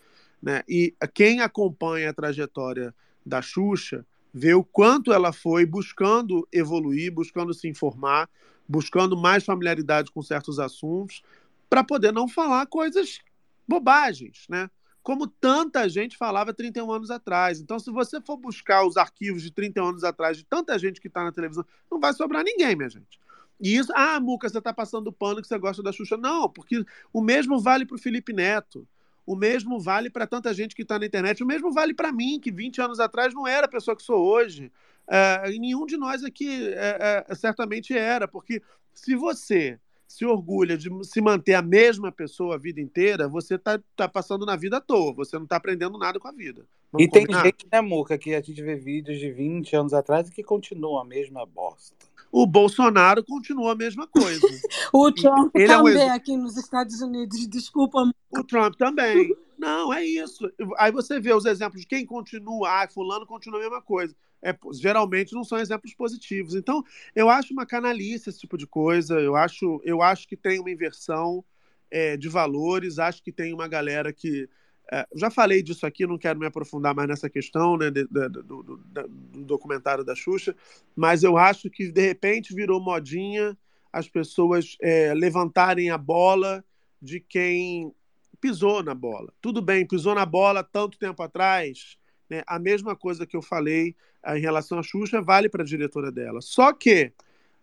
Né? E quem acompanha a trajetória da Xuxa vê o quanto ela foi buscando evoluir, buscando se informar, buscando mais familiaridade com certos assuntos, para poder não falar coisas bobagens, né? Como tanta gente falava 31 anos atrás. Então, se você for buscar os arquivos de 31 anos atrás de tanta gente que está na televisão, não vai sobrar ninguém, minha gente. E isso, ah, Muca, você está passando pano que você gosta da Xuxa. Não, porque o mesmo vale para o Felipe Neto. O mesmo vale para tanta gente que está na internet. O mesmo vale para mim, que 20 anos atrás não era a pessoa que sou hoje. É, e nenhum de nós aqui é, é, certamente era, porque se você se orgulha de se manter a mesma pessoa a vida inteira, você está tá passando na vida à toa, você não está aprendendo nada com a vida. Vamos e tem gente, né, Muca, que a gente vê vídeos de 20 anos atrás e que continua a mesma bosta. O Bolsonaro continua a mesma coisa. (laughs) o Trump Ele também é um... aqui nos Estados Unidos, desculpa. O Trump também. Não, é isso. Aí você vê os exemplos de quem continua, ah, fulano continua a mesma coisa. É, geralmente não são exemplos positivos. Então, eu acho uma canalice esse tipo de coisa. Eu acho, eu acho que tem uma inversão é, de valores. Acho que tem uma galera que. É, já falei disso aqui, não quero me aprofundar mais nessa questão né, de, de, do, do, do documentário da Xuxa, mas eu acho que de repente virou modinha as pessoas é, levantarem a bola de quem pisou na bola. Tudo bem, pisou na bola tanto tempo atrás. Né? A mesma coisa que eu falei ah, em relação à Xuxa vale para a diretora dela. Só que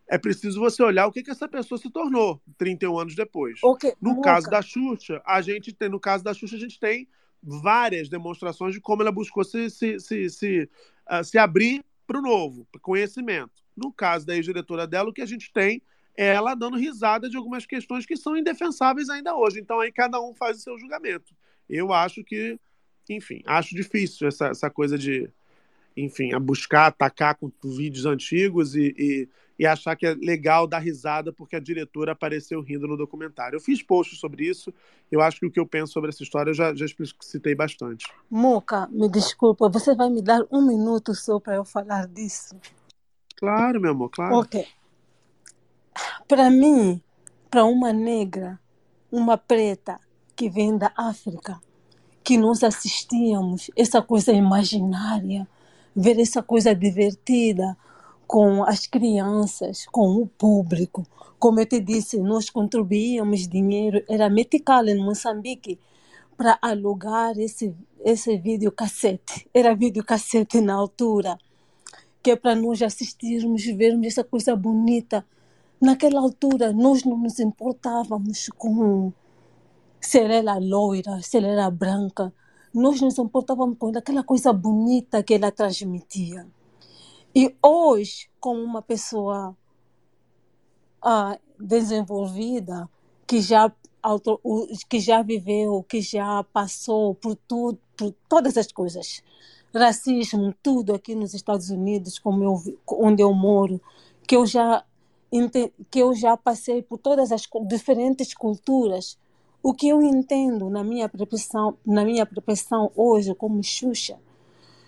é preciso você olhar o que, que essa pessoa se tornou 31 anos depois. Okay. No caso da Xuxa, a gente tem, no caso da Xuxa, a gente tem várias demonstrações de como ela buscou se, se, se, se, uh, se abrir para o novo, para conhecimento. No caso da ex-diretora dela, o que a gente tem ela dando risada de algumas questões que são indefensáveis ainda hoje. Então aí cada um faz o seu julgamento. Eu acho que, enfim, acho difícil essa, essa coisa de, enfim, a buscar atacar com vídeos antigos e, e, e, achar que é legal dar risada porque a diretora apareceu rindo no documentário. Eu fiz posts sobre isso, eu acho que o que eu penso sobre essa história eu já, já citei bastante. Moca, me desculpa, você vai me dar um minuto só para eu falar disso? Claro, meu amor, claro. Ok. Para mim, para uma negra, uma preta que vem da África, que nós assistíamos essa coisa imaginária, ver essa coisa divertida com as crianças, com o público. Como eu te disse, nós contribuíamos dinheiro, era metical em Moçambique, para alugar esse, esse videocassete. Era videocassete na altura, que é para nós assistirmos, vermos essa coisa bonita Naquela altura, nós não nos importávamos com se ela era loira, se ela era branca. Nós nos importávamos com aquela coisa bonita que ela transmitia. E hoje, como uma pessoa ah, desenvolvida, que já, que já viveu, que já passou por tudo, por todas as coisas, racismo, tudo aqui nos Estados Unidos, como eu, onde eu moro, que eu já que eu já passei por todas as diferentes culturas. O que eu entendo na minha profissão, na minha profissão hoje como Xuxa,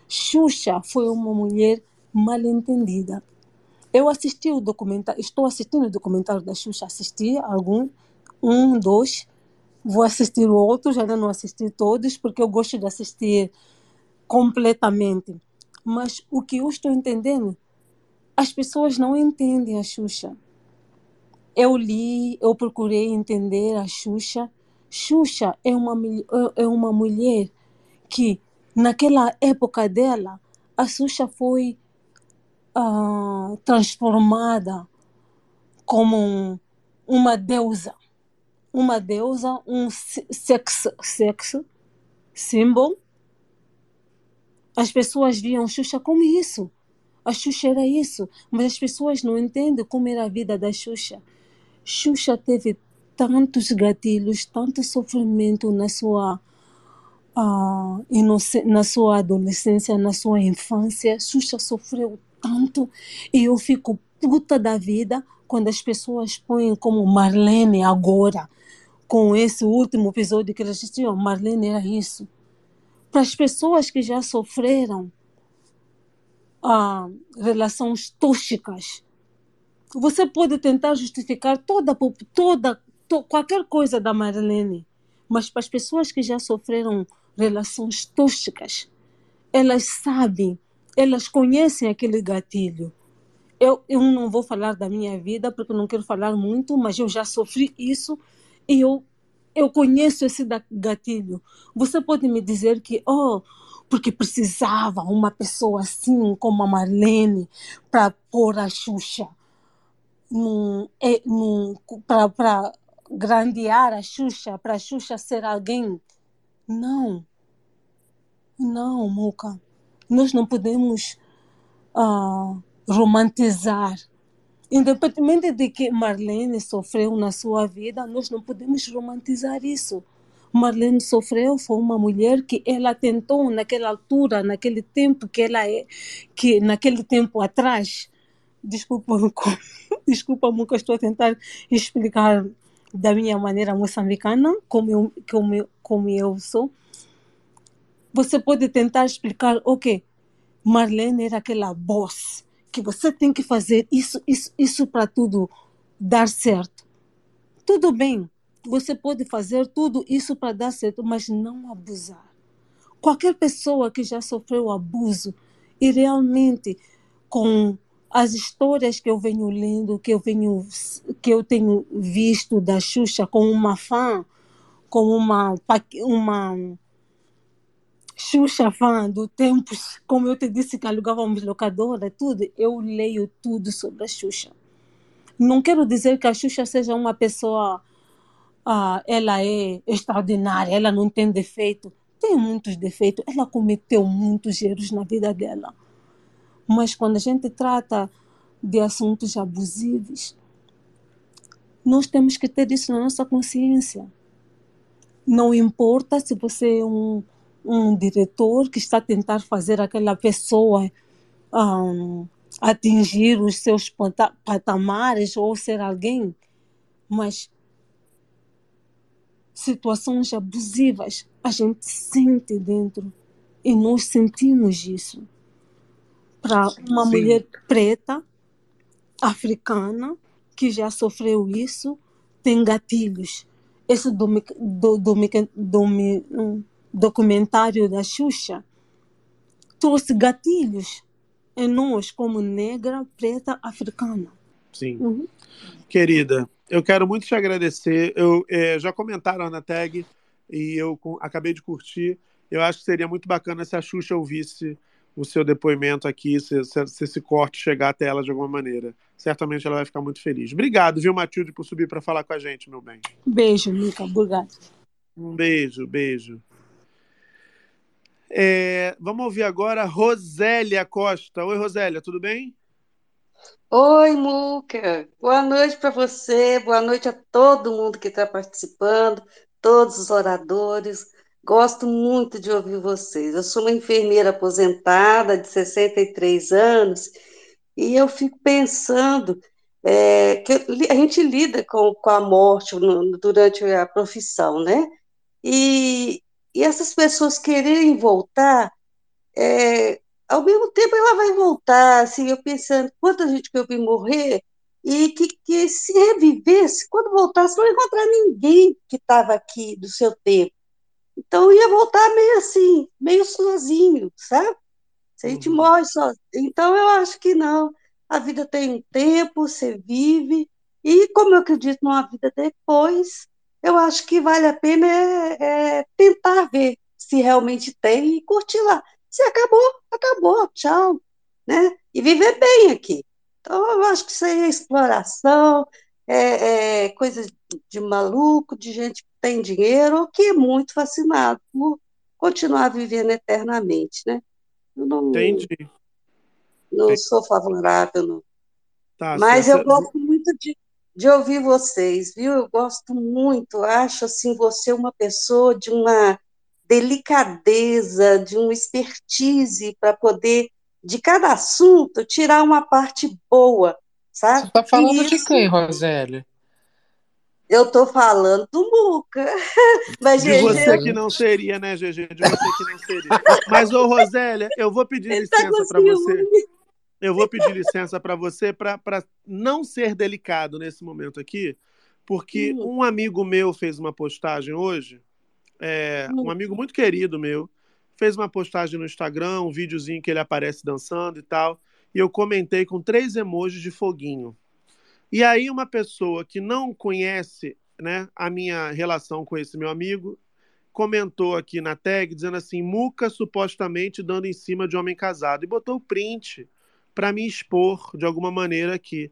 Xuxa foi uma mulher mal entendida. Eu assisti o documentário, estou assistindo o documentário da Xuxa, assisti algum, um, dois, vou assistir outros, ainda não assisti todos, porque eu gosto de assistir completamente. Mas o que eu estou entendendo as pessoas não entendem a Xuxa. Eu li, eu procurei entender a Xuxa. Xuxa é uma, é uma mulher que, naquela época dela, a Xuxa foi uh, transformada como um, uma deusa. Uma deusa, um sexo, sexo símbolo. As pessoas viam Xuxa como isso A Xuxa era isso, mas as pessoas não entendem como era a vida da Xuxa. Xuxa teve tantos gatilhos, tanto sofrimento na sua inoce- na sua adolescência, na sua infância. Xuxa sofreu tanto e eu fico puta da vida quando as pessoas põem como Marlene agora, com esse último episódio que eles diziam, Marlene era isso. Para as pessoas que já sofreram ah, relações tóxicas, você pode tentar justificar toda, toda, to- qualquer coisa da Marlene, mas para as pessoas que já sofreram relações tóxicas, elas sabem, elas conhecem aquele gatilho. Eu, eu não vou falar da minha vida porque não quero falar muito, mas eu já sofri isso e eu, eu conheço esse gatilho. Você pode me dizer que, oh, porque precisava uma pessoa assim como a Marlene para pôr a Xuxa é, para grandear a Xuxa, para a Xuxa ser alguém. Não, não, Muca. Nós não podemos ah, romantizar. Independentemente de que Marlene sofreu na sua vida, nós não podemos romantizar isso. Marlene sofreu, foi uma mulher que ela tentou naquela altura, naquele tempo que ela é, que naquele tempo atrás, desculpa, (laughs) desculpa, Muca, estou a tentar explicar da minha maneira moçambicana, como eu, como eu, como eu sou. Você pode tentar explicar, ok, Marlene era aquela boss, que você tem que fazer isso, isso, isso para tudo dar certo. Tudo bem, você pode fazer tudo isso para dar certo, mas não abusar. Qualquer pessoa que já sofreu abuso e realmente com as histórias que eu venho lendo, que eu venho que eu tenho visto da Xuxa como uma fã, como uma uma Xuxa fã do tempos, como eu te disse que alugávamos locadora, tudo, eu leio tudo sobre a Xuxa. Não quero dizer que a Xuxa seja uma pessoa, ah, ela é extraordinária, ela não tem defeito. Tem muitos defeitos, ela cometeu muitos erros na vida dela. Mas quando a gente trata de assuntos abusivos, nós temos que ter isso na nossa consciência. Não importa se você é um, um diretor que está a tentar fazer aquela pessoa ahn, atingir os seus pata- patamares ou ser alguém, mas situações abusivas a gente sente dentro e nós sentimos isso. Para uma Sim. mulher preta, africana, que já sofreu isso, tem gatilhos. Esse domi- do, domi- domi- documentário da Xuxa trouxe gatilhos em nós como negra, preta, africana. Sim. Uhum. Querida, eu quero muito te agradecer. Eu eh, já comentaram na tag e eu com- acabei de curtir. Eu acho que seria muito bacana se a Xuxa ouvisse o seu depoimento aqui, se, se- se esse corte chegar até ela de alguma maneira. Certamente ela vai ficar muito feliz. Obrigado, viu, Matilde, por subir para falar com a gente, meu bem. Beijo, Mica. Obrigada. Um beijo, beijo. É, vamos ouvir agora Rosélia Costa. Oi, Rosélia, tudo bem? Oi, Muca. Boa noite para você, boa noite a todo mundo que está participando, todos os oradores. Gosto muito de ouvir vocês. Eu sou uma enfermeira aposentada de 63 anos e eu fico pensando é, que a gente lida com, com a morte no- durante a profissão, né? E, e essas pessoas quererem voltar é, ao mesmo tempo ela vai voltar, assim, eu pensando, quanta gente que eu vi morrer, e que, que se revivesse, quando voltasse, não ia encontrar ninguém que estava aqui do seu tempo. Então ia voltar meio assim, meio sozinho, sabe? Se a gente morre só. Então eu acho que não. A vida tem um tempo, você vive, e como eu acredito numa vida depois, eu acho que vale a pena é, é tentar ver se realmente tem e curtir lá. Se acabou, acabou, tchau, né? E viver bem aqui. Então, eu acho que isso aí é exploração, é, é coisa de maluco, de gente que tem dinheiro, ou que é muito fascinado por continuar vivendo eternamente, né? Eu não, Entendi. não sou favorável, não. Tá Mas eu gosto muito de, de ouvir vocês, viu? Eu gosto muito, acho assim você uma pessoa de uma delicadeza, de uma expertise para poder, de cada assunto, tirar uma parte boa, sabe? Tá falando E de isso quem, Rosélia? eu tô falando do Muca. (laughs) Mas, De você que não seria, né, GG? De você que não seria. Mas, ô Rosélia, eu vou pedir tá licença com para você. Eu vou pedir licença para você para não ser delicado nesse momento aqui, porque Hum. um amigo meu fez uma postagem hoje, é, um amigo muito querido meu, fez uma postagem no Instagram, um videozinho que ele aparece dançando e tal, e eu comentei com três emojis de foguinho. E aí uma pessoa que não conhece né, a minha relação com esse meu amigo comentou aqui na tag dizendo assim, Muca supostamente dando em cima de homem casado e botou o print para me expor de alguma maneira aqui.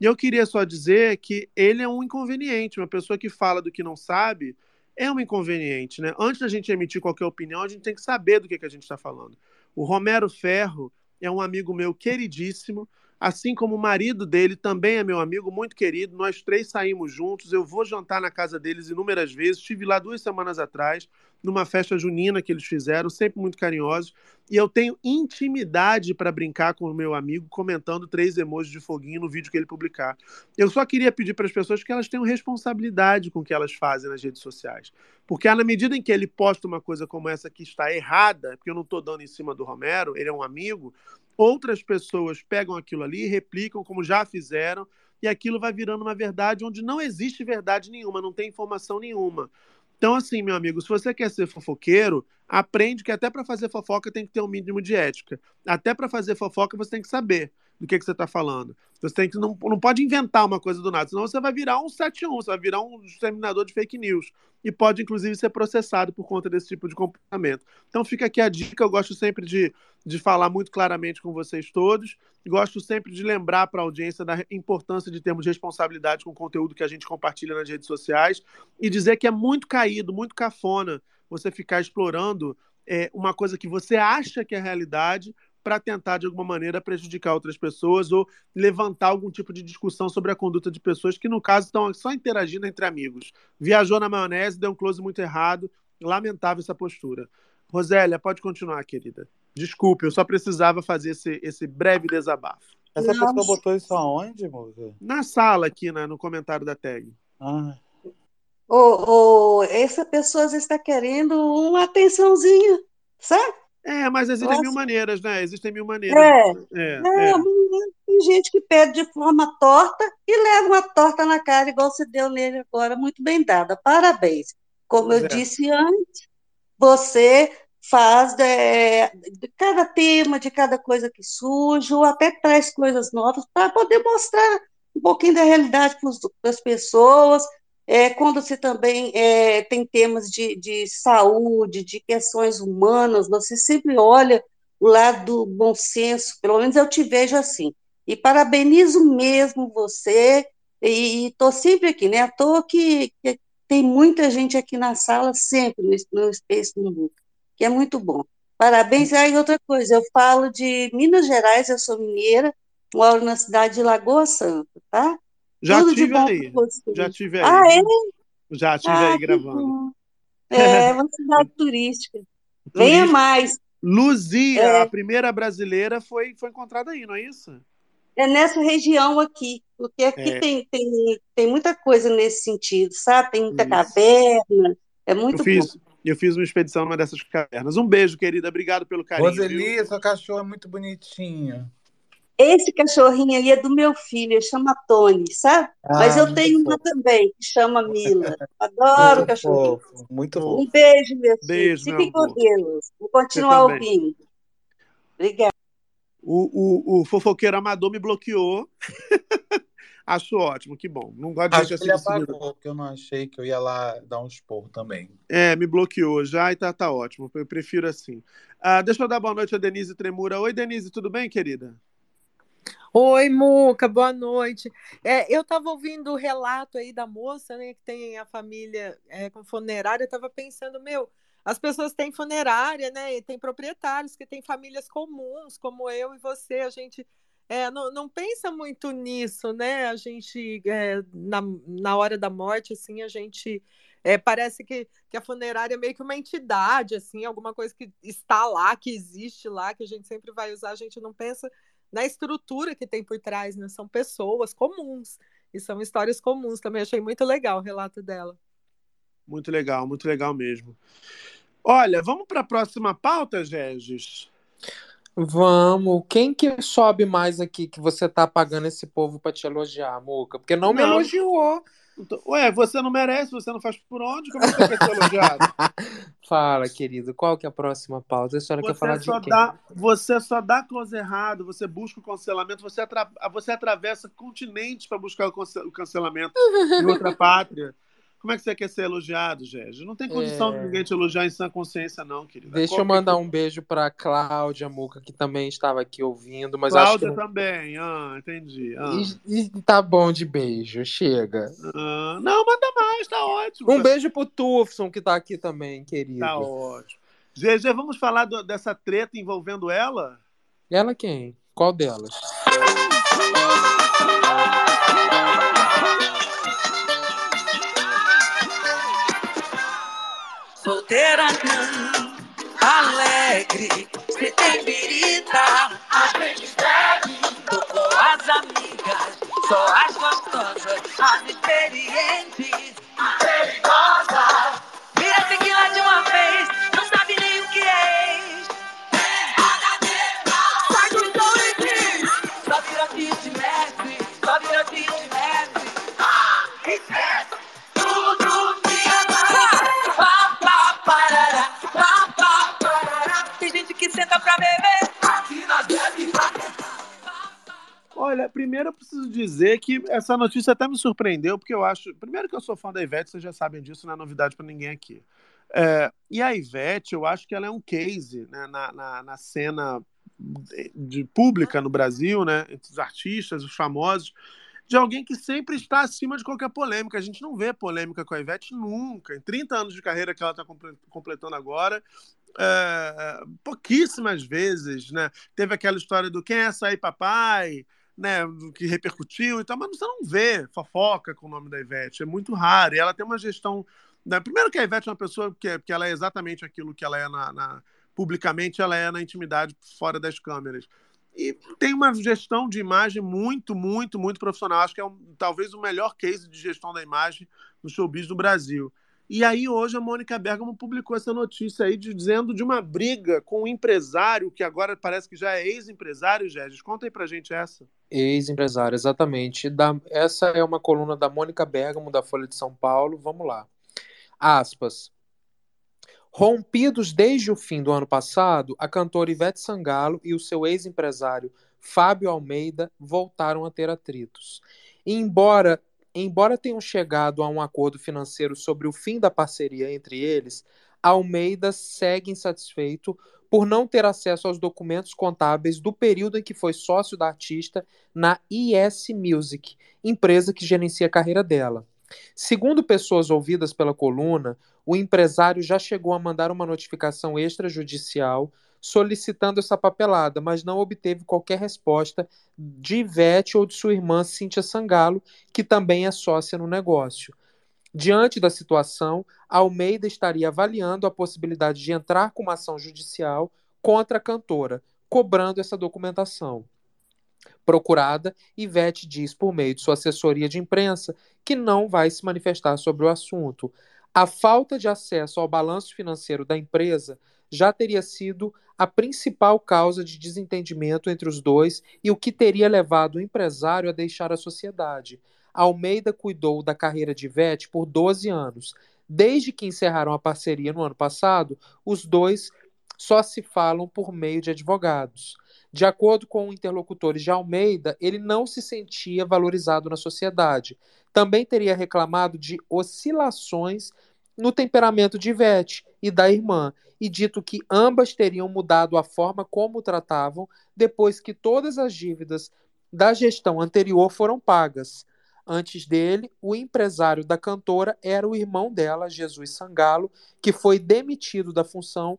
E eu queria só dizer que ele é um inconveniente, uma pessoa que fala do que não sabe é um inconveniente, né? Antes da gente emitir qualquer opinião, a gente tem que saber do que, que a gente está falando. O Romero Ferro é um amigo meu queridíssimo, assim como o marido dele também é meu amigo muito querido. Nós três saímos juntos. Eu vou jantar na casa deles inúmeras vezes. Estive lá duas semanas atrás, numa festa junina que eles fizeram, sempre muito carinhosos. E eu tenho intimidade para brincar com o meu amigo, comentando três emojis de foguinho no vídeo que ele publicar. Eu só queria pedir para as pessoas que elas tenham responsabilidade com o que elas fazem nas redes sociais. Porque na medida em que ele posta uma coisa como essa que está errada, porque eu não estou dando em cima do Romero, ele é um amigo, outras pessoas pegam aquilo ali, replicam como já fizeram, e aquilo vai virando uma verdade onde não existe verdade nenhuma, não tem informação nenhuma. Então, assim, meu amigo, se você quer ser fofoqueiro, aprende que até para fazer fofoca tem que ter um mínimo de ética. Até para fazer fofoca você tem que saber do que, que você está falando. Você tem que não, não pode inventar uma coisa do nada, senão você vai virar um 71, você vai virar um disseminador de fake news. E pode, inclusive, ser processado por conta desse tipo de comportamento. Então fica aqui a dica, eu gosto sempre de, de falar muito claramente com vocês todos. Gosto sempre de lembrar para a audiência da importância de termos responsabilidade com o conteúdo que a gente compartilha nas redes sociais e dizer que é muito caído, muito cafona você ficar explorando é, uma coisa que você acha que é realidade para tentar, de alguma maneira, prejudicar outras pessoas ou levantar algum tipo de discussão sobre a conduta de pessoas que, no caso, estão só interagindo entre amigos. Viajou na maionese, deu um close muito errado. Lamentável essa postura. Rosélia, pode continuar, querida. Desculpe, eu só precisava fazer esse, esse breve desabafo. Essa Nossa. pessoa botou isso aonde, moça? Na sala aqui, né, no comentário da tag. Ah, Ô, ô, essa pessoa às vezes está querendo uma atençãozinha, sabe? É, mas existem Nossa. mil maneiras, né? Existem mil maneiras. É, É, é, é. tem gente que pede de forma torta e leva uma torta na cara, igual você deu nele agora, muito bem dada. Parabéns. Como Pois eu é. disse antes, você faz é, de cada tema, de cada coisa que surge, ou até traz coisas novas para poder mostrar um pouquinho da realidade para as pessoas. É, quando você também é, tem temas de, de saúde, de questões humanas, você sempre olha o lado do bom senso, pelo menos eu te vejo assim. E parabenizo mesmo você, e estou sempre aqui, né? À toa que, que tem muita gente aqui na sala, sempre no, no Space no Book, que é muito bom. Parabéns. E aí, outra coisa, eu falo de Minas Gerais, eu sou mineira, moro na cidade de Lagoa Santa, tá? Já Tudo de tive bom aí. Já tive aí. Ah, é? Já tive Ah, aí gravando. bom. (laughs) É uma cidade turística. Venha Turística. mais. Luzia, É. a primeira brasileira, foi, foi encontrada aí, não é isso? É nessa região aqui, porque aqui É. tem, tem, tem muita coisa nesse sentido, sabe? Tem muita Isso. caverna, é Eu muito bom. fiz, eu fiz uma expedição numa dessas cavernas. Um beijo, querida. Obrigado pelo carinho. viu? Roseli, seu cachorro é muito bonitinho. Esse cachorrinho aí é do meu filho, ele chama Tony, sabe? Mas Ah, eu muito tenho uma fofo. também, que chama Mila. Adoro Muito cachorrinho. fofo, muito Um fofo. Um beijo, meu filho. Beijo, meu Fiquem com amor. Deus. Vou continuar ouvindo. Obrigada. O, o, o fofoqueiro amador me bloqueou. (laughs) Acho ótimo, que bom. Não gosto de Acho gente que ele assim sumida. apagou, porque eu não achei que eu ia lá dar um esporro também. É, me bloqueou já e tá, tá ótimo. Eu prefiro assim. Ah, deixa eu dar boa noite a Denise Tremura. Oi, Denise, tudo bem, querida? Oi, Muca, boa noite. É, eu estava ouvindo o relato aí da moça, né, que tem a família é, com funerária, eu estava pensando, meu, as pessoas têm funerária, né? E tem proprietários que têm famílias comuns, como eu e você. A gente é, não, não pensa muito nisso, né? A gente, é, na, na hora da morte, assim, a gente é, parece que, que a funerária é meio que uma entidade, assim, alguma coisa que está lá, que existe lá, que a gente sempre vai usar, a gente não pensa na estrutura que tem por trás, né? São pessoas comuns e são histórias comuns. Também achei muito legal o relato dela. Muito legal, muito legal mesmo. Olha, vamos para a próxima pauta, Regis? Vamos. Quem que sobe mais aqui que você tá pagando esse povo para te elogiar, Muca? Porque não, me elogiou. Então, Ué, você não merece, você não faz por onde, como é que você quer ser elogiado? (laughs) Fala, querido, qual que é a próxima pauta? A senhora quer falar Você só, de quem? dá, você só dá close errado, você busca o cancelamento, você, atra- você atravessa continentes para buscar o o cancelamento em outra pátria. Como é que você quer ser elogiado, Gégio? Não tem condição É. de ninguém te elogiar em sã consciência, não, querido. Deixa eu mandar um beijo pra Cláudia Muca, que também estava aqui ouvindo, mas Cláudia acho que. também. Ah, entendi. Ah. E, e tá bom de beijo, chega. Ah, não, manda mais, tá ótimo. Um beijo pro Tufson, que tá aqui também, querido. Tá ótimo. GG, vamos falar do- dessa treta envolvendo ela? Ela quem? Qual delas? Solteira não, alegre, se tem birita, a gente bebe. Tô com as amigas, só as gostosas, as experientes, a perigosa. Senta pra beber, aqui nós bebe pra Olha, primeiro eu preciso dizer que essa notícia até me surpreendeu, porque eu acho. Primeiro que eu sou fã da Ivete, vocês já sabem disso, não é novidade para ninguém aqui. É, e a Ivete, eu acho que ela é um case né, na, na, na cena de pública no Brasil, né, entre os artistas, os famosos, de alguém que sempre está acima de qualquer polêmica. A gente não vê polêmica com a Ivete nunca. Em 30 anos de carreira que ela está completando agora, é, pouquíssimas vezes, né? Teve aquela história do quem é essa aí, papai, né? Que repercutiu e tal, mas você não vê fofoca com o nome da Ivete, é muito raro. E ela tem uma gestão. Né? Primeiro que a Ivete é uma pessoa que, que ela é exatamente aquilo que ela é na, na- publicamente, ela é na intimidade fora das câmeras. E tem uma gestão de imagem muito, muito, muito profissional. Acho que é um- talvez o melhor case de gestão da imagem no showbiz do Brasil. E aí, hoje, a Mônica Bergamo publicou essa notícia aí dizendo de uma briga com um empresário, que agora parece que já é ex-empresário, Gégis. Conta aí pra gente essa. Ex-empresária, exatamente. Da- essa é uma coluna da Mônica Bergamo, da Folha de São Paulo. Vamos lá. Aspas. Rompidos desde o fim do ano passado, a cantora Ivete Sangalo e o seu ex-empresário Fábio Almeida voltaram a ter atritos. E embora, embora tenham chegado a um acordo financeiro sobre o fim da parceria entre eles, Almeida segue insatisfeito por não ter acesso aos documentos contábeis do período em que foi sócio da artista na IS Music, empresa que gerencia a carreira dela. Segundo pessoas ouvidas pela coluna, o empresário já chegou a mandar uma notificação extrajudicial solicitando essa papelada, mas não obteve qualquer resposta de Ivete ou de sua irmã Cíntia Sangalo, que também é sócia no negócio. Diante da situação, Almeida estaria avaliando a possibilidade de entrar com uma ação judicial contra a cantora, cobrando essa documentação. Procurada, Ivete diz por meio de sua assessoria de imprensa que não vai se manifestar sobre o assunto. A falta de acesso ao balanço financeiro da empresa já teria sido a principal causa de desentendimento entre os dois e o que teria levado o empresário a deixar a sociedade. Almeida cuidou da carreira de Ivete por 12 anos. Desde que encerraram a parceria no ano passado, os dois só se falam por meio de advogados. De acordo com interlocutores de Almeida, ele não se sentia valorizado na sociedade. Também teria reclamado de oscilações no temperamento de Ivete e da irmã, e dito que ambas teriam mudado a forma como tratavam depois que todas as dívidas da gestão anterior foram pagas. Antes dele, o empresário da cantora era o irmão dela, Jesus Sangalo, que foi demitido da função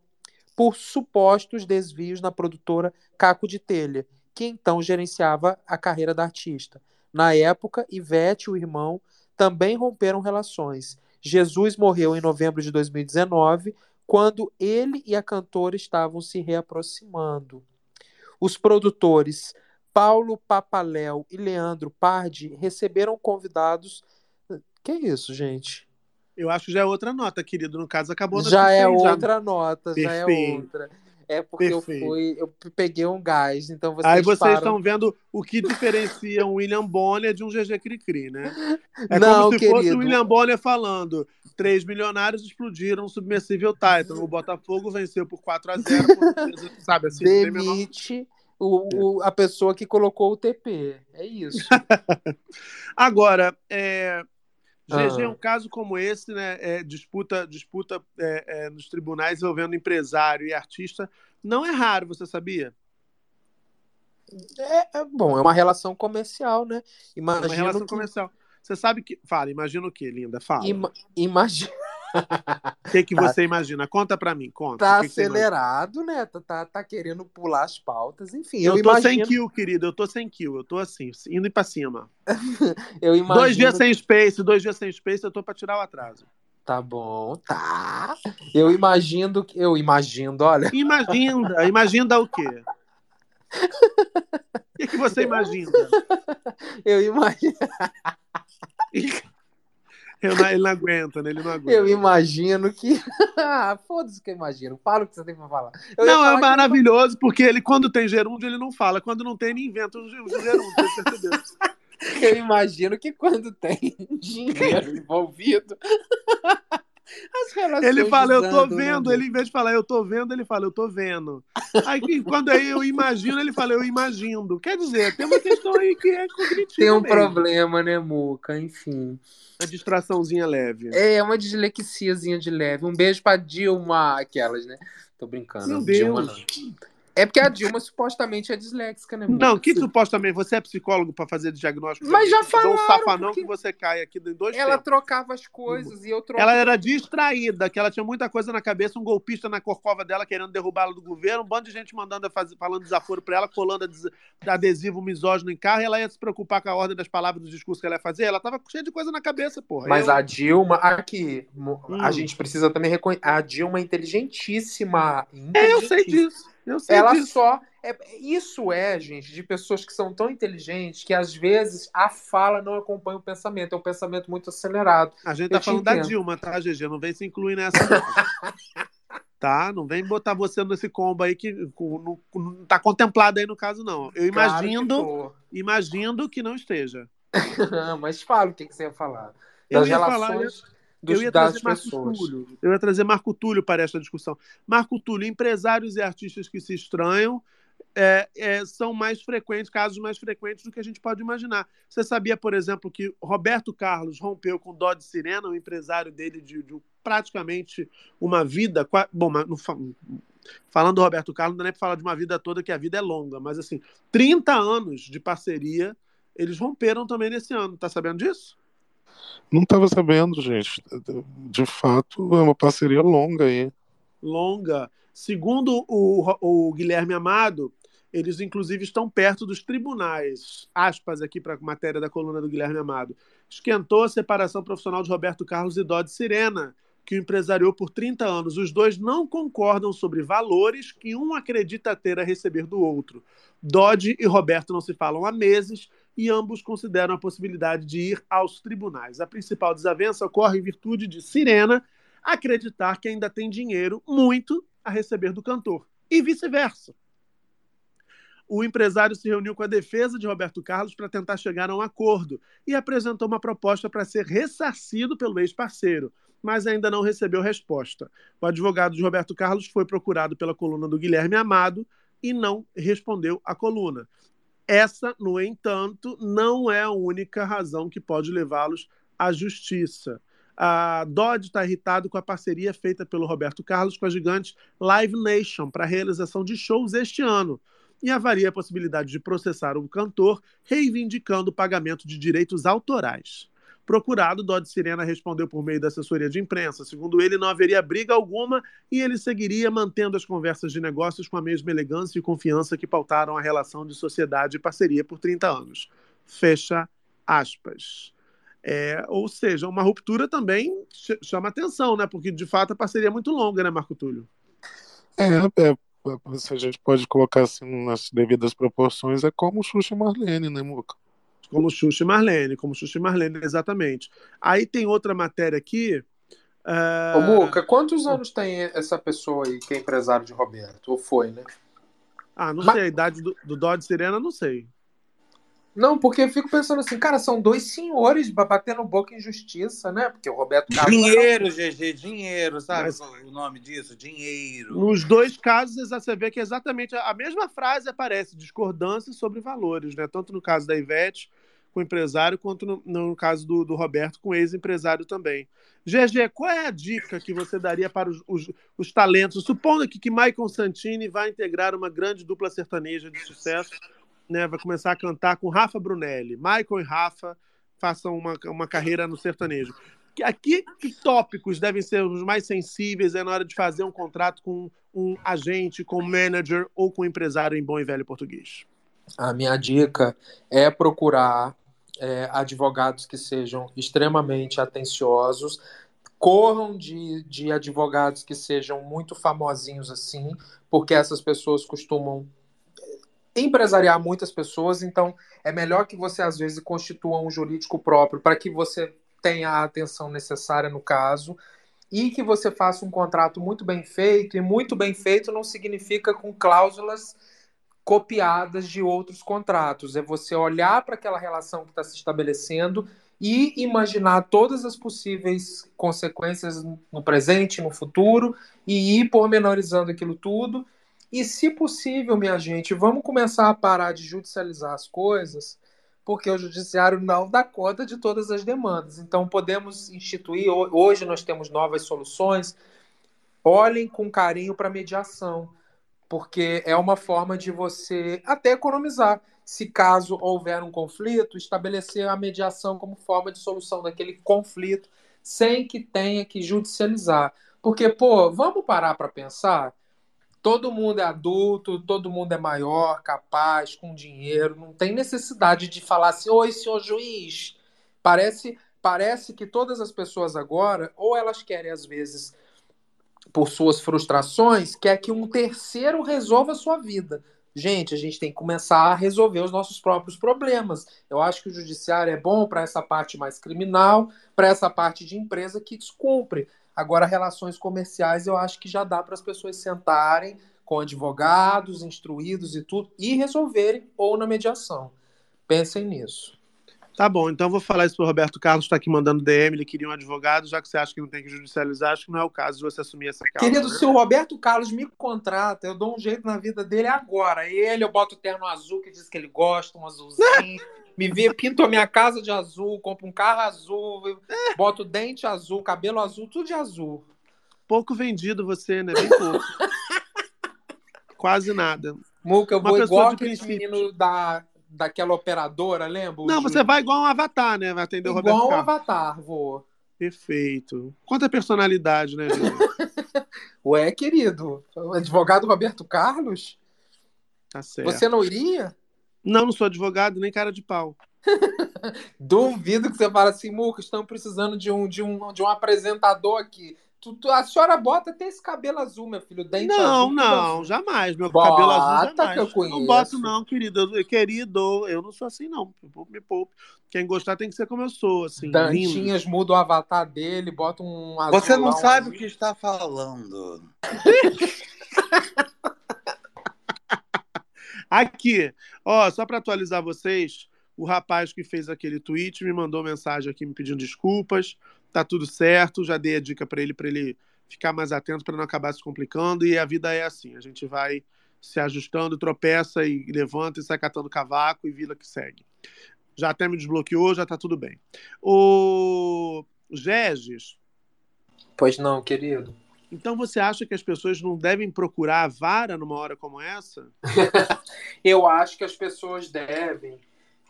por supostos desvios na produtora Caco de Telha, que então gerenciava a carreira da artista. Na época, Ivete e o irmão também romperam relações. Jesus morreu em novembro de 2019, quando ele e a cantora estavam se reaproximando. Os produtores Paulo Papaléu e Leandro Pardi receberam convidados. Que isso, gente? Eu acho que já é outra nota, querido. No caso, acabou a Já é outra nota, já é Perfeito. outra. É porque eu fui, eu peguei um gás, então vocês Aí vocês param- estão vendo o que diferencia um William Bonner de um GG Cricri, né? É Não, como se fosse querido. o William Bonner falando: três milionários explodiram o submersível Titan. O Botafogo venceu por 4 a 0 (laughs) sabe assim? Demite o, o- a pessoa que colocou o TP. É isso. (laughs) Agora, é, GG Ah. um caso como esse, né? é, disputa disputa é, é, nos tribunais envolvendo empresário e artista. Não é raro, você sabia? É, é bom, é uma relação comercial, né? É uma Imagino relação que- comercial. Você sabe que. Fala, imagina o que, linda? Fala. Ima- imagina. O que, que Tá. você imagina? Conta pra mim, conta. Tá que que imagina? acelerado, né? Tá, tá, tá querendo pular as pautas. Enfim, Eu, eu, tô imagino. sem kill, querido. Eu tô sem kill. Eu tô assim, indo pra cima. (laughs) Eu imagino. Dois dias sem space, dois dias sem space, eu tô pra tirar o atraso. Tá bom, tá. Eu imagino que. Eu imagino, olha. Imagina, imagina o quê? O que, que você imagina? (laughs) Eu imagino. Eu não- ele não aguenta, né? Ele não aguenta. Eu imagino que. (laughs) Ah, Foda-se que eu imagino. Fala o que você tem pra falar. Eu não, falar é que- maravilhoso, porque ele, quando tem gerúndio, ele não fala. Quando não tem, ele inventa um ge- um gerúndio. Você percebeu? (laughs) Eu imagino que quando tem (laughs) dinheiro envolvido. As relações Ele fala, eu tô né, vendo. Ele, em vez de falar, eu tô vendo, ele fala, eu tô vendo. Aí, quando aí eu imagino, ele fala, eu imagino. Quer dizer, tem uma questão aí que é cognitiva Tem um mesmo. problema, né, Muca? Enfim. Uma distraçãozinha leve. É, uma dislexiazinha de leve. Um beijo pra Dilma, aquelas, né? Tô brincando. Meu Dilma Deus. não. É porque a Dilma supostamente é disléxica, né? Não, que supostamente você é psicólogo pra fazer diagnóstico? Mas já um falaram, safanão porque que você cai aqui em dois Ela tempos. trocava as coisas e eu trocava. Ela era distraída, que ela tinha muita coisa na cabeça, um golpista na corcova dela querendo derrubá-la do governo, um bando de gente mandando fazer, falando desaforo pra ela, colando ades- adesivo misógino em carro, e ela ia se preocupar com a ordem das palavras do discurso que ela ia fazer. Ela tava cheia de coisa na cabeça, porra. Mas Eu- a Dilma, aqui, mo- a Hum. gente precisa também reconhecer. A Dilma é inteligentíssima. É, eu sei inteligentíssima. disso. Ela disso. só. é- isso é, gente, de pessoas que são tão inteligentes que às vezes a fala não acompanha o pensamento. É um pensamento muito acelerado. A gente Eu tá falando da entendo. Dilma, tá, GG? Não vem se incluir nessa. (laughs) tá? Não vem botar você nesse combo aí que não, não tá contemplado aí no caso, não. Eu Claro que imagino, imagino que não esteja. (laughs) Mas fala o que, que você ia falar. Eu Das falar, relações eu- dos- eu ia trazer Marco pessoas. Túlio. Eu ia trazer Marco Túlio para esta discussão. Marco Túlio, empresários e artistas que se estranham é, é, são mais frequentes, casos mais frequentes do que a gente pode imaginar. Você sabia, por exemplo, que Roberto Carlos rompeu com Dodge Sirena, o empresário dele de, de praticamente uma vida. Bom, não falando do Roberto Carlos, não dá nem para falar de uma vida toda, que a vida é longa, mas assim, 30 anos de parceria, eles romperam também nesse ano. Tá sabendo disso? Não estava sabendo, gente. De fato, é uma parceria longa aí. longa. Segundo o, o Guilherme Amado, eles inclusive estão perto dos tribunais. Aspas aqui para a matéria da coluna do Guilherme Amado. Esquentou a separação profissional de Roberto Carlos e Dodge Sirena, que o empresariou por 30 anos. Os dois não concordam sobre valores que um acredita ter a receber do outro. Dodge e Roberto não se falam há meses e ambos consideram a possibilidade de ir aos tribunais. A principal desavença ocorre em virtude de Sirena acreditar que ainda tem dinheiro muito a receber do cantor e vice-versa. O empresário se reuniu com a defesa de Roberto Carlos para tentar chegar a um acordo e apresentou uma proposta para ser ressarcido pelo ex-parceiro, mas ainda não recebeu resposta. O advogado de Roberto Carlos foi procurado pela coluna do Guilherme Amado e não respondeu à coluna. Essa, no entanto, não é a única razão que pode levá-los à justiça. A Dodge está irritado com a parceria feita pelo Roberto Carlos com a gigante Live Nation para a realização de shows este ano. e avalia a possibilidade de processar o cantor, reivindicando o pagamento de direitos autorais. Procurado, Dodge Sirena respondeu por meio da assessoria de imprensa. Segundo ele, não haveria briga alguma e ele seguiria mantendo as conversas de negócios com a mesma elegância e confiança que pautaram a relação de sociedade e parceria por 30 anos. Fecha aspas. É, ou seja, uma ruptura também ch- chama atenção, né? Porque de fato a parceria é muito longa, né, Marco Túlio? É, é, se a gente pode colocar assim nas devidas proporções, é como Xuxa e Marlene, né, Muca? Como Xuxa e Marlene, como Xuxa e Marlene, exatamente. Aí tem outra matéria aqui. ah, Ô, Muca, quantos anos tem essa pessoa aí que é empresário de Roberto? Ou foi, né? Ah, não Mas- sei, a idade do, do Dodge Sirena, não sei. Não, porque eu fico pensando assim, cara, são dois senhores ba- batendo boca em justiça, né? Porque o Roberto Carlos. Dinheiro, GG, dinheiro, sabe Mas- o nome disso? Dinheiro. Nos dois casos, você vê que exatamente a mesma frase aparece, discordância sobre valores, né? Tanto no caso da Ivete com o empresário, quanto no, no caso do, do Roberto com ex-empresário também. GG, qual é a dica que você daria para os, os- os talentos? Supondo que Michael Santini vai integrar uma grande dupla sertaneja de sucesso, né? Vai começar a cantar com Rafa Brunelli. Michael e Rafa façam uma, uma carreira no sertanejo. Aqui, que tópicos devem ser os mais sensíveis é na hora de fazer um contrato com um agente, com um manager ou com um empresário em bom e velho português? A minha dica é procurar é, advogados que sejam extremamente atenciosos, corram de, de advogados que sejam muito famosinhos assim, porque essas pessoas costumam empresariar muitas pessoas, então é melhor que você às vezes constitua um jurídico próprio para que você tenha a atenção necessária no caso e que você faça um contrato muito bem feito, e muito bem feito não significa com cláusulas copiadas de outros contratos. É você olhar para aquela relação que está se estabelecendo e imaginar todas as possíveis consequências no presente, no futuro, e ir pormenorizando aquilo tudo. E, se possível, minha gente, vamos começar a parar de judicializar as coisas, porque o judiciário não dá conta de todas as demandas. Então, podemos instituir, ho- hoje nós temos novas soluções. Olhem com carinho para a mediação porque é uma forma de você até economizar. Se caso houver um conflito, estabelecer a mediação como forma de solução daquele conflito, sem que tenha que judicializar. Porque, pô, vamos parar para pensar? Todo mundo é adulto, todo mundo é maior, capaz, com dinheiro, não tem necessidade de falar assim: oi, senhor juiz. Parece, parece que todas as pessoas agora, ou elas querem, às vezes, por suas frustrações, quer que um terceiro resolva a sua vida. Gente, a gente tem que começar a resolver os nossos próprios problemas. Eu acho que o judiciário é bom para essa parte mais criminal, para essa parte de empresa que descumpre. Agora, relações comerciais, eu acho que já dá para as pessoas sentarem com advogados, instruídos e tudo, e resolverem ou na mediação. Pensem nisso. Tá bom, então vou falar isso pro Roberto Carlos, está aqui mandando DM, ele queria um advogado, já que você acha que não tem que judicializar, acho que não é o caso de você assumir essa causa. Querido, né? se o Roberto Carlos me contrata, eu dou um jeito na vida dele agora. Ele, eu boto o terno azul que diz que ele gosta, um azulzinho. (laughs) Me vê, pinto a minha casa de azul, compro um carro azul, boto dente azul, cabelo azul, tudo de azul. Pouco vendido você, né? Bem pouco. (laughs) Quase nada. Muca, eu Uma vou igual princípios. meninos da, daquela operadora, lembra? Não, você vai igual um avatar, né? Vai atender o Igual Roberto um Carlos. avatar, vou. Perfeito. Quanta personalidade, né, gente? (laughs) Ué, querido, advogado Roberto Carlos? Tá certo. Você não iria? Não, não sou advogado, nem cara de pau. (laughs) Duvido que você fale assim, Muca, estamos precisando de um, de um, de um apresentador aqui. Tu- tu- a senhora bota até esse cabelo azul, meu filho, dente Não, azul. não, azul. jamais. Meu Bota cabelo azul que jamais. eu conheço. não boto, não, querido. Eu- Querido, eu não sou assim, não. Me poupe, me poupe. Quem gostar tem que ser como eu sou, assim, lindo. Dantinhas muda o avatar dele, bota um azul. Você não sabe azul. o que está falando. (laughs) Aqui, ó, só para atualizar vocês, o rapaz que fez aquele tweet me mandou mensagem aqui me pedindo desculpas. Tá tudo certo, já dei a dica para ele para ele ficar mais atento para não acabar se complicando e a vida é assim, a gente vai se ajustando, tropeça e levanta e sai catando cavaco e vila que segue. Já até me desbloqueou, já tá tudo bem. O Regis, Pois não, querido. Então você acha que as pessoas não devem procurar a vara numa hora como essa? (laughs) Eu acho que as pessoas devem.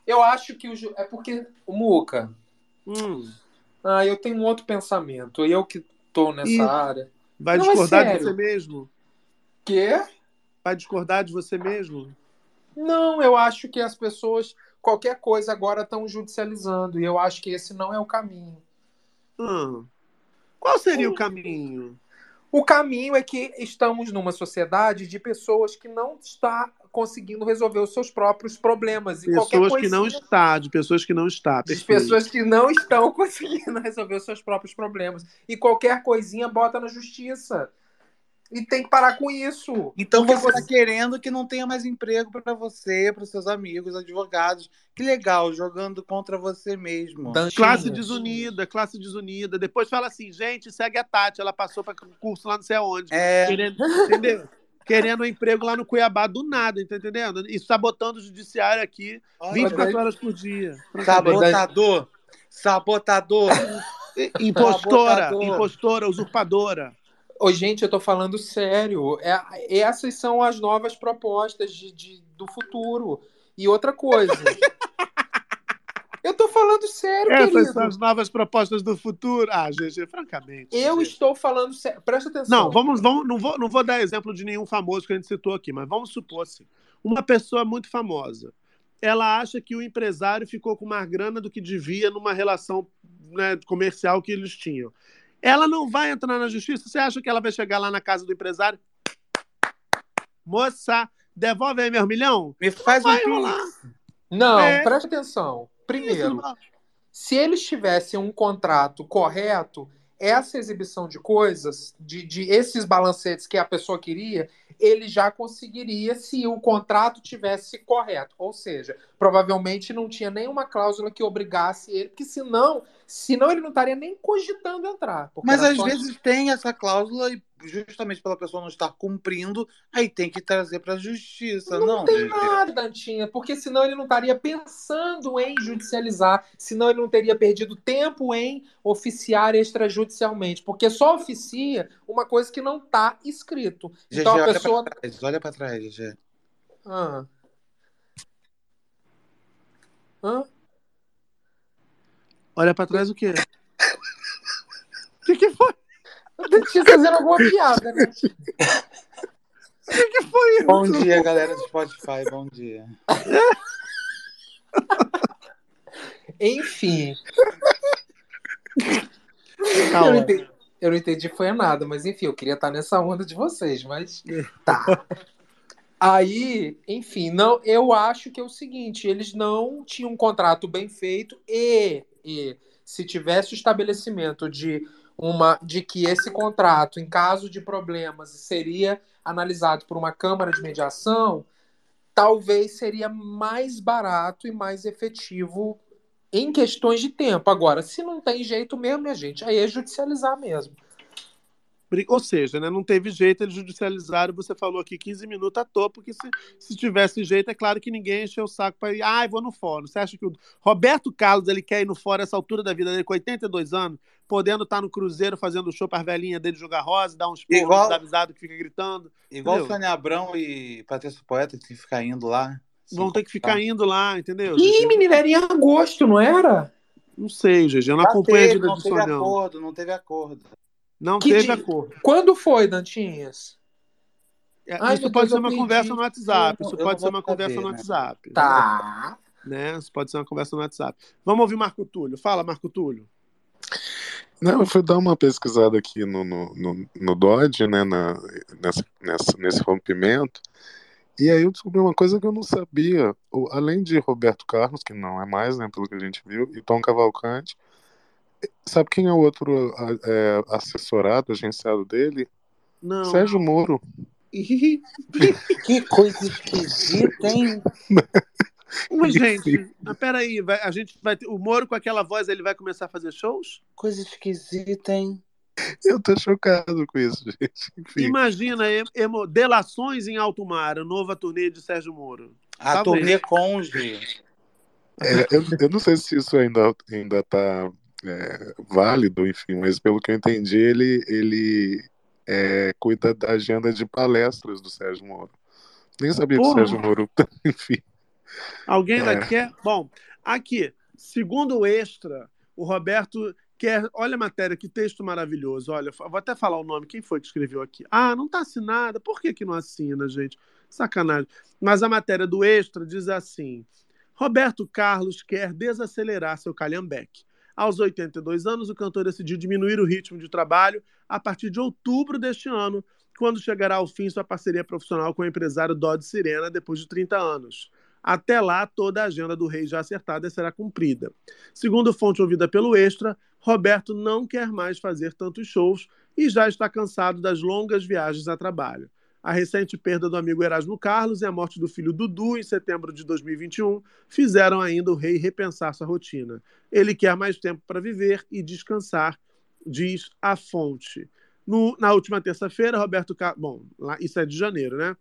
Eu acho que o é porque o Muca. Hum. Ah, eu tenho um outro pensamento. Eu que tô nessa Ih, área. Vai Não, é discordar de sério. você mesmo? Quê? Vai discordar de você mesmo? Não, eu acho que as pessoas qualquer coisa agora estão judicializando e eu acho que esse não é o caminho. Hum. Qual seria o caminho? O caminho é que estamos numa sociedade de pessoas que não está conseguindo resolver os seus próprios problemas e Pessoas que não coisinha- está, de pessoas que não está. de pessoas que não estão (laughs) conseguindo resolver os seus próprios problemas. E qualquer coisinha bota na justiça. E tem que parar com isso. Então você está querendo que não tenha mais emprego para você, para os seus amigos, advogados. Que legal, jogando contra você mesmo. Classe desunida, classe desunida. Depois fala assim, gente, segue a Tati, ela passou para curso lá não sei aonde. É. Entendeu? Querendo um emprego lá no Cuiabá do nada, tá entendendo? E sabotando o judiciário aqui 24 horas por dia. Sabotador! Sabotador! Impostora, Sabotador. impostora, usurpadora. Ô, gente, eu tô falando sério. É, essas são as novas propostas de, de- do futuro. E outra coisa. Eu tô falando sério, Essas querido. são as novas propostas do futuro. Ah, GG, francamente. Eu estou falando sério. Presta atenção. Não, vamos, vamos, não, vou, não vou dar exemplo de nenhum famoso que a gente citou aqui, mas vamos supor assim, uma pessoa muito famosa, ela acha que o empresário ficou com mais grana do que devia numa relação né, comercial que eles tinham. Ela não vai entrar na justiça? Você acha que ela vai chegar lá na casa do empresário? Moça, devolve aí meus milhão? Me faz vai um. Não, É. presta atenção. Primeiro, se eles tivessem um contrato correto, essa exibição de coisas, de, de esses balancetes que a pessoa queria, ele já conseguiria se o contrato tivesse correto. Ou seja, provavelmente não tinha nenhuma cláusula que obrigasse ele, porque senão, senão ele não estaria nem cogitando entrar. Mas às só- vezes tem essa cláusula e justamente pela pessoa não estar cumprindo, aí tem que trazer para a justiça, não, Não tem nada, Dantinha, porque senão ele não estaria pensando em judicializar, senão ele não teria perdido tempo em oficiar extrajudicialmente, porque só oficia uma coisa que não está escrito. GG, Então a olha pessoa. pra trás, olha pra trás, GG. Ah. Hã? Olha pra trás o quê? O que, que foi? O Dantinha fazendo alguma piada, né? O que, foi isso? Bom dia, galera do Spotify, bom dia. Enfim. Tá eu, não entendi, eu não entendi foi nada, mas enfim, eu queria estar nessa onda de vocês, mas tá. Aí, enfim, não, eu acho que é o seguinte, eles não tinham um contrato bem feito e, e se tivesse o estabelecimento de uma de que esse contrato, em caso de problemas, seria analisado por uma câmara de mediação, talvez seria mais barato e mais efetivo em questões de tempo. Agora, se não tem jeito mesmo, minha gente, aí é judicializar mesmo. Ou seja, né, não teve jeito, eles judicializaram. Você falou aqui 15 minutos à toa, porque se, se tivesse jeito, é claro que ninguém encheu o saco para ir. Ai, vou no fórum. Você acha que o Roberto Carlos ele quer ir no fórum essa altura da vida dele, com 82 anos, podendo estar no Cruzeiro fazendo show para as velhinhas dele jogar rosa, dar uns Igual- avisado que fica gritando? Igual entendeu? Sônia Abrão e Patrícia Poeta que ficar indo lá. Vão ter que ficar indo lá, entendeu? Ih, menina, era em agosto, não era? Não sei, GG, eu não Já acompanho a vida não teve acordo, não teve acordo. Não Que teve dia? acordo. Quando foi, Dantinhas? É, Ai, isso pode Deus, ser uma conversa no WhatsApp. Isso pode ser uma conversa no né? WhatsApp. Tá. Né? Isso pode ser uma conversa no WhatsApp. Vamos ouvir Marco Túlio. Fala, Marco Túlio. Não, eu fui dar uma pesquisada aqui no, no, no, no Dodge, né, na, nessa, nessa, nesse rompimento, e aí eu descobri uma coisa que eu não sabia. O- além de Roberto Carlos, que não é mais, né, pelo que a gente viu, e Tom Cavalcante, sabe quem é o outro é, assessorado, agenciado dele? Não. Sérgio Moro. (laughs) Que coisa esquisita, hein? (laughs) Mas, gente, mas peraí, vai, a gente vai ter, o Moro com aquela voz, ele vai começar a fazer shows? Coisa esquisita, hein? Eu tô chocado com isso, gente. Enfim. Imagina, em- emo- Delações em Alto Mar, a nova turnê de Sérgio Moro. A Talvez. turnê conge. É, eu, eu não sei se isso ainda, ainda tá é, válido, enfim, mas pelo que eu entendi, ele, ele é, cuida da agenda de palestras do Sérgio Moro. Nem sabia que o Porra. Sérgio Moro, (laughs) enfim. Alguém É. quer? Bom, aqui, segundo o Extra, o Roberto quer. Olha a matéria, que texto maravilhoso. Olha, vou até falar o nome. Quem foi que escreveu aqui? Ah, não está assinada. Por que, que não assina, gente? Sacanagem. Mas a matéria do Extra diz assim: Roberto Carlos quer desacelerar seu calhambeque. Aos 82 anos, o cantor decidiu diminuir o ritmo de trabalho a partir de outubro deste ano, quando chegará ao fim sua parceria profissional com o empresário Dodge Sirena depois de 30 anos. Até lá, toda a agenda do rei já acertada será cumprida. Segundo fonte ouvida pelo Extra, Roberto não quer mais fazer tantos shows e já está cansado das longas viagens a trabalho. A recente perda do amigo Erasmo Carlos e a morte do filho Dudu em setembro de 2021 fizeram ainda o rei repensar sua rotina. Ele quer mais tempo para viver e descansar, diz a fonte. No- na última terça-feira, Roberto Carlos. Bom, lá, isso é de janeiro, né?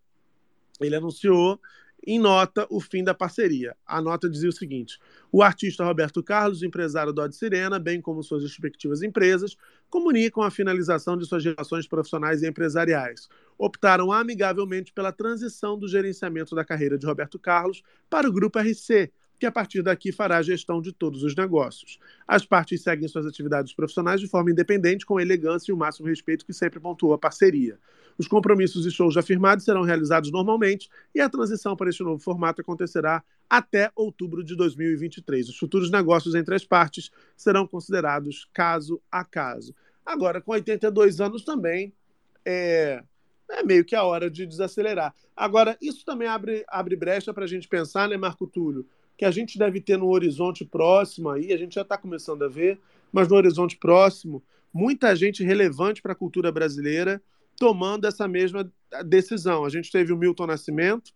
Ele anunciou em nota o fim da parceria. A nota dizia o seguinte: o artista Roberto Carlos, empresário Dodge Sirena, bem como suas respectivas empresas, comunicam a finalização de suas relações profissionais e empresariais. Optaram amigavelmente pela transição do gerenciamento da carreira de Roberto Carlos para o Grupo RC, que a partir daqui fará a gestão de todos os negócios. As partes seguem suas atividades profissionais de forma independente, com elegância e o máximo respeito que sempre pontuou a parceria. Os compromissos e shows já firmados serão realizados normalmente e a transição para este novo formato acontecerá até outubro de 2023. Os futuros negócios entre as partes serão considerados caso a caso. Agora, com 82 anos também, é, é meio que a hora de desacelerar. Agora, isso também abre, abre brecha para a gente pensar, né, Marco Túlio, que a gente deve ter no horizonte próximo aí, a gente já está começando a ver, mas no horizonte próximo, muita gente relevante para a cultura brasileira tomando essa mesma decisão. A gente teve o Milton Nascimento,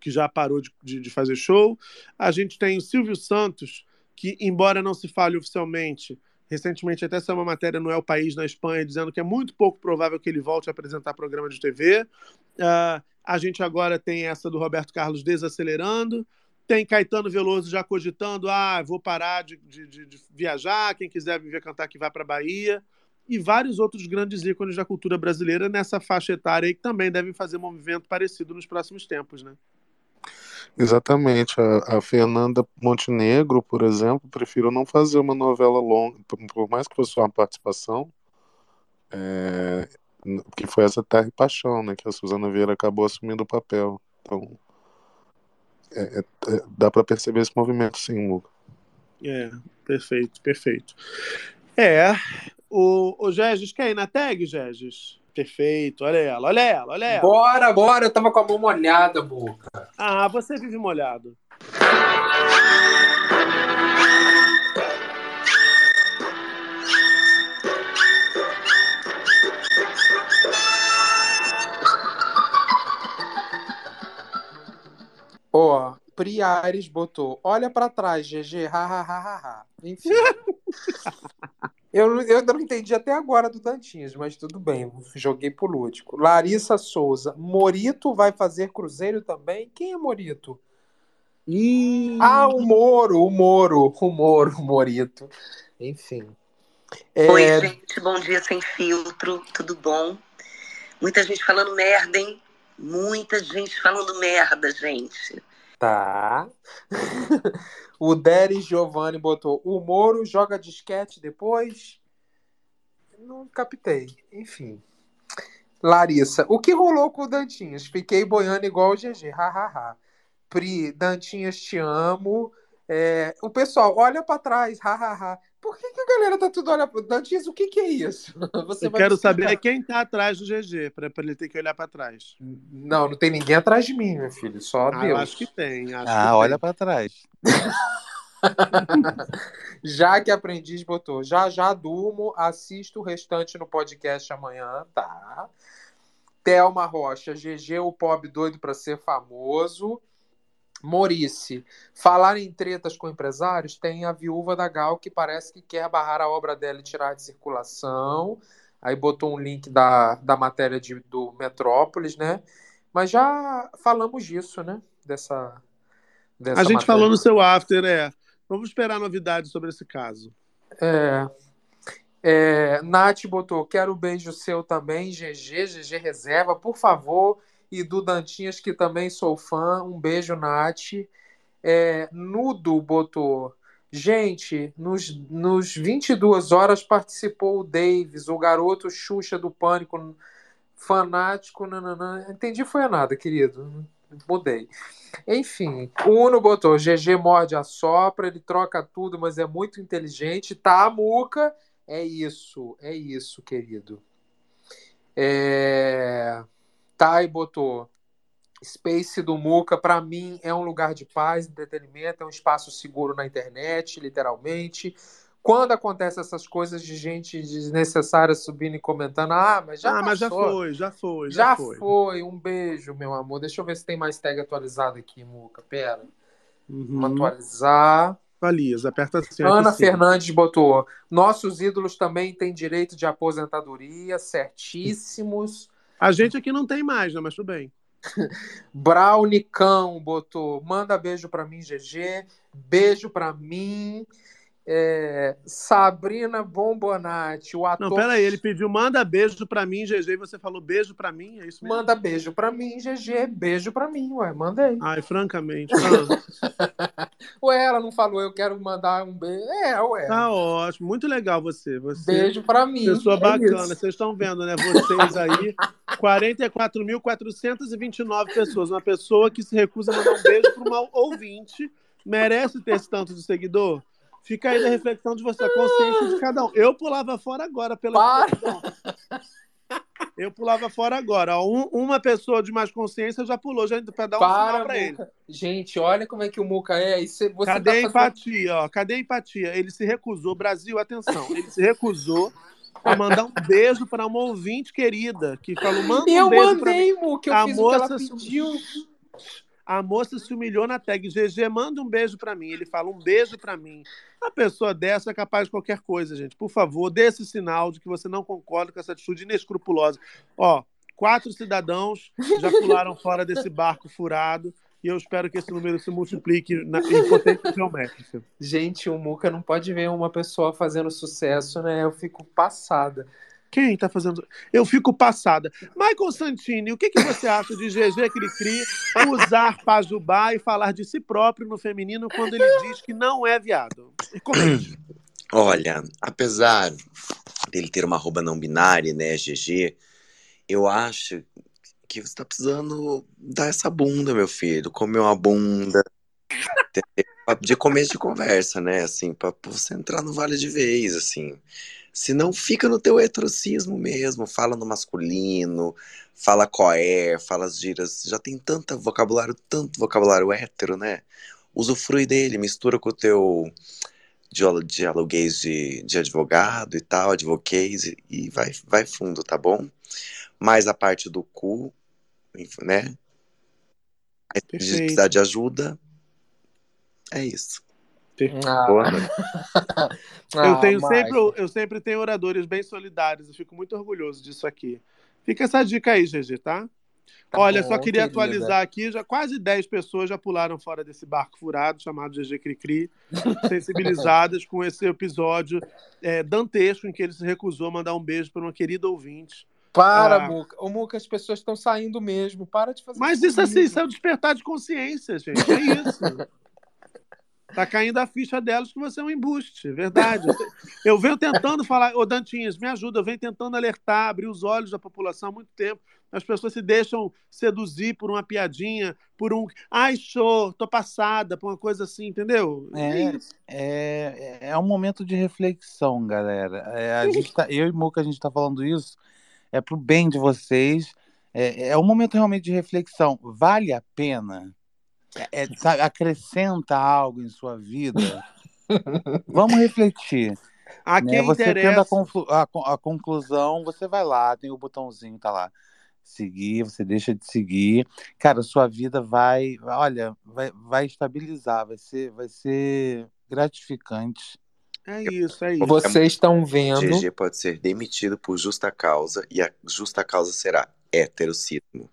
que já parou de, de, de fazer show. A gente tem o Silvio Santos, que, embora não se fale oficialmente, recentemente até saiu uma matéria no El País, na Espanha, dizendo que é muito pouco provável que ele volte a apresentar programa de TV. Uh, a gente agora tem essa do Roberto Carlos desacelerando. Tem Caetano Veloso já cogitando: ah, vou parar de, de, de viajar, quem quiser me ver cantar que vai para Bahia. E vários outros grandes ícones da cultura brasileira nessa faixa etária aí que também devem fazer um movimento parecido nos próximos tempos, né? Exatamente. A, a, Fernanda Montenegro, por exemplo, prefiro não fazer uma novela longa, por mais que fosse uma participação, é, que foi essa Terra e Paixão, né? Que a Suzana Vieira acabou assumindo o papel. Então, é, é, dá para perceber esse movimento, sim, Luca. É, perfeito, perfeito. É, o, o Gegis quer ir na tag, Gegis? Perfeito, olha ela, olha ela, olha ela. Bora, bora, eu tava com a mão molhada, boca. Ah, você vive molhado. Ó, oh, Priares botou, olha para trás, GG, ha, ha, ha, ha, ha. Enfim. (laughs) Eu, eu não entendi até agora do Dantinhas, mas tudo bem, joguei pro lúdico. Larissa Souza, Morito vai fazer Cruzeiro também? Quem é Morito? Ih. Ah, o Moro, o Moro, o Moro, o Morito. Enfim. É... Oi, gente, bom dia sem filtro, tudo bom? Muita gente falando merda, hein? Muita gente falando merda, gente. Tá. (laughs) o Deris Giovanni botou: o Moro joga disquete depois? Não captei. Enfim. Larissa, o que rolou com o Dantinhas? Fiquei boiando igual o GG. Hahaha. Pri, Dantinhas, te amo. É, o pessoal, olha para trás. Hahaha. Por que, que a galera tá tudo olhando Dantinhas? O que, que é isso? (laughs) Você Eu quero saber quem tá atrás do GG, para ele ter que olhar para trás. Não, não tem ninguém atrás de mim, meu filho. Só ah, Deus. Eu acho que tem. Acho ah, que olha para trás. (laughs) já que aprendiz botou, já já durmo, assisto o restante no podcast amanhã, tá? Thelma Rocha, GG, o pobre doido para ser famoso. Morice, falar em tretas com empresários, tem a viúva da Gal que parece que quer barrar a obra dela e tirar de circulação. Aí botou um link da, da matéria de, do Metrópolis, né? Mas já falamos disso, né? Dessa. dessa a gente matéria. falou no seu after, é. Vamos esperar novidades sobre esse caso. É. É, Nath botou, quero beijo seu também, GG, GG reserva, por favor. E do Dantinhas, que também sou fã. Um beijo, Nath. É, Nudo botou, gente, nos, nos 22 horas participou o Davis, o garoto Xuxa do Pânico, fanático, nananã. Entendi, foi a nada, querido. Mudei. Enfim, o Uno botou, GG morde a sopra, ele troca tudo, mas é muito inteligente. Tá, Muca? É isso, é isso, querido. É... Thay botou. Space do Muca, para mim, é um lugar de paz, entretenimento, é um espaço seguro na internet, literalmente. Quando acontecem essas coisas de gente desnecessária subindo e comentando, ah, mas já ah, mas já passou. foi, já foi, Já, já, foi. Um beijo, meu amor. Deixa eu ver se tem mais tag atualizada aqui, Muca. Pera. Uhum. Vamos atualizar. Atualiza, aperta assim. Ana. Fernandes botou: Nossos ídolos também têm direito de aposentadoria, certíssimos. A gente aqui não tem mais, né? Mas tudo bem. (laughs) Brownicão botou: Manda beijo pra mim, GG. Beijo pra mim. É, Sabrina Bombonati, o ator. Não, peraí, ele pediu manda beijo pra mim, GG, e você falou beijo pra mim, é isso mesmo? Manda beijo pra mim, GG. Beijo pra mim, ué, mandei. Ai, francamente. (laughs) Ah, Ué, ela não falou, eu quero mandar um beijo. É, ué. tá ótimo, muito legal você. você Beijo pra mim. Pessoa é bacana, isso. vocês estão vendo, né? Vocês aí, 44.429 pessoas. Uma pessoa que se recusa a mandar um beijo para uma ouvinte merece ter esse tanto de seguidor? Fica aí a reflexão de você, a consciência de cada um. Eu pulava fora agora pela. Eu pulava fora agora. Um- uma pessoa de mais consciência já pulou, já para dar um Para, sinal para ele. Gente, olha como é que o Muca é. E cê- você Cadê tá a fazendo- empatia? Ó? Cadê a empatia? Ele se recusou, Brasil, atenção. Ele se recusou a mandar um beijo para uma ouvinte querida que falou: manda um Eu beijo pra mandei. Muca, eu a fiz o que ela moça se- pediu. A moça se humilhou na tag GG, manda um beijo pra mim. Ele fala um beijo pra mim. Uma pessoa dessa é capaz de qualquer coisa, gente. Por favor, dê esse sinal de que você não concorda com essa atitude inescrupulosa. Ó, quatro cidadãos já pularam fora desse barco furado e eu espero que esse número se multiplique na, em potência geométrica. Gente, o Muca não pode ver uma pessoa fazendo sucesso, né? Eu fico passada. Quem tá fazendo? Eu fico passada. Michael Santini, o que, que você acha de GG Cricri usar pajubá e falar de si próprio no feminino quando ele diz que não é viado? Comente. (clears throat) Olha, apesar dele ter uma arroba não binária, né, GG, eu acho que você tá precisando dar essa bunda, meu filho. Comer uma bunda. De começo de conversa, né? Assim, pra você entrar no vale de vez, assim. Se não, fica no teu heterocismo mesmo. Fala no masculino, fala coé, fala as gírias. Já tem tanto vocabulário, tanto vocabulário hétero, né? Usufrui dele, mistura com o teu dialo- dialoguês de, de advogado e tal, advocase, e vai, vai fundo, tá bom? Mas a parte do cu, né? A precisar de ajuda, é isso. Ah. (laughs) Eu, tenho Ah, sempre, Michael. eu sempre tenho oradores bem solidários. Eu fico muito orgulhoso disso aqui. Fica essa dica aí, GG, tá? Tá Olha, bom, só queria querida. atualizar aqui, já quase 10 pessoas já pularam fora desse barco furado chamado GG Cricri, (laughs) sensibilizadas com esse episódio é, dantesco em que ele se recusou a mandar um beijo para uma querida ouvinte. Para, Ah, Muca. Ô, Muca, as pessoas estão saindo mesmo. Para de fazer Mas isso assim, comigo. isso é o despertar de consciência, gente. É isso. (laughs) Tá caindo a ficha delas que você é um embuste, é verdade. Eu venho tentando falar, ô Dantinhas, me ajuda, eu venho tentando alertar, abrir os olhos da população há muito tempo. As pessoas se deixam seduzir por uma piadinha, por um. Ai, show, tô passada, por uma coisa assim, entendeu? É, é, é um momento de reflexão, galera. É, a gente tá, eu e Muca, a gente está falando isso, é pro bem de vocês. É, é um momento realmente de reflexão. Vale a pena? É, é, sabe, acrescenta algo em sua vida? (laughs) Vamos refletir. A né? quem Você tendo a, interessa. conflu- a a conclusão, você vai lá, tem o botãozinho, tá lá. Seguir, você deixa de seguir. Cara, sua vida vai, olha, vai, vai estabilizar, vai ser, vai ser gratificante. É isso, é isso. Vocês estão vendo. GG pode ser demitido por justa causa e a justa causa será heterocismo.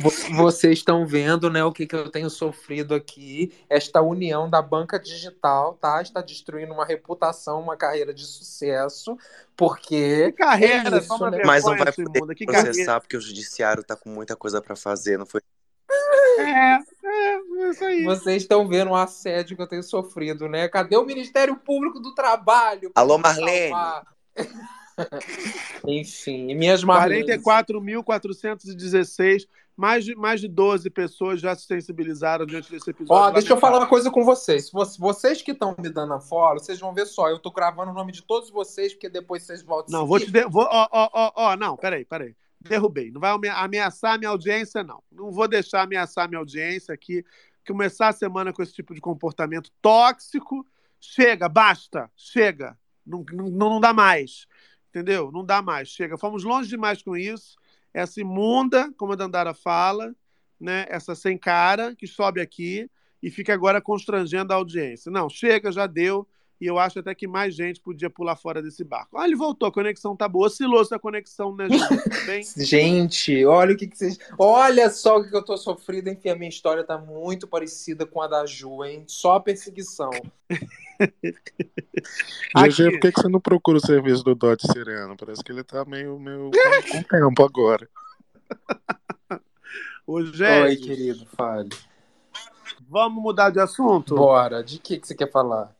Vo- Vocês estão vendo, né, o que, que eu tenho sofrido aqui. Esta união da banca digital, tá? Está destruindo uma reputação, uma carreira de sucesso, porque Que carreira, é isso, né? Mas não vai poder que processar carreira. porque o judiciário tá com muita coisa pra fazer, não foi? É, é, isso aí. Vocês estão vendo o assédio que eu tenho sofrido, né? Cadê o Ministério Público do Trabalho? Alô, Marlene? (laughs) Enfim, minhas Marlenes. 44.416, mais de, mais de 12 pessoas já se sensibilizaram diante desse episódio. Ó, deixa eu falar uma coisa com vocês. Vocês que estão me dando a follow, vocês vão ver só. Eu tô gravando o nome de todos vocês, porque depois vocês voltam. Não, vou te. De... Vou... Ó, ó, ó, ó, não, peraí, peraí. Derrubei. Não vai ame- ameaçar a minha audiência, não. Não vou deixar ameaçar a minha audiência aqui. Começar a semana com esse tipo de comportamento tóxico. Chega, basta, chega. Não, não, não dá mais. Entendeu? Não dá mais. Chega. Fomos longe demais com isso. Essa imunda, como a Dandara fala, né? Essa sem cara que sobe aqui e fica agora constrangendo a audiência. Não, chega, já deu. E eu acho até que mais gente podia pular fora desse barco. Olha, ele voltou, a conexão tá boa. Oscilou essa conexão, né, (laughs) bem? Gente, olha o que, que vocês. Olha só o que eu tô sofrendo, enfim, a minha história tá muito parecida com a da Ju, hein? Só perseguição. (laughs) GG, por que, que você não procura o serviço do Dodge Siriano? Parece que ele tá meio, meio com, com (laughs) tempo agora. Ô, Gé, Oi, querido, fale. vamos mudar de assunto? Bora, de que, que você quer falar?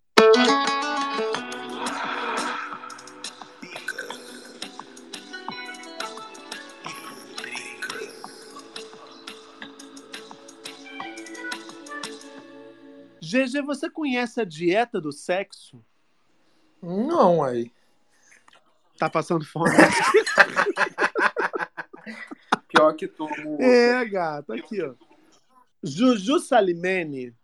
GG, você conhece a dieta do sexo? Não, aí. Tá passando fome? (laughs) Pior que tu. É, gato, aqui, ó. Juju Salimene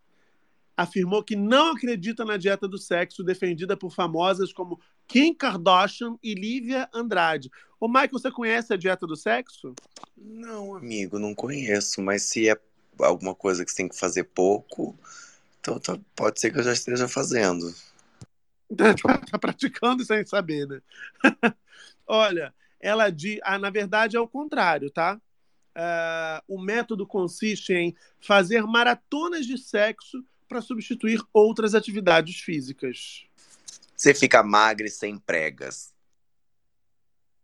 afirmou que não acredita na dieta do sexo defendida por famosas como Kim Kardashian e Lívia Andrade. Ô, Michael, você conhece a dieta do sexo? Não, amigo, não conheço, mas se é alguma coisa que você tem que fazer pouco, então tá- pode ser que eu já esteja fazendo. (laughs) Tá, tá praticando sem saber, né? (laughs) Olha, ela diz. Ah, na verdade é o contrário, tá? Ah, o método consiste em fazer maratonas de sexo para substituir outras atividades físicas. Você fica magra e sem pregas.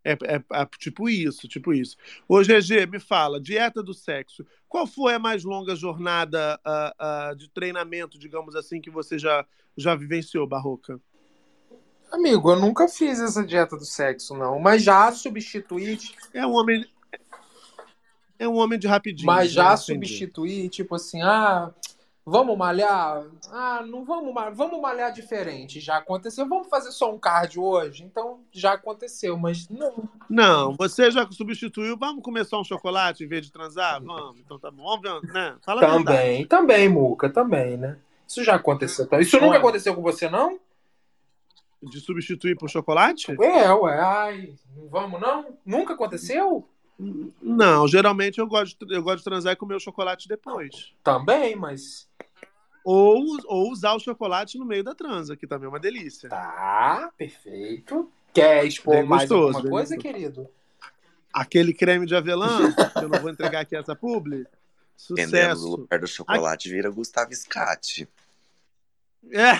É, é- é tipo isso, tipo isso. Ô, GG, me fala, dieta do sexo. Qual foi a mais longa jornada ah, ah, de treinamento, digamos assim, que você já, já vivenciou, Barroca? Amigo, eu nunca fiz essa dieta do sexo, não. Mas já substituí. É um homem. É um homem de rapidinho. Mas já né? Substituí, tipo assim, ah, vamos malhar? Ah, não vamos malhar, vamos malhar diferente. Já aconteceu. Vamos fazer só um cardio hoje? Então já aconteceu, mas não. Não, você já substituiu. Vamos comer só um chocolate em vez de transar? Vamos, então tá bom. Vamos né? Fala. Também, também, Muca, também, né? Isso já aconteceu. tá? Isso nunca aconteceu com você, não? De substituir por chocolate? É, ué, ai, não vamos não? Nunca aconteceu? Não, geralmente eu gosto, eu gosto de transar e comer o chocolate depois. Também, mas. Ou, ou usar o chocolate no meio da transa, que também é uma delícia. Tá, perfeito. Quer expor Bem mais gostoso, alguma coisa, gostoso. querido? Aquele creme de avelã, que eu não vou entregar aqui essa publi. Dependendo do Sucesso. lugar do chocolate, vira Gustavo Scatti. É.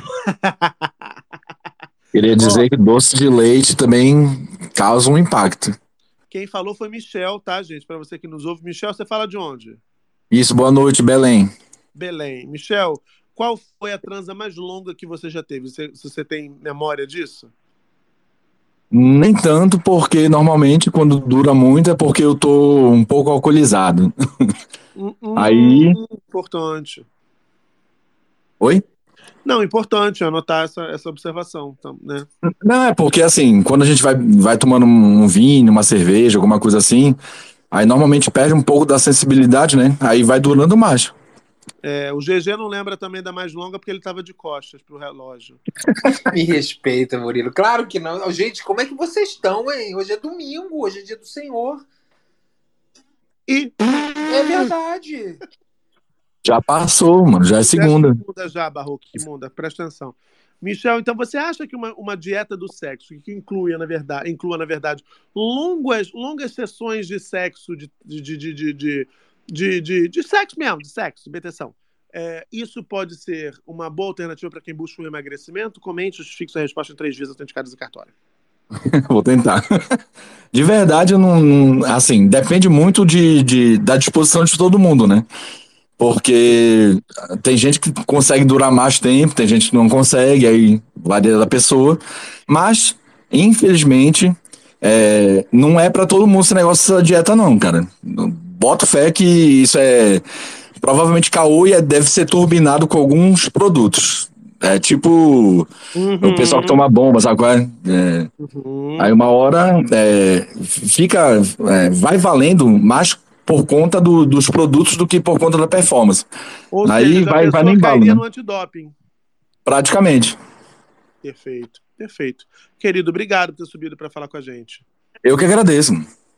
Queria dizer que doce de leite também causa um impacto. Quem falou foi Michel, tá, gente? Para você que nos ouve. Michel, você fala de onde? Isso, boa noite, Belém. Belém. Michel, qual foi a transa mais longa que você já teve? Você, se você tem memória disso? Nem tanto, porque normalmente quando dura muito é porque eu tô um pouco alcoolizado. Hum, hum, Aí. Importante. Oi? Não, importante anotar essa, essa observação, então, né? Não, é porque assim, quando a gente vai, vai tomando um vinho, uma cerveja, alguma coisa assim, aí normalmente perde um pouco da sensibilidade, né? Aí vai durando mais. É, o GG não lembra também da mais longa porque ele estava de costas pro relógio. (laughs) Me respeita, Murilo. Claro que não. Gente, como é que vocês estão, hein? Hoje é domingo, hoje é dia do Senhor. E. É verdade. Já passou, mano, já é segunda. Muda já, Barroco, que muda, presta atenção. Michel, então você acha que uma, uma dieta do sexo, que inclui, na verdade, inclua, na verdade, longas, longas sessões de sexo, de, de, de, de, de, de, de, sexo mesmo, de sexo, de beteção. É, isso pode ser uma boa alternativa para quem busca um emagrecimento? Comente, justifique sua resposta em três vezes autenticadas e cartório. (laughs) Vou tentar. De verdade, não, assim, depende muito de, de- da disposição de todo mundo, né? Porque tem gente que consegue durar mais tempo, tem gente que não consegue, aí varia da pessoa. Mas, infelizmente, é, não é pra todo mundo esse negócio dessa dieta, não, cara. Boto fé que isso é provavelmente caô e é- deve ser turbinado com alguns produtos. É tipo o pessoal que toma bomba, sabe qual é? É, Aí uma hora é, fica, é, vai valendo mais por conta do- dos produtos do que por conta da performance. Ou Aí seja, vai, vai embalo, cairia né? antidoping. Praticamente. Perfeito, perfeito. Querido, obrigado por ter subido para falar com a gente. Eu que agradeço.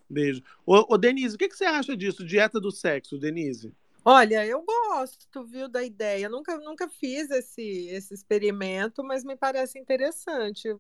Beijo. Ô, ô Denise, o que, que você acha disso? Dieta do sexo, Denise? Olha, eu gosto, viu, da ideia. Nunca, nunca fiz esse, esse experimento, mas me parece interessante. Eu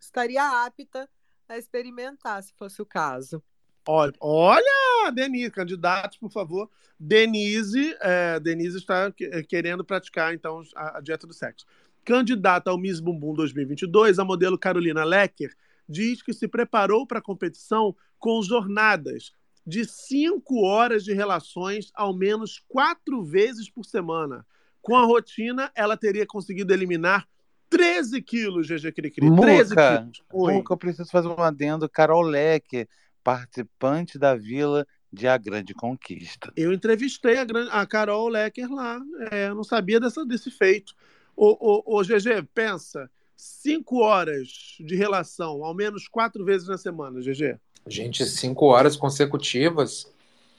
estaria apta a experimentar, se fosse o caso. Olha, olha, Denise, candidatos, por favor. Denise, é, Denise está que- querendo praticar, então, a, a dieta do sexo. Candidata ao Miss Bumbum 2022, a modelo Carolina Lecker diz que se preparou para a competição com jornadas de cinco horas de relações ao menos quatro vezes por semana. Com a rotina, ela teria conseguido eliminar 13 quilos, GG Cricri. 13 Muca, quilos. Oi. Muca, eu preciso fazer um adendo. Carol Leque, participante da Vila de A Grande Conquista. Eu entrevistei a, a Carol Lecker lá. É, eu não sabia dessa, desse feito. Ô, ô, ô, GG, pensa. Cinco horas de relação, ao menos quatro vezes na semana, GG. Gente, cinco horas consecutivas.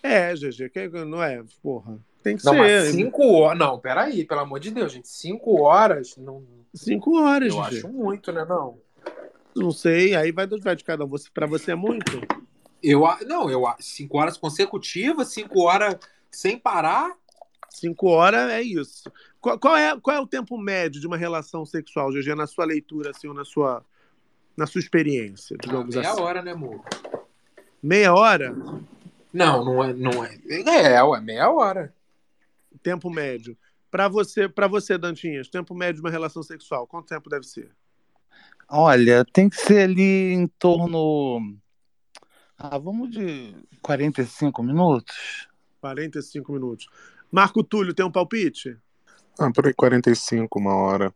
É, GG, que não é, porra. Tem que Não, ser. mas cinco horas. Não, peraí, pelo amor de Deus, gente. Cinco horas. Não... Cinco horas, Eu GG. acho muito, né? Não. Não sei, aí vai, vai de cada um. Você, pra você é muito? Eu, não, eu cinco horas consecutivas, cinco horas sem parar. Cinco horas é isso. Qual, qual é, qual é o tempo médio de uma relação sexual, GG, na sua leitura, assim, ou na sua, na sua experiência, digamos meia assim? hora, né, amor? Meia hora? Não, não é, não é. É, ué, meia hora. Tempo médio. Pra você, para você, Dantinhas, tempo médio de uma relação sexual, quanto tempo deve ser? Olha, tem que ser ali em torno. Ah, vamos de 45 minutos? 45 minutos. Marco Túlio, tem um palpite? Ah, por aí 45, uma hora.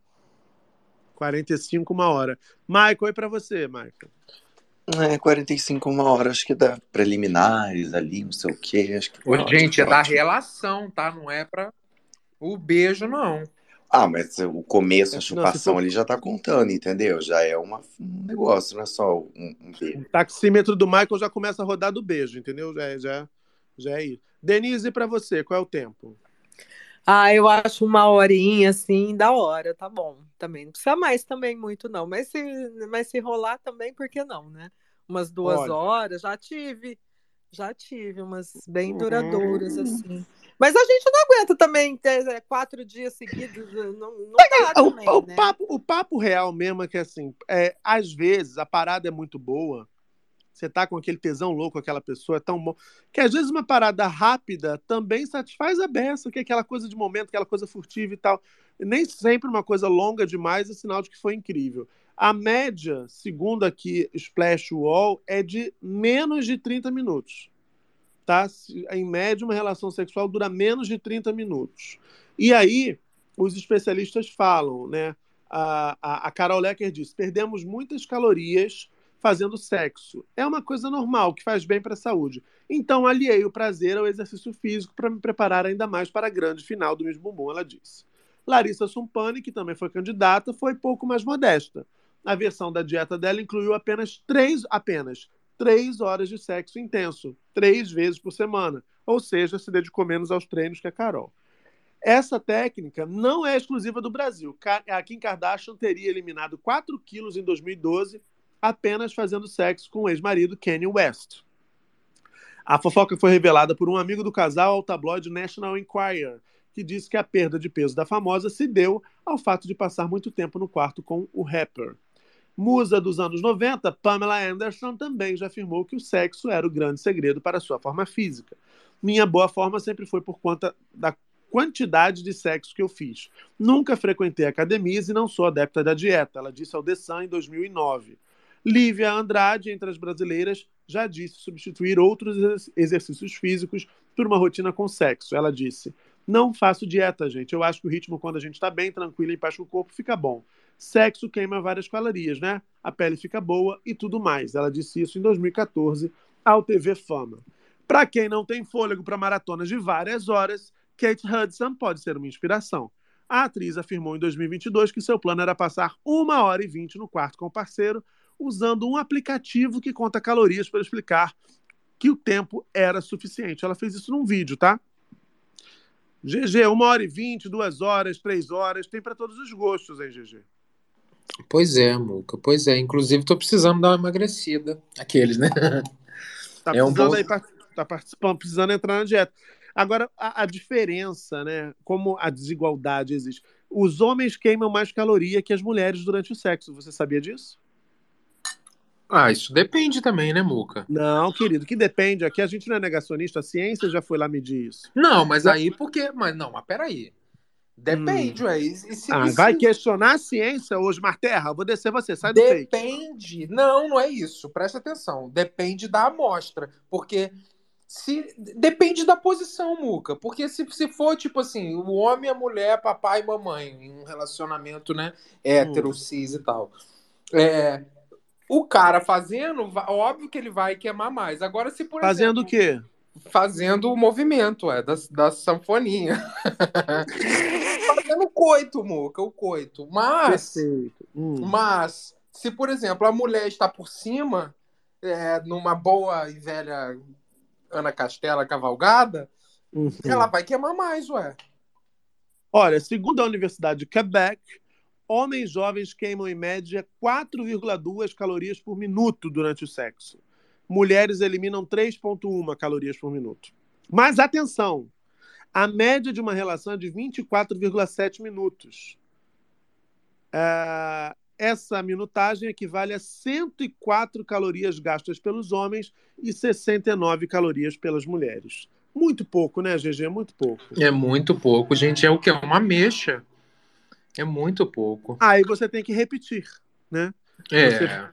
45, uma hora. Michael, e pra você, Michael? É, 45, uma hora, acho que dá preliminares ali, não sei o quê. Acho que Ô, ótimo, gente, é da relação, tá? Não é pra o beijo, não. Ah, mas o começo, a chupação for- ali já tá contando, entendeu? Já é uma, um negócio, não é só um, um beijo. O taxímetro do Michael já começa a rodar do beijo, entendeu? Já, é- já, já é isso. Denise, pra você, qual é o tempo? Ah, eu acho uma horinha assim, da hora, tá bom. Também não precisa mais também muito, não. Mas se, mas se rolar também, por que não, né? Umas duas Olha. horas, já tive. Já tive umas bem Uhum. duradouras, assim. Mas a gente não aguenta também ter é, quatro dias seguidos. Não, não dá O, também, o né? papo, o papo real mesmo é que, assim, é, às vezes a parada é muito boa, você tá com aquele tesão louco aquela pessoa, é tão bom, que às vezes uma parada rápida também satisfaz a beça, que é aquela coisa de momento, aquela coisa furtiva e tal. Nem sempre uma coisa longa demais é sinal de que foi incrível. A média, segundo aqui Splash Wall, é de menos de 30 minutos. Tá? Em média, uma relação sexual dura menos de 30 minutos. E aí, os especialistas falam, né? A, a, a Carol Lecker diz: perdemos muitas calorias fazendo sexo. É uma coisa normal, que faz bem para a saúde. Então, aliei o prazer ao exercício físico para me preparar ainda mais para a grande final do Miss Bumbum, ela disse. Larissa Sumpani, que também foi candidata, foi pouco mais modesta. A versão da dieta dela incluiu apenas três, apenas três horas de sexo intenso, três vezes por semana. Ou seja, se dedicou menos aos treinos que a Carol. Essa técnica não é exclusiva do Brasil. A Kim Kardashian teria eliminado 4 quilos em 2012 apenas fazendo sexo com o ex-marido Kanye West. A fofoca foi revelada por um amigo do casal ao tabloide National Enquirer, que disse que a perda de peso da famosa se deu ao fato de passar muito tempo no quarto com o rapper. Musa dos anos 90, Pamela Anderson também já afirmou que o sexo era o grande segredo para sua forma física. Minha boa forma sempre foi por conta da quantidade de sexo que eu fiz. Nunca frequentei academias e não sou adepta da dieta, ela disse ao The Sun em 2009. Lívia Andrade, entre as brasileiras, já disse substituir outros exercícios físicos por uma rotina com sexo. Ela disse: Não faço dieta, gente. Eu acho que o ritmo, quando a gente está bem, tranquilo, em paz com o corpo, fica bom. Sexo queima várias calorias, né? A pele fica boa e tudo mais. Ela disse isso em 2014 ao TV Fama. Para quem não tem fôlego para maratonas de várias horas, Kate Hudson pode ser uma inspiração. A atriz afirmou em 2022 que seu plano era passar uma hora e vinte no quarto com o parceiro, usando um aplicativo que conta calorias para explicar que o tempo era suficiente. Ela fez isso num vídeo, tá? GG, uma hora e vinte, duas horas, três horas, tem para todos os gostos, hein, GG? Pois é, Muca, pois é. Inclusive, tô precisando dar uma emagrecida. Aqueles, né? (laughs) Tá É um bom- aí, tá participando, precisando entrar na dieta. Agora, a, a diferença, né? Como a desigualdade existe. Os homens queimam mais caloria que as mulheres durante o sexo. Você sabia disso? Ah, isso depende também, né, Muca? Não, querido, que depende. Aqui a gente não é negacionista, a ciência já foi lá medir isso. Não, mas aí porque. Mas não, mas peraí. Depende, ué. E, se, Ah, e se- vai questionar a ciência hoje, Marterra? Vou descer você, sai do fake. Depende. Não, não é isso. Presta atenção. Depende da amostra. Porque se depende da posição, Muca. Porque se, se for, tipo assim, o homem, a mulher, papai e mamãe, em um relacionamento, né? Hétero, cis e tal. É, o cara fazendo, óbvio que ele vai queimar mais. Agora, se por Fazendo exemplo, o quê? Fazendo o movimento, é, da, da sanfoninha. (laughs) Fazendo o coito, Muca, o coito. Mas. Hum. mas, se, por exemplo, a mulher está por cima, é, numa boa e velha Ana Castela cavalgada, Uhum. ela vai queimar mais, ué. Olha, segundo a Universidade de Quebec, homens jovens queimam em média 4,2 calorias por minuto durante o sexo. Mulheres eliminam 3,1 calorias por minuto. Mas atenção, a média de uma relação é de 24,7 minutos. Ah, essa minutagem equivale a 104 calorias gastas pelos homens e 69 calorias pelas mulheres. Muito pouco, né, GG? Muito pouco. É muito pouco, gente. É o que? Uma mexa. É muito pouco. Aí você tem que repetir, né? É.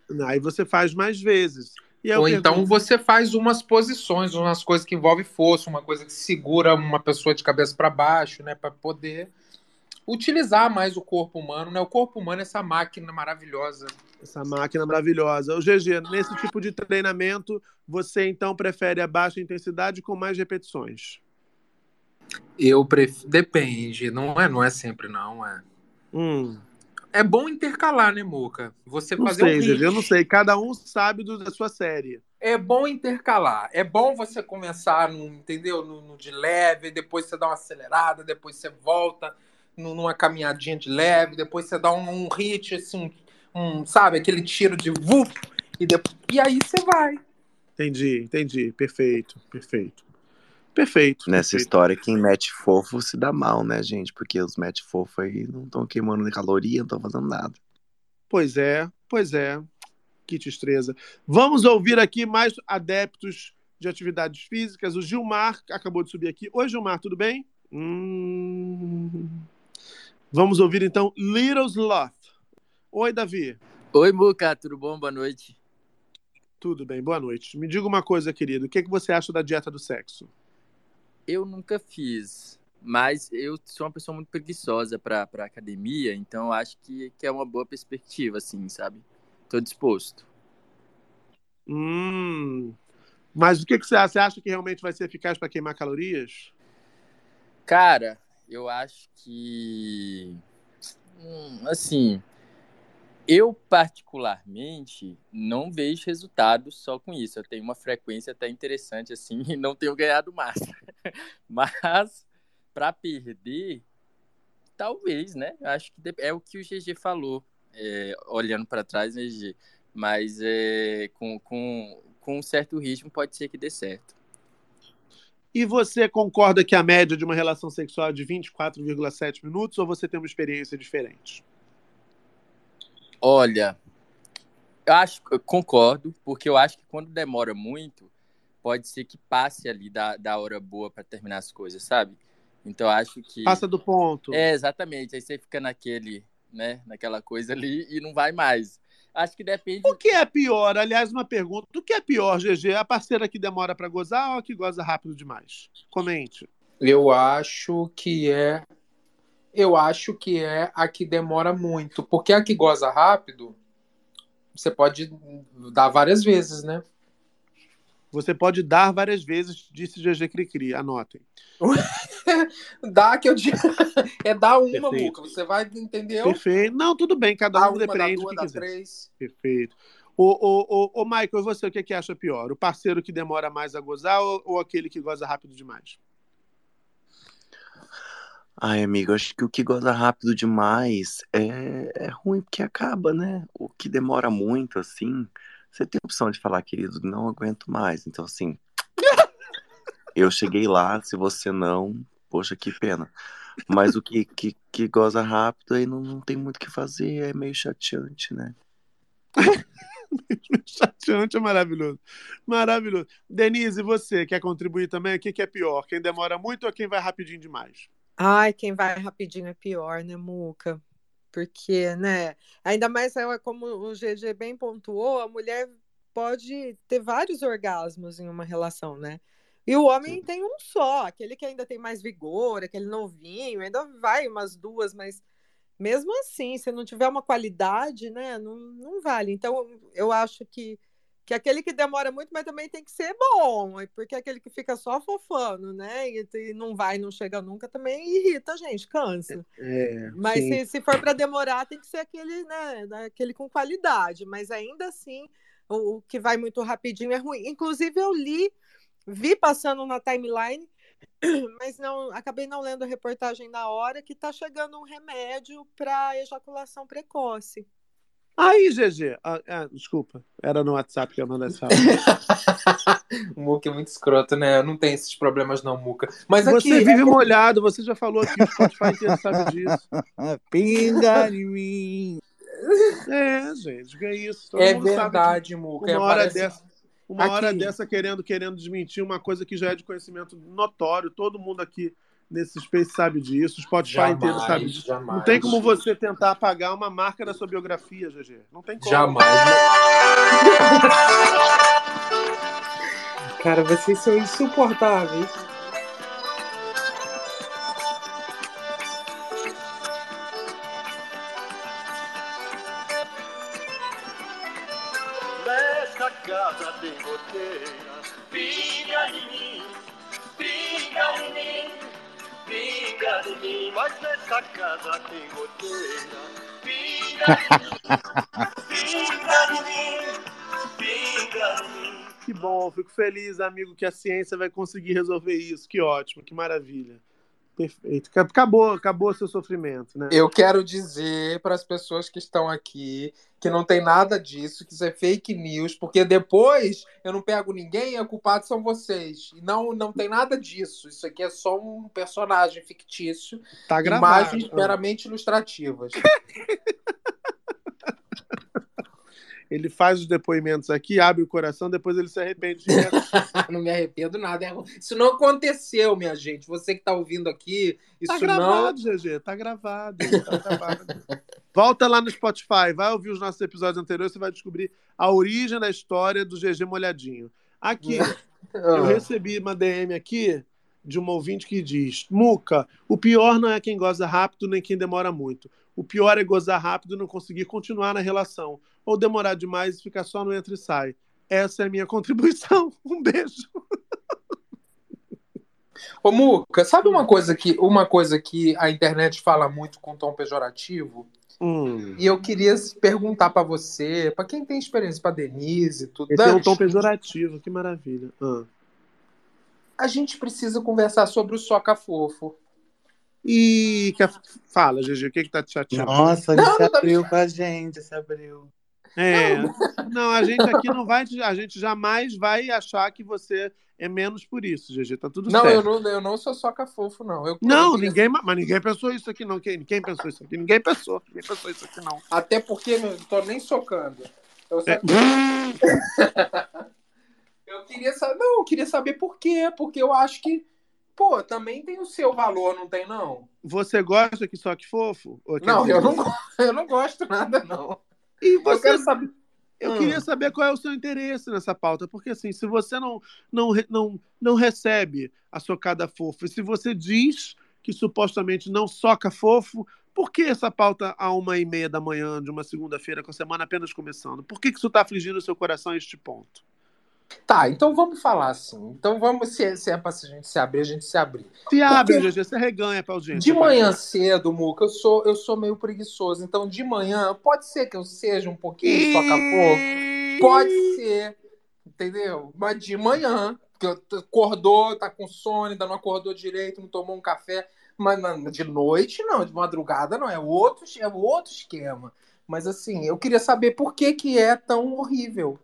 Você- aí você faz mais vezes. Ou então pergunto- você faz umas posições, umas coisas que envolvem força, uma coisa que segura uma pessoa de cabeça para baixo, né, para poder utilizar mais o corpo humano, né? O corpo humano é essa máquina maravilhosa. Essa máquina maravilhosa. O GG, nesse tipo de treinamento, você então prefere a baixa intensidade com mais repetições? Eu prefiro, depende, não é, não é sempre não, é. Hum. É bom intercalar, né, Muca? Você Não fazer sei, um hit. eu não sei. Cada um sabe do- da sua série. É bom intercalar. É bom você começar, no, entendeu? No, no de leve, depois você dá uma acelerada, depois você volta numa caminhadinha de leve, depois você dá um, um hit, assim, um, sabe? Aquele tiro de vup, e, depois, e aí você vai. Entendi, entendi. Perfeito, perfeito. Perfeito. Nessa perfeito. história, quem mete fofo se dá mal, né, gente? Porque os mete fofo aí não estão queimando caloria, não estão fazendo nada. Pois é, pois é. Que destreza. Vamos ouvir aqui mais adeptos de atividades físicas. O Gilmar acabou de subir aqui. Oi, Gilmar, tudo bem? Hum. Vamos ouvir então Little Sloth. Oi, Davi. Oi, Muca, tudo bom? Boa noite. Tudo bem, boa noite. Me diga uma coisa, querido. O que, é que você acha da dieta do sexo? Eu nunca fiz, mas eu sou uma pessoa muito preguiçosa para academia, então acho que, que é uma boa perspectiva, assim, sabe? Tô disposto. Hum. Mas o que, que você acha? Você acha que realmente vai ser eficaz para queimar calorias? Cara, eu acho que. hum, assim. Eu, particularmente, não vejo resultados só com isso. Eu tenho uma frequência até interessante, assim, (laughs) e não tenho ganhado massa. (laughs) Mas, para perder, talvez, né? Acho que é o que o GG falou, é, olhando para trás, né, GG? Mas é, com, com, com um certo ritmo pode ser que dê certo. E você concorda que a média de uma relação sexual é de 24,7 minutos ou você tem uma experiência diferente? Olha, Eu acho, eu concordo, porque eu acho que quando demora muito, pode ser que passe ali da, da hora boa para terminar as coisas, sabe? Então eu acho que. Passa do ponto. É, exatamente. Aí você fica naquele, né, naquela coisa ali e não vai mais. Acho que depende. O que é pior? Aliás, uma pergunta. O que é pior, GG? A parceira que demora para gozar ou a que goza rápido demais? Comente. Eu acho que é. Eu acho que é a que demora muito. Porque a que goza rápido, você pode dar várias vezes, né? Você pode dar várias vezes, disse GG Cricri. Anotem. (laughs) Dá que eu digo. É dar uma, Perfeito. Muca. Você vai, entendeu? Perfeito. Não, tudo bem, cada Dá um uma, dá depende duas, do que dá quiser. três. Perfeito. Ô, ô, ô, ô, Michael, e você, o que, é que acha pior? O parceiro que demora mais a gozar ou, ou aquele que goza rápido demais? Ai, amigo, acho que o que goza rápido demais é, é ruim porque acaba, né? O que demora muito, assim, você tem a opção de falar, querido, não aguento mais. Então, assim, eu cheguei lá, se você não, poxa, que pena. Mas o que, que, que goza rápido aí não, não tem muito o que fazer, é meio chateante, né? (laughs) Chateante é maravilhoso. Maravilhoso. Denise, você quer contribuir também? O que, que é pior? Quem demora muito ou quem vai rapidinho demais? Ai, quem vai rapidinho é pior, né, Muca? Porque, né? Ainda mais ela, como o GG bem pontuou, a mulher pode ter vários orgasmos em uma relação, né? E o homem tem um só, aquele que ainda tem mais vigor, aquele novinho, ainda vai umas duas, mas mesmo assim, se não tiver uma qualidade, né, não, não vale. Então, eu acho que, que aquele que demora muito, mas também tem que ser bom, porque aquele que fica só fofando, né, e, e não vai, não chega nunca, também irrita a gente, cansa. É, Mas sim. se, se for para demorar, tem que ser aquele, né, aquele com qualidade. Mas ainda assim, o, o que vai muito rapidinho é ruim. Inclusive, eu li, vi passando na timeline, (clears throat) mas não acabei não lendo a reportagem na hora, que está chegando um remédio para ejaculação precoce. Aí, GG. Ah, ah, desculpa, era no WhatsApp que eu mandei essa. O (laughs) Muca é muito escroto, né? Eu não tenho esses problemas, não, Muca. Mas Você aqui. é vive molhado, você já falou aqui, o Spotify inteiro sabe disso. (laughs) Pinga em mim. É, gente, que é isso. Todo É mundo sabe verdade, Muca. Uma é, hora parece- dessa, uma hora dessa querendo, querendo desmentir uma coisa que já é de conhecimento notório. Todo mundo aqui nesse Space sabe disso, o Spotify Jamais, inteiro sabe disso. Não jamais. tem como você tentar apagar uma marca da sua biografia, GG. Não tem como. Jamais. Cara, vocês são insuportáveis. Feliz, amigo, que a ciência vai conseguir resolver isso. Que ótimo, que maravilha. Perfeito. Acabou, acabou seu sofrimento, né? Eu quero dizer para as pessoas que estão aqui que não tem nada disso, que isso é fake news, porque depois eu não pego ninguém e o culpado são vocês. Não, não tem nada disso. Isso aqui é só um personagem fictício. Tá gravado. Imagens meramente ilustrativas. (laughs) Ele faz os depoimentos aqui, abre o coração, depois ele se arrepende. (laughs) não me arrependo nada. Isso não aconteceu, minha gente. Você que está ouvindo aqui, isso Tá não. gravado, GG, tá gravado. Tá gravado. Volta lá no Spotify, vai ouvir os nossos episódios anteriores, você vai descobrir a origem da história do GG molhadinho. Aqui, (laughs) eu recebi uma DM aqui de uma ouvinte que diz: Muca, o pior não é quem goza rápido nem quem demora muito. O pior é gozar rápido e não conseguir continuar na relação. Ou demorar demais e ficar só no entra e sai. Essa é a minha (laughs) contribuição. Um beijo. Ô, Muca, sabe uma coisa que uma coisa que a internet fala muito com tom pejorativo? Hum. E eu queria perguntar pra você, pra quem tem experiência, pra Denise, tudo. Esse é um tom pejorativo, que maravilha. Ah. A gente precisa conversar sobre o soca fofo. E que- fala, GG, o que que tá te chateando? Nossa, ele Não, se não tá- abriu com a gente, se abriu. É. Não, a gente aqui não vai, a gente jamais vai achar que você é menos por isso, GG, tá tudo Não, certo. eu não, eu não sou soca fofo, não. Eu, Não, eu queria- ninguém, mas ninguém pensou isso aqui não. Quem, quem pensou isso aqui? Ninguém pensou. Ninguém pensou isso aqui não. Até porque não tô nem socando. Eu, só... (laughs) eu queria saber. Não, eu queria saber por quê. Porque eu acho que, pô, também tem o seu valor, não tem, não? Você gosta que soque fofo? Não, eu não, (laughs) eu não gosto nada, não. E você... Eu quero saber. Eu Hum. queria saber qual é o seu interesse nessa pauta, porque assim, se você não, não, não, não recebe a socada fofa, e se você diz que supostamente não soca fofo, por que essa pauta a uma e meia da manhã de uma segunda-feira, com a semana apenas começando? Por que, que isso está afligindo o seu coração a este ponto? Tá, então vamos falar assim. Então vamos, se é, se é pra gente se abrir, a gente se abrir. Se abre, Porque- GG, você reganha pra audiência. De manhã cedo, Muca, eu sou, eu sou meio preguiçoso. Então, de manhã, pode ser que eu seja um pouquinho toca-fogo. Pode ser. Entendeu? Mas de manhã, porque acordou, tá com sono, ainda não acordou direito, não tomou um café. Mas de noite, não, de madrugada não. É outro, é outro esquema. Mas assim, eu queria saber por que, que é tão horrível.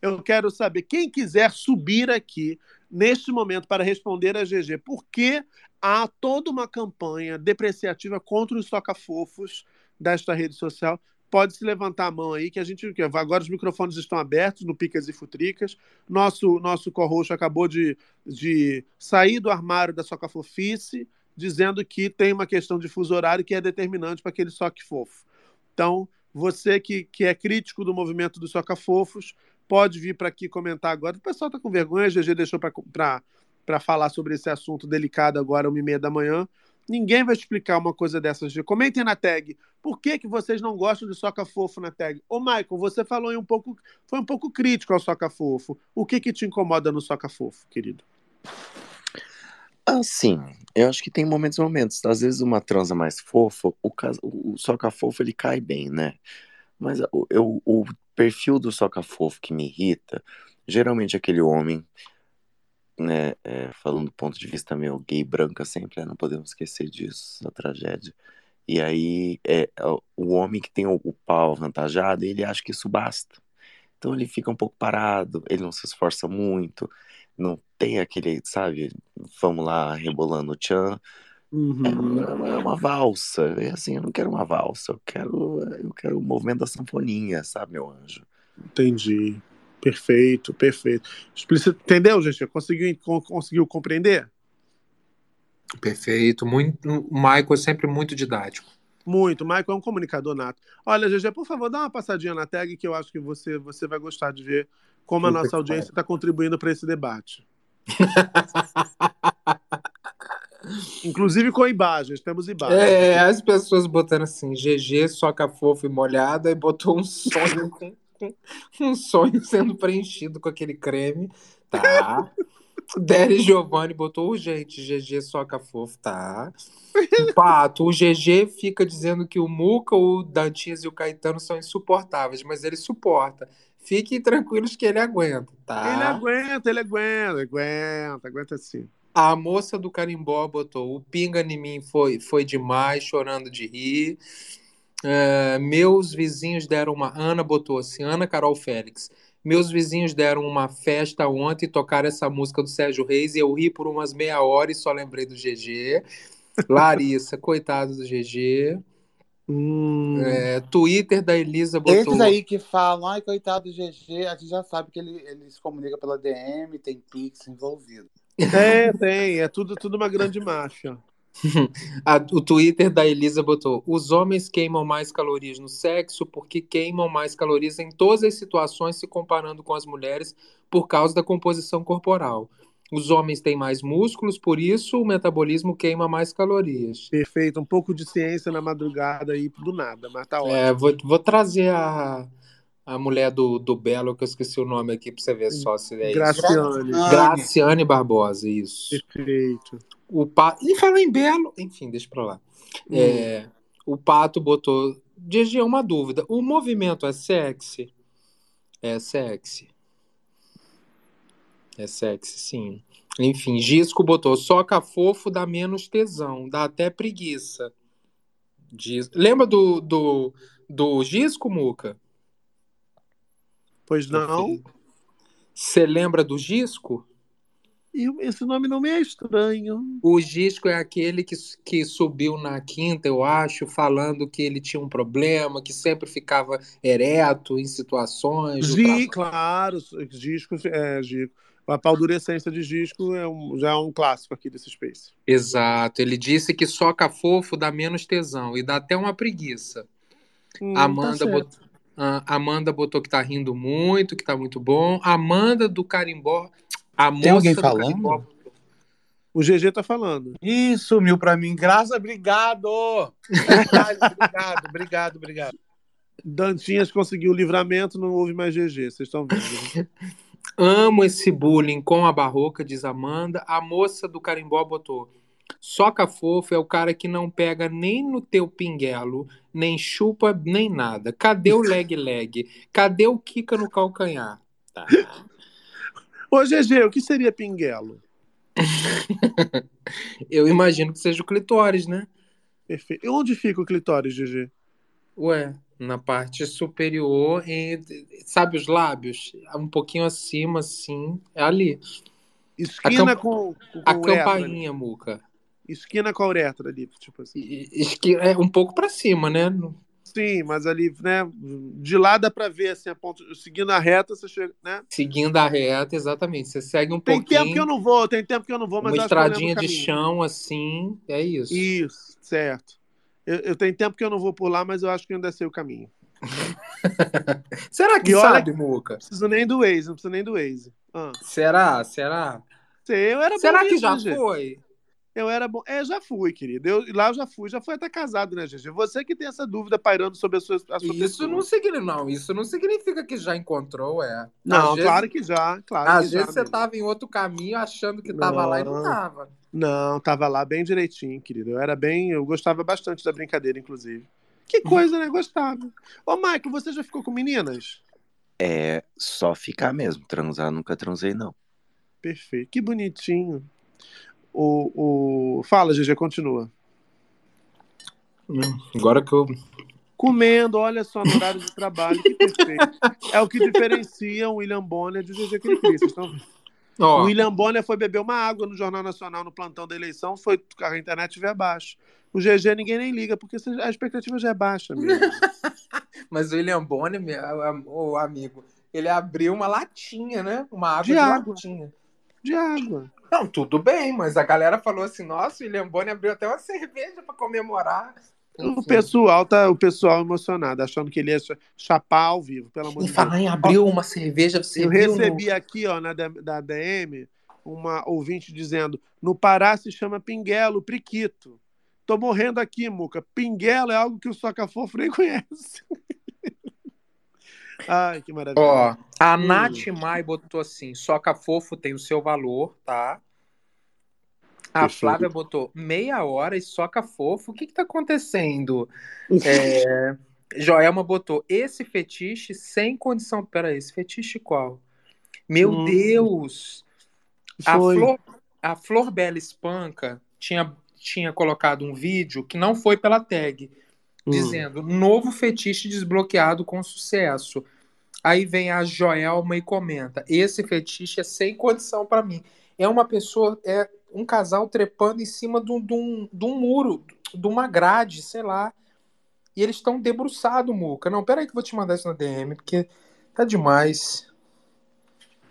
Eu quero saber, quem quiser subir aqui neste momento para responder a GG, por que há toda uma campanha depreciativa contra os soca-fofos desta rede social? Pode se levantar a mão aí, que a gente. Agora os microfones estão abertos no Picas e Futricas. Nosso, nosso corroxo acabou de, de sair do armário da soca-fofice, dizendo que tem uma questão de fuso horário que é determinante para aquele soque fofo. Então, você que, que é crítico do movimento dos soca-fofos, pode vir para aqui comentar agora. O pessoal está com vergonha, a GG deixou para falar sobre esse assunto delicado agora, uma e meia da manhã. Ninguém vai explicar uma coisa dessas. Comentem na tag. Por que, que vocês não gostam de soca fofo na tag? Ô, Michael, você falou um pouco, foi um pouco crítico ao soca fofo. O que que te incomoda no soca fofo, querido? Assim, eu acho que tem momentos e momentos. Às vezes uma transa mais fofa, o, o soca fofo ele cai bem, né? Mas eu- o perfil do soca fofo que me irrita, geralmente é aquele homem, né? é, falando do ponto de vista meu gay branca sempre, né, não podemos esquecer disso, essa tragédia. E aí é o o homem que tem o, o pau avantajado, ele acha que isso basta. Então ele fica um pouco parado, ele não se esforça muito, não tem aquele, sabe, vamos lá, rebolando o tchan. É uma, é uma valsa. É assim, eu não quero uma valsa, eu quero, eu quero o movimento da sanfoninha, sabe, meu anjo? Entendi. Perfeito, perfeito. Explici- Entendeu, gente? Conseguiu, con- conseguiu compreender? Perfeito. Muito, o Michael é sempre muito didático. Muito. O Michael é um comunicador nato. Olha, GG, por favor, dá uma passadinha na tag que eu acho que você, você vai gostar de ver como a nossa audiência está contribuindo para esse debate. (laughs) Inclusive com imagens, temos imagens. É, as pessoas botando assim, GG, soca fofo e molhada, e botou um sonho (laughs) um sonho sendo preenchido com aquele creme. Tá. (laughs) Dery Giovanni botou urgente, GG soca fofo, tá. Pato, o GG fica dizendo que o Muca, o Dantinhas e o Caetano são insuportáveis, mas ele suporta. Fiquem tranquilos que ele aguenta, tá? Ele aguenta, ele aguenta, aguenta, aguenta sim. A moça do carimbó botou o pinga em mim foi, foi demais, chorando de rir. É, meus vizinhos deram uma. Ana botou assim, Ana Carol Félix. Meus vizinhos deram uma festa ontem e tocaram essa música do Sérgio Reis e eu ri por umas meia hora e só lembrei do GG. Larissa, (laughs) coitado do GG. É, Twitter da Elisa botou. Esses aí que falam, ai, coitado do GG, a gente já sabe que ele, ele se comunica pela DM, tem Pix envolvido. É, (laughs) tem, é tudo, tudo uma grande máfia. A- o Twitter da Elisa botou: os homens queimam mais calorias no sexo porque queimam mais calorias em todas as situações se comparando com as mulheres por causa da composição corporal. Os homens têm mais músculos, por isso o metabolismo queima mais calorias. Perfeito, um pouco de ciência na madrugada aí do nada, mas tá ótimo. É, vou, vou trazer a, a mulher do, do Belo, que eu esqueci o nome aqui pra você ver só se é isso. Graciane. Graciane Barbosa, isso. Perfeito. O pa... E fala em Belo, enfim, deixa pra lá. Hum. É, o Pato botou. GG, uma dúvida. O movimento é sexy? É sexy. É sexy, sim. Enfim, Gisco botou. Soca fofo dá menos tesão, dá até preguiça. Gis... Lembra do, do, do Gisco, Muca? Pois não. Você lembra do Gisco? Esse nome não me é estranho. O Gisco é aquele que, que subiu na quinta, eu acho, falando que ele tinha um problema, que sempre ficava ereto em situações. trabalho. claro, disco, é, Gico. A paldurecência de disco é um- já é um clássico aqui desse Space. Exato. Ele disse que soca fofo dá menos tesão e dá até uma preguiça. Hum, tá Amanda, certo. bot... ah, Amanda botou que tá rindo muito, que tá muito bom. Amanda do Carimbó. A Tem alguém do falando? Carimbó. O GG tá falando. Ih, sumiu pra mim. Graças, obrigado. Obrigado, (laughs) obrigado, obrigado, obrigado. Dantinhas conseguiu o livramento, não houve mais GG, vocês estão vendo. né? Amo esse bullying com a barroca, diz Amanda. A moça do Carimbó botou. Soca fofo é o cara que não pega nem no teu pinguelo, nem chupa, nem nada. Cadê o leg-leg? Cadê o Kika no calcanhar? Tá. Ô, GG, o que seria pinguelo? (laughs) Eu imagino que seja o clitóris, né? Perfeito. E onde fica o clitóris, GG? Ué, na parte superior, entre- sabe os lábios? Um pouquinho acima, assim, é ali. Esquina camp- com, com A a campainha, Muca. Esquina com a uretra ali, tipo assim. Esqui... É um pouco pra cima, né? Sim, mas ali, né? De lá dá pra ver, assim, a ponto, seguindo a reta, você chega, né? Seguindo a reta, exatamente. Você segue um Tem pouquinho. tempo que eu não vou, tem tempo que eu não vou, mas uma estradinha de chão, assim, é isso. Isso, certo. Eu, eu tenho tempo que eu não vou por lá, mas eu acho que ainda sei o caminho. (laughs) Será que E olha sabe, que- Muca? Não precisa nem do Waze, não precisa nem do Waze. Ah. Será? Será? Sei, eu era Será que já né, gente? foi? Eu era bom. É, já fui, querido. Eu, lá eu já fui, já fui até casado, né, gente? Você que tem essa dúvida pairando sobre a sua, a sua Isso pessoa. não significa, não. Isso não significa que já encontrou, é. Não, Às vezes- claro que já, claro Às que já. vezes você amigo. tava em outro caminho achando que tava lá e não Não. tava. Não, tava lá bem direitinho, querido. Eu era bem. Eu gostava bastante da brincadeira, inclusive. Que coisa, né? Gostava. Ô, Michael, você já ficou com meninas? É só ficar mesmo. Transar nunca transei, não. Perfeito. Que bonitinho. O, o... Fala, GG, continua. Agora que eu. Comendo, olha só, no horário de trabalho, que perfeito. É o que diferencia o William Bonner de GG Cris. Vocês estão vendo? Ó. O William Bonner foi beber uma água no Jornal Nacional no plantão da eleição, foi a internet veio abaixo. O GG ninguém nem liga, porque a expectativa já é baixa mesmo. (laughs) Mas o William Bonner, meu, o amigo, ele abriu uma latinha, né? Uma água De de, água. latinha. De água. Não, tudo bem, mas a galera falou assim: nossa, o William Bonner abriu até uma cerveja pra comemorar. O pessoal tá, o pessoal emocionado, achando que ele ia cha- chapar ao vivo, pelo amor E de falar Deus. em abriu uma cerveja, você Eu viu? recebi aqui, ó, na da DM, uma ouvinte dizendo: no Pará se chama pinguelo, priquito. Tô morrendo aqui, Muca. Pinguelo é algo que o Soca Fofo nem (laughs) conhece. Ai, que maravilha. Ó, a Hum. Nath Mai botou assim: soca fofo tem o seu valor, tá? A. Flávia botou meia hora e soca fofo. O que que tá acontecendo? (laughs) É, Joelma botou esse fetiche sem condição. Pera aí, esse fetiche qual? Meu Hum. Deus! A Foi. Flor, a Flor Bela Espanca tinha, tinha colocado um vídeo que não foi pela tag, Hum. dizendo novo fetiche desbloqueado com sucesso. Aí vem a Joelma e comenta: esse fetiche é sem condição pra mim. É uma pessoa, é um casal trepando em cima de um, de um, de um muro, de uma grade, sei lá. E eles estão debruçados, Muca. Não, peraí que eu vou te mandar isso na DM, porque tá demais.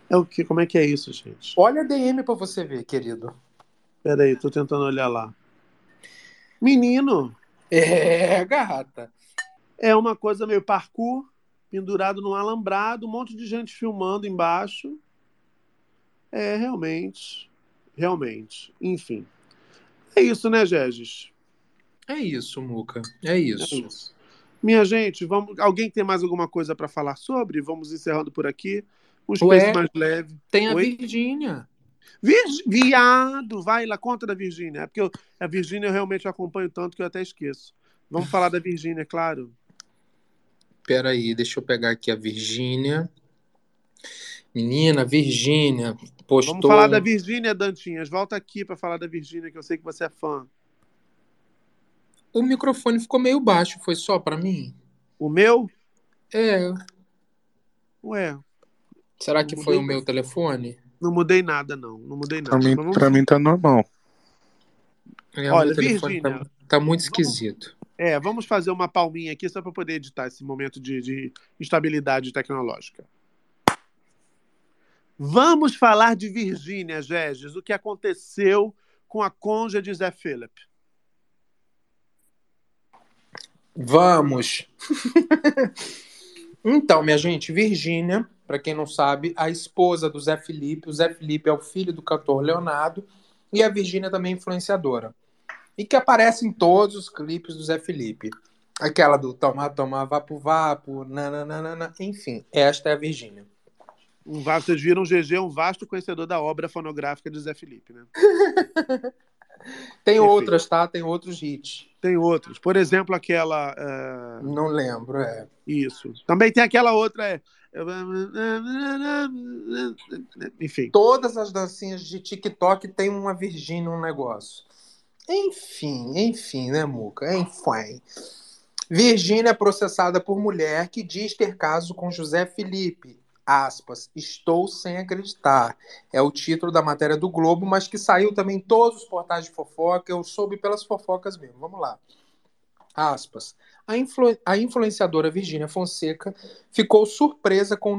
É o que? Como é que é isso, gente? Olha a DM pra você ver, querido. Pera aí, tô tentando olhar lá. Menino, É, gata. é uma coisa meio parkour, pendurado num alambrado, um monte de gente filmando embaixo. É, realmente. Realmente. Enfim. É isso, né, Gegis? É isso, Muca. É isso. É isso. Minha gente, vamos... alguém tem mais alguma coisa para falar sobre? Vamos encerrando por aqui. Um Ué, space mais leve. Tem a Oi? Virgínia. Vir- Viado! Vai lá, conta da Virgínia. É porque eu- a Virgínia eu realmente acompanho tanto que eu até esqueço. Vamos falar da Virgínia, é claro. Peraí, deixa eu pegar aqui a Virgínia. Menina, Virgínia postou. Vamos falar da Virgínia, Dantinhas. Volta aqui para falar da Virgínia, que eu sei que você é fã. O microfone ficou meio baixo, foi só pra mim? O meu? É. Ué. Será que foi o meu telefone? Não mudei nada, não. Não mudei nada. Pra mim, pra mim tá normal. É, Olha, telefone Virgínia, tá, tá muito esquisito. É, vamos fazer uma palminha aqui só para poder editar esse momento de, de instabilidade tecnológica. Vamos falar de Virgínia, Geges, o que aconteceu com a cônjuge de Zé Philip. Vamos! (laughs) então, minha gente, Virgínia, para quem não sabe, a esposa do Zé Felipe. O Zé Felipe é o filho do cantor Leonardo e a Virgínia também é influenciadora. E que aparece em todos os clipes do Zé Felipe. Aquela do toma, toma, vapo, vapo, nananana, enfim, esta é a Virgínia. Um vocês viram o GG, é um vasto conhecedor da obra fonográfica de Zé Felipe, né? (laughs) Tem Perfeito. outras, tá? Tem outros hits. Tem outros. Por exemplo, aquela. eh, Não lembro, é. Isso. Também tem aquela outra. É... Enfim. Todas as dancinhas de TikTok tem uma Virgínia, um negócio. Enfim, enfim, né, Muca? Enfim. Virgínia é processada por mulher que diz ter caso com José Felipe. Aspas, estou sem acreditar. É o título da matéria do Globo, mas que saiu também em todos os portais de fofoca. Eu soube pelas fofocas mesmo. Vamos lá. Aspas. A, influ- a influenciadora Virgínia Fonseca ficou surpresa com,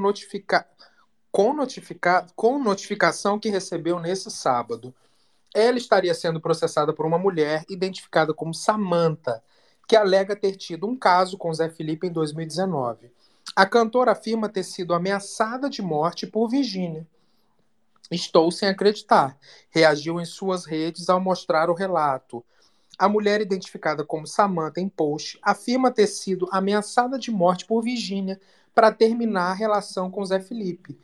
com, notifica... com notificação que recebeu nesse sábado. Ela estaria sendo processada por uma mulher identificada como Samantha, que alega ter tido um caso com Zé Felipe em 2019. A cantora afirma ter sido ameaçada de morte por Virgínia. Estou sem acreditar. Reagiu em suas redes ao mostrar o relato. A mulher identificada como Samantha em post afirma ter sido ameaçada de morte por Virgínia para terminar a relação com Zé Felipe.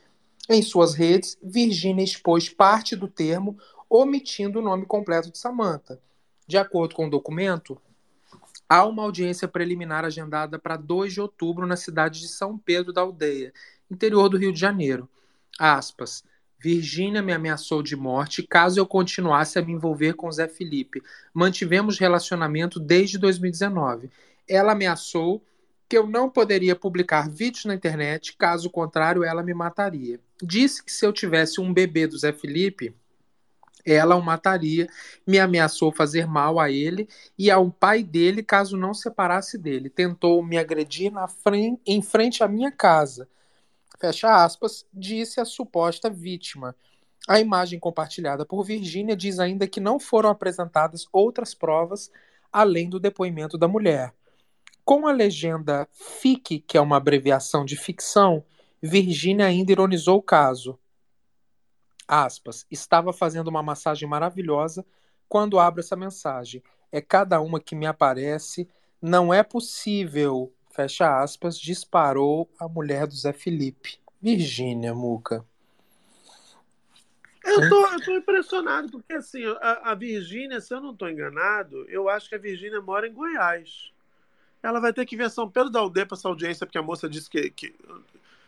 Em suas redes, Virgínia expôs parte do termo, omitindo o nome completo de Samantha. De acordo com o documento, há uma audiência preliminar agendada para 2 de outubro na cidade de São Pedro da Aldeia, interior do Rio de Janeiro. Aspas. Virgínia me ameaçou de morte caso eu continuasse a me envolver com Zé Felipe. Mantivemos relacionamento desde 2019. Ela ameaçou que eu não poderia publicar vídeos na internet, caso contrário, ela me mataria. Disse que se eu tivesse um bebê do Zé Felipe, ela o mataria, me ameaçou fazer mal a ele e ao pai dele caso não separasse dele. Tentou me agredir na frente, em frente à minha casa. Fecha aspas, disse a suposta vítima. A imagem compartilhada por Virgínia diz ainda que não foram apresentadas outras provas além do depoimento da mulher. Com a legenda FIC, que é uma abreviação de ficção, Virgínia ainda ironizou o caso. Aspas, estava fazendo uma massagem maravilhosa quando abro essa mensagem. É cada uma que me aparece. Não é possível. Fecha aspas, disparou a mulher do Zé Felipe. Virgínia, Muca. Eu tô, eu tô impressionado, porque assim, a, a Virgínia, se eu não tô enganado, eu acho que a Virgínia mora em Goiás. Ela vai ter que vir a São Pedro da Aldeia para essa audiência, porque a moça disse que, que.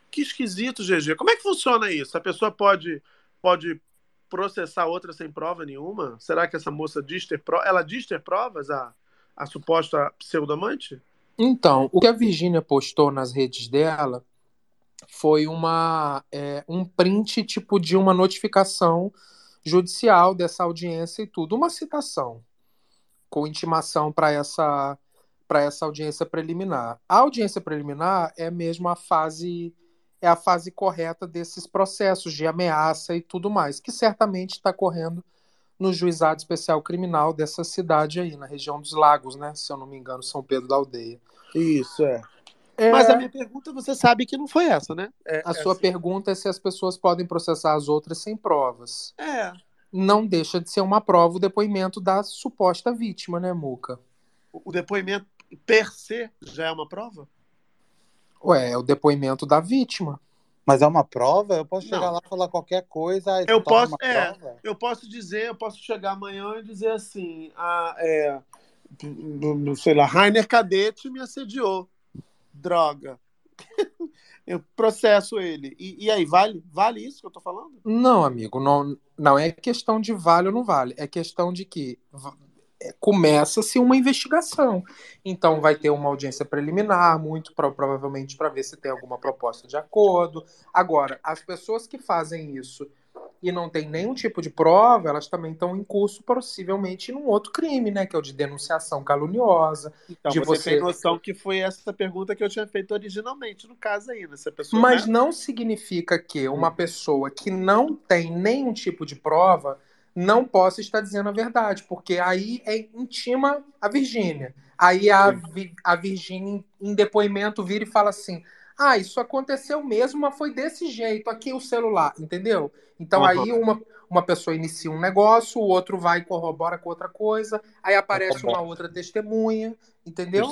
Que esquisito, GG. Como é que funciona isso? A pessoa pode, pode processar outra sem prova nenhuma? Será que essa moça diz ter provas? Ela diz ter provas, a, a suposta pseudomante? Então, o que a Virgínia postou nas redes dela foi uma é, um print tipo de uma notificação judicial dessa audiência e tudo, uma citação com intimação para essa para essa audiência preliminar. A audiência preliminar é mesmo a fase é a fase correta desses processos de ameaça e tudo mais, que certamente está correndo no juizado especial criminal dessa cidade aí, na região dos Lagos, né? Se eu não me engano, São Pedro da Aldeia. Isso, é. É, Mas a minha pergunta, você sabe que não foi essa, né? É, a é sua assim. pergunta é se as pessoas podem processar as outras sem provas. É. Não deixa de ser uma prova o depoimento da suposta vítima, né, Muca? O depoimento per se já é uma prova? Ué, é o depoimento da vítima. Mas é uma prova? Eu posso chegar Não. lá e falar qualquer coisa Eu posso, é, prova? eu posso dizer, eu posso chegar amanhã e dizer assim, a, é, sei lá, Rainer Cadete me assediou, droga. (laughs) eu processo ele. E, e aí, vale, vale isso que eu tô falando? Não, amigo, não, não é questão de vale ou não vale. É questão de que começa-se uma investigação. Então vai ter uma audiência preliminar, muito pro- provavelmente para ver se tem alguma proposta de acordo. Agora, as pessoas que fazem isso e não tem nenhum tipo de prova, elas também estão em curso, possivelmente, num outro crime, né? Que é o de denunciação caluniosa. Então, de você, você tem noção que foi essa pergunta que eu tinha feito originalmente no caso aí, né? Se pessoa, Mas né? não significa que uma pessoa que não tem nenhum tipo de prova não possa estar dizendo a verdade, porque aí é intima a Virgínia. Aí a, a Virgínia, em depoimento, vira e fala assim: Ah, isso aconteceu mesmo, mas foi desse jeito, aqui o celular, entendeu? Então Aham. aí uma, uma pessoa inicia um negócio, o outro vai e corrobora com outra coisa, aí aparece uma outra testemunha, entendeu?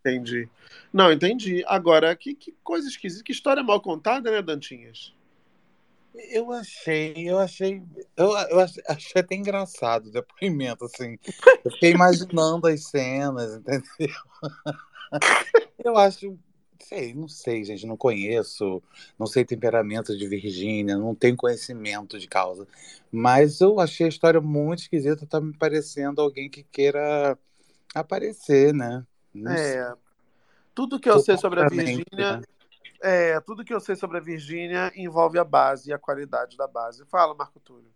Entendi. Não, entendi. Agora, que, que coisa esquisita, que história mal contada, né, Dantinhas? Eu achei, eu achei, eu, eu achei, achei até engraçado o depoimento, assim. Eu fiquei imaginando as cenas, entendeu? (laughs) Eu acho, sei, não sei, gente, não conheço, não sei temperamento de Virgínia, não tenho conhecimento de causa. Mas eu achei a história muito esquisita, tá me parecendo alguém que queira aparecer, né? Não sei. É. Tudo que eu sei sobre a Virgínia, né? É, tudo que eu sei sobre a Virgínia envolve a base e a qualidade da base. Fala, Marco Túlio.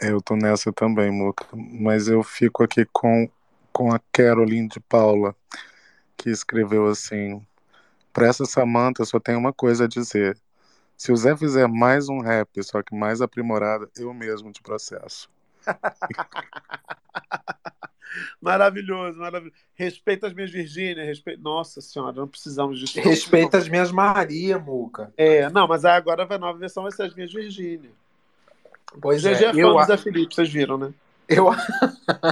Eu tô nessa também, Muca. Mas eu fico aqui com, com a Caroline de Paula, que escreveu assim: Pra essa Samantha, eu só tenho uma coisa a dizer. Se o Zé fizer mais um rap, só que mais aprimorado, eu mesmo te processo. (laughs) Maravilhoso, maravilhoso. Respeita as minhas Virgínias, respeita... Nossa senhora, não precisamos disso. Respeita as minhas Maria, Muca. É, não, mas agora a nova versão, vai ser as minhas Virgínias. Pois é, é fã eu do Zé Felipe, vocês viram, né? Eu,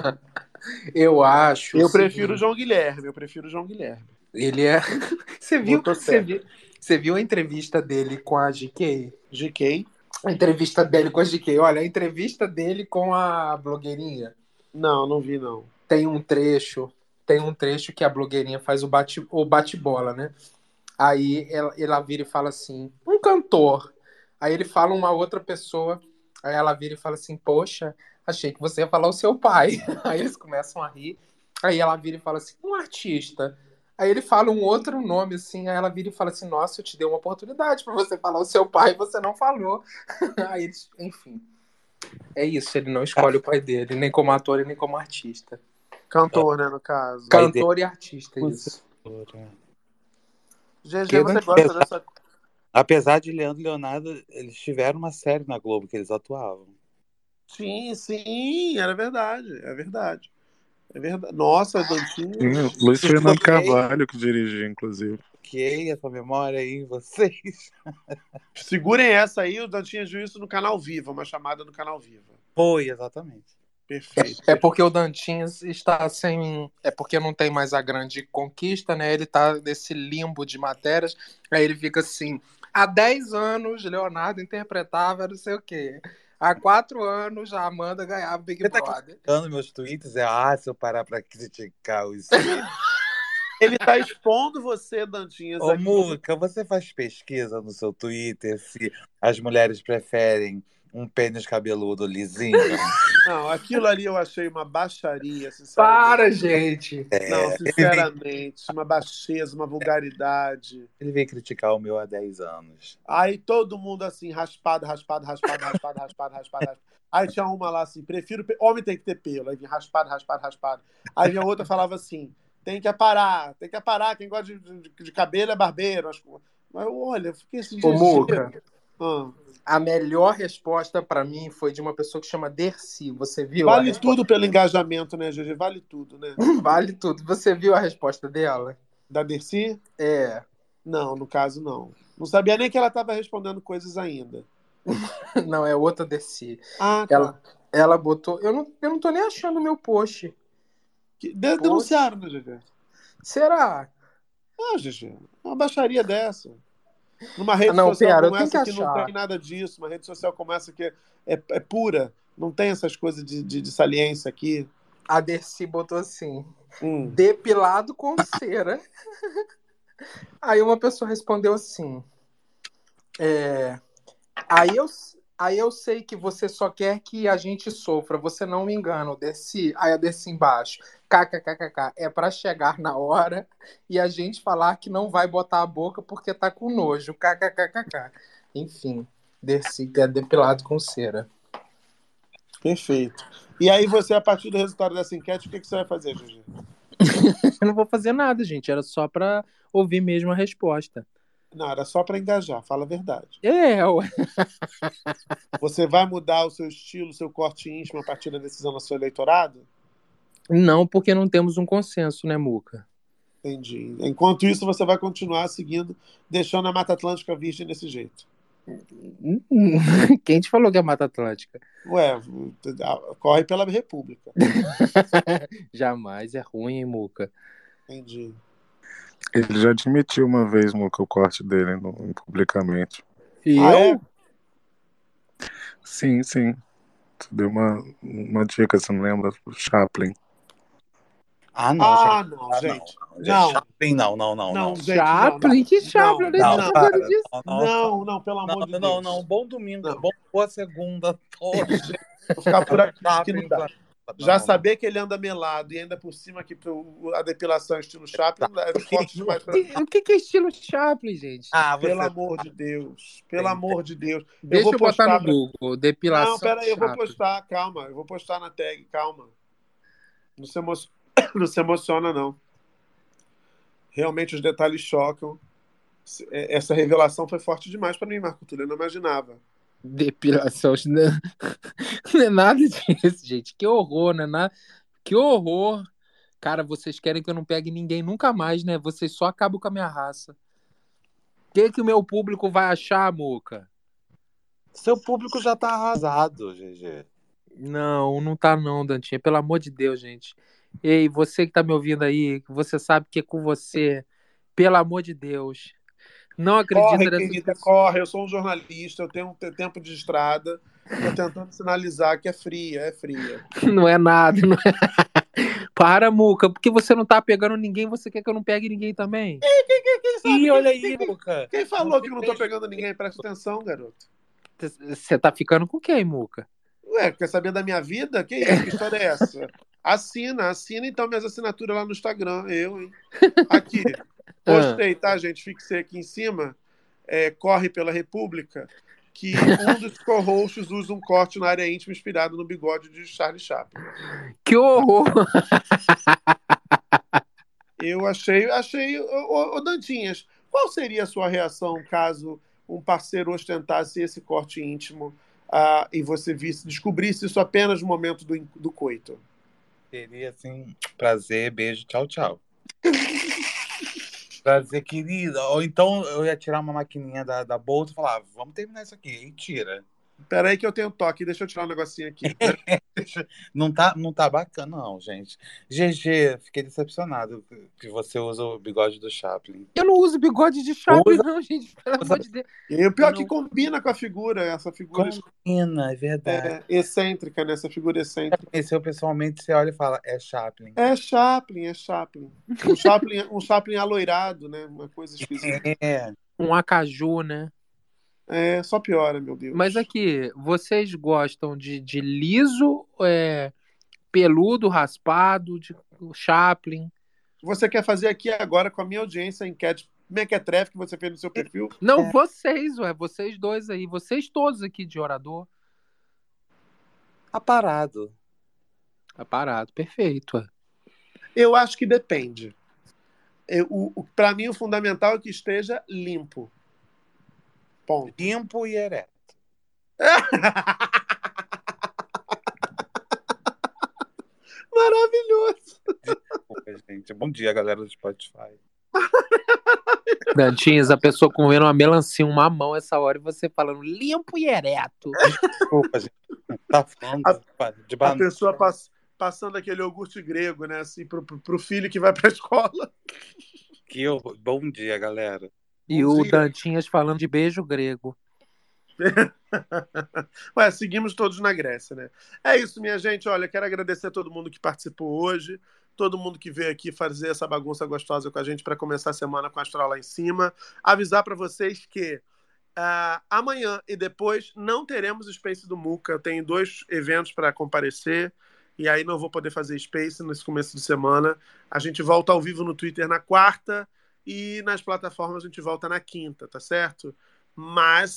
(laughs) eu acho. Eu prefiro o João Guilherme, eu prefiro o João Guilherme. Ele é. (laughs) Você viu, você viu, você viu a entrevista dele com a GK? GK? A entrevista dele com a GK. Olha, a entrevista dele com a blogueirinha. Não, não vi, não. Tem um trecho. Tem um trecho que a blogueirinha faz o bate, o bate-bola, né? Aí ela, ela vira e fala assim: um cantor. Aí ele fala uma outra pessoa. Aí ela vira e fala assim: Poxa, achei que você ia falar o seu pai. (laughs) Aí eles começam a rir. Aí ela vira e fala assim: Um artista. Aí ele fala um outro nome assim. Aí ela vira e fala assim: Nossa, eu te dei uma oportunidade para você falar o seu pai você não falou. (laughs) Aí eles, enfim. É isso, ele não escolhe o pai dele, nem como ator e nem como artista. Cantor, né, no caso. Cantor e artista, isso. GG, Que você gosta apesar- dessa. Apesar de Leandro e Leonardo, eles tiveram uma série na Globo que eles atuavam. Sim, sim, era verdade, é verdade. É verdade. Nossa, Dantinho. Sim, Luiz (laughs) Fernando Carvalho que dirigiu, inclusive. Que essa memória aí em vocês. (laughs) Segurem essa aí, o Dantinho isso no canal Viva, uma chamada no canal Viva. Foi, exatamente. Perfeito. É porque o Dantinhas está sem. É porque não tem mais a grande conquista, né? Ele tá nesse limbo de matérias. Aí ele fica assim: há 10 anos, Leonardo interpretava não sei o quê. Há 4 anos, a Amanda ganhava Big Você tá Brother. criticando meus tweets? É, ah, se eu parar pra criticar os. (laughs) Ele tá expondo você, Dantinhas. Ô, aqui. Muca, você faz pesquisa no seu Twitter se as mulheres preferem um pênis cabeludo lisinho? (laughs) Não, aquilo ali eu achei uma baixaria, sinceramente. Para, gente! Não, sinceramente, uma baixeza, uma vulgaridade. Ele veio criticar o meu há 10 anos. Aí todo mundo assim, raspado, raspado, raspado, raspado, raspado, raspado, raspado. Aí tinha uma lá assim, prefiro. Homem tem que ter pelo. Aí vinha raspado, raspado, raspado. Aí vinha outra falava assim: tem que aparar, tem que aparar. Quem gosta de, de- de cabelo é barbeiro. Acho... Mas olha, eu fiquei assim. Ô, Muca, A melhor resposta pra mim foi de uma pessoa que chama Dercy. Você viu? Vale tudo pelo engajamento, né, GG? Vale tudo, né? (laughs) Vale tudo. Você viu a resposta dela? Da Dercy? É. Não, no caso, não. Não sabia nem que ela estava respondendo coisas ainda. (laughs) Não, é outra Dercy. Ah, tá. Ela, ela botou. Eu não, eu não tô nem achando o meu post. Que- de- Denunciaram, né, GG? Será? Ah, GG. Uma baixaria dessa. Numa rede Ah, não, social eu como essa que que, não tem nada disso, uma rede social como essa que é, é, é pura, não tem essas coisas de, de, de saliência aqui. A Dercy botou assim: Hum. depilado com cera. (laughs) Aí uma pessoa respondeu assim: é, aí, eu, aí eu sei que você só quer que a gente sofra, você não me engana, Dercy. Aí a Dercy embaixo: kkkk, é pra chegar na hora e a gente falar que não vai botar a boca porque tá com nojo, kkkk. Enfim. Que é depilado com cera. Perfeito. E aí você, a partir do resultado dessa enquete, o que, que você vai fazer, GG? (laughs) Eu não vou fazer nada, gente. Era só pra ouvir mesmo a resposta. Não, era só para engajar, fala a verdade. É, ué. Você vai mudar o seu estilo, o seu corte íntimo a partir da decisão do seu eleitorado? Não, porque não temos um consenso, né, Muca? Entendi. Enquanto isso, você vai continuar seguindo, deixando a Mata Atlântica virgem desse jeito. (laughs) Quem te falou que é Mata Atlântica? Ué, corre pela República. (laughs) Jamais, é ruim, hein, Muca? Entendi. Ele já admitiu uma vez Muca, o corte dele no, publicamente. E Ah, eu? é? Sim, sim. Você deu uma, uma dica, você não lembra? O Chaplin. Ah, não, Ah, gente. não, Ah, gente. Não, Não. gente, Chaplin, não, não, não. Não, não. gente, Chaplin? Que Chaplin? Não, sabendo disso. Não, Não, não, pelo amor não, de não, Deus. não. Bom domingo, bom boa segunda. Hoje. (laughs) Vou ficar por aqui que Não dá. Já saber que ele anda melado e ainda por cima que a depilação é estilo Chaplin, é (laughs) corte demais pra O que, que é estilo Chaplin, gente? Ah, você... Pelo amor de Deus. Pelo amor de Deus. Deixa eu, vou botar postar no pra- Google. Depilação. Não, pera aí, eu vou postar, calma. Eu vou postar na tag, calma. Não se, emo... (coughs) não se emociona, não. Realmente os detalhes chocam. É- Essa revelação foi forte demais pra mim, Marco Túlio. Eu não imaginava. Depilação. Não, (laughs) não é nada disso, gente. Que horror, né? Na- Que horror. Cara, vocês querem que eu não pegue ninguém nunca mais, né? Vocês só acabam com a minha raça. O que, que o meu público vai achar, Moca? Seu público já tá arrasado, GG. Não, não tá não, Dantinha. Pelo amor de Deus, gente. Ei, você que tá me ouvindo aí, você sabe que é com você. Pelo amor de Deus. Não acredita Corre, nessas querida, corre. Eu sou um jornalista, eu tenho um te- tempo de estrada. Tô tentando sinalizar que é fria, é fria. (laughs) Não é nada, não é. (laughs) Para, Muca, porque você não tá pegando ninguém, você quer que eu não pegue ninguém também? Quem, quem, quem sabe? Ih, olha aí, Muca. Quem falou que não tô pegando ninguém? Presta atenção, garoto. Você tá ficando com quem, Muca? Ué, quer saber da minha vida? Que isso? Que história é essa? (laughs) Assina, assina então minhas assinaturas lá no Instagram, eu, hein? Aqui. Postei, tá, gente? Fixei aqui em cima. É, corre pela República. Que (laughs) um dos co-hosts usa um corte na área íntima inspirado no bigode de Charlie Chaplin. Que horror! Eu achei, achei. Ô, Dantinhas, qual seria a sua reação caso um parceiro ostentasse esse corte íntimo ah, e você visse, descobrisse isso apenas no momento do, do coito? Seria assim, prazer, beijo, tchau, tchau. (laughs) prazer, querida. Ou então eu ia tirar uma maquininha da, da bolsa e falar, vamos terminar isso aqui. E tira. Peraí que eu tenho toque, deixa eu tirar um negocinho aqui. (laughs) Não tá, não tá bacana, não, gente. GG, fiquei decepcionado que você usa o bigode do Chaplin. Eu não uso bigode de Chaplin, Usa- não, gente. Pelo usa- amor de Deus. E o pior é Não. que combina com a figura, essa figura Combina, é verdade. é, excêntrica, né? Essa figura excêntrica. Conheceu pessoalmente, você olha e fala, é Chaplin. É Chaplin, é Chaplin. Um Chaplin, um Chaplin aloirado, né? Uma coisa (laughs) esquisita. É. Um acaju, né? É, só piora, meu Deus. Mas aqui, vocês gostam de, de liso, é, peludo, raspado, de Chaplin? Você quer fazer aqui agora com a minha audiência a enquete mequetrefe que você fez no seu perfil? Não, É. vocês, ué, vocês dois aí, vocês todos aqui de orador. Aparado. Tá parado, perfeito. ué. Eu acho que depende. Eu, o, o, para mim, o fundamental é que esteja limpo. Ponto. Limpo e ereto. (laughs) Maravilhoso. Desculpa, gente. Bom dia, galera do Spotify. (laughs) Dantinhas, a pessoa comendo uma melancia, um mamão essa hora e você falando limpo e ereto. (laughs) Desculpa, gente. Tá falando de A banana. pessoa pass- passando aquele iogurte grego, né? Assim, pro, pro, pro filho que vai pra escola. Que eu... Bom dia, galera. E o. Dantinhas falando de beijo grego. (laughs) Ué, seguimos todos na Grécia, né? É isso, minha gente. Olha, quero agradecer a todo mundo que participou hoje, todo mundo que veio aqui fazer essa bagunça gostosa com a gente para começar a semana com a Astral lá em cima. Avisar para vocês que ah, amanhã e depois não teremos Space do Muca. Eu tenho dois eventos para comparecer e aí não vou poder fazer Space nesse começo de semana. A gente volta ao vivo no Twitter na quarta e nas plataformas a gente volta na quinta, tá certo? Mas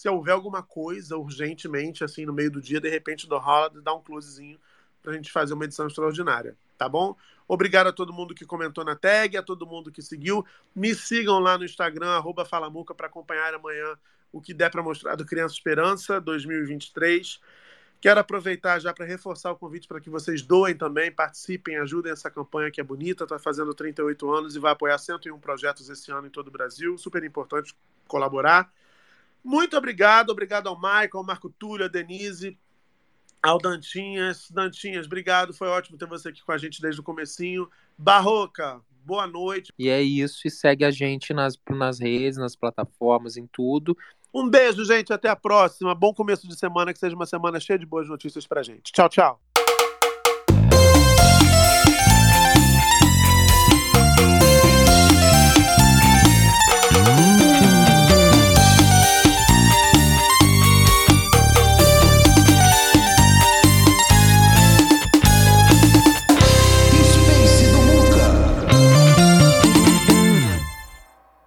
se houver alguma coisa urgentemente, assim, no meio do dia, de repente do rola, dá um closezinho pra gente fazer uma edição extraordinária, tá bom? Obrigado a todo mundo que comentou na tag, a todo mundo que seguiu. Me sigam lá no Instagram, arroba Falamuca, para acompanhar amanhã o que der para mostrar do Criança Esperança 2023. Quero aproveitar já para reforçar o convite para que vocês doem também, participem, ajudem essa campanha que é bonita, está fazendo 38 anos e vai apoiar 101 projetos esse ano em todo o Brasil. Super importante colaborar. Muito obrigado, obrigado ao Michael, ao Marco Túlio, a Denise, ao Dantinhas. Dantinhas, obrigado, foi ótimo ter você aqui com a gente desde o comecinho. Barroca, boa noite. E é isso, e segue a gente nas, nas redes, nas plataformas, em tudo. Um beijo, gente, até a próxima. Bom começo de semana, que seja uma semana cheia de boas notícias pra gente. Tchau, tchau.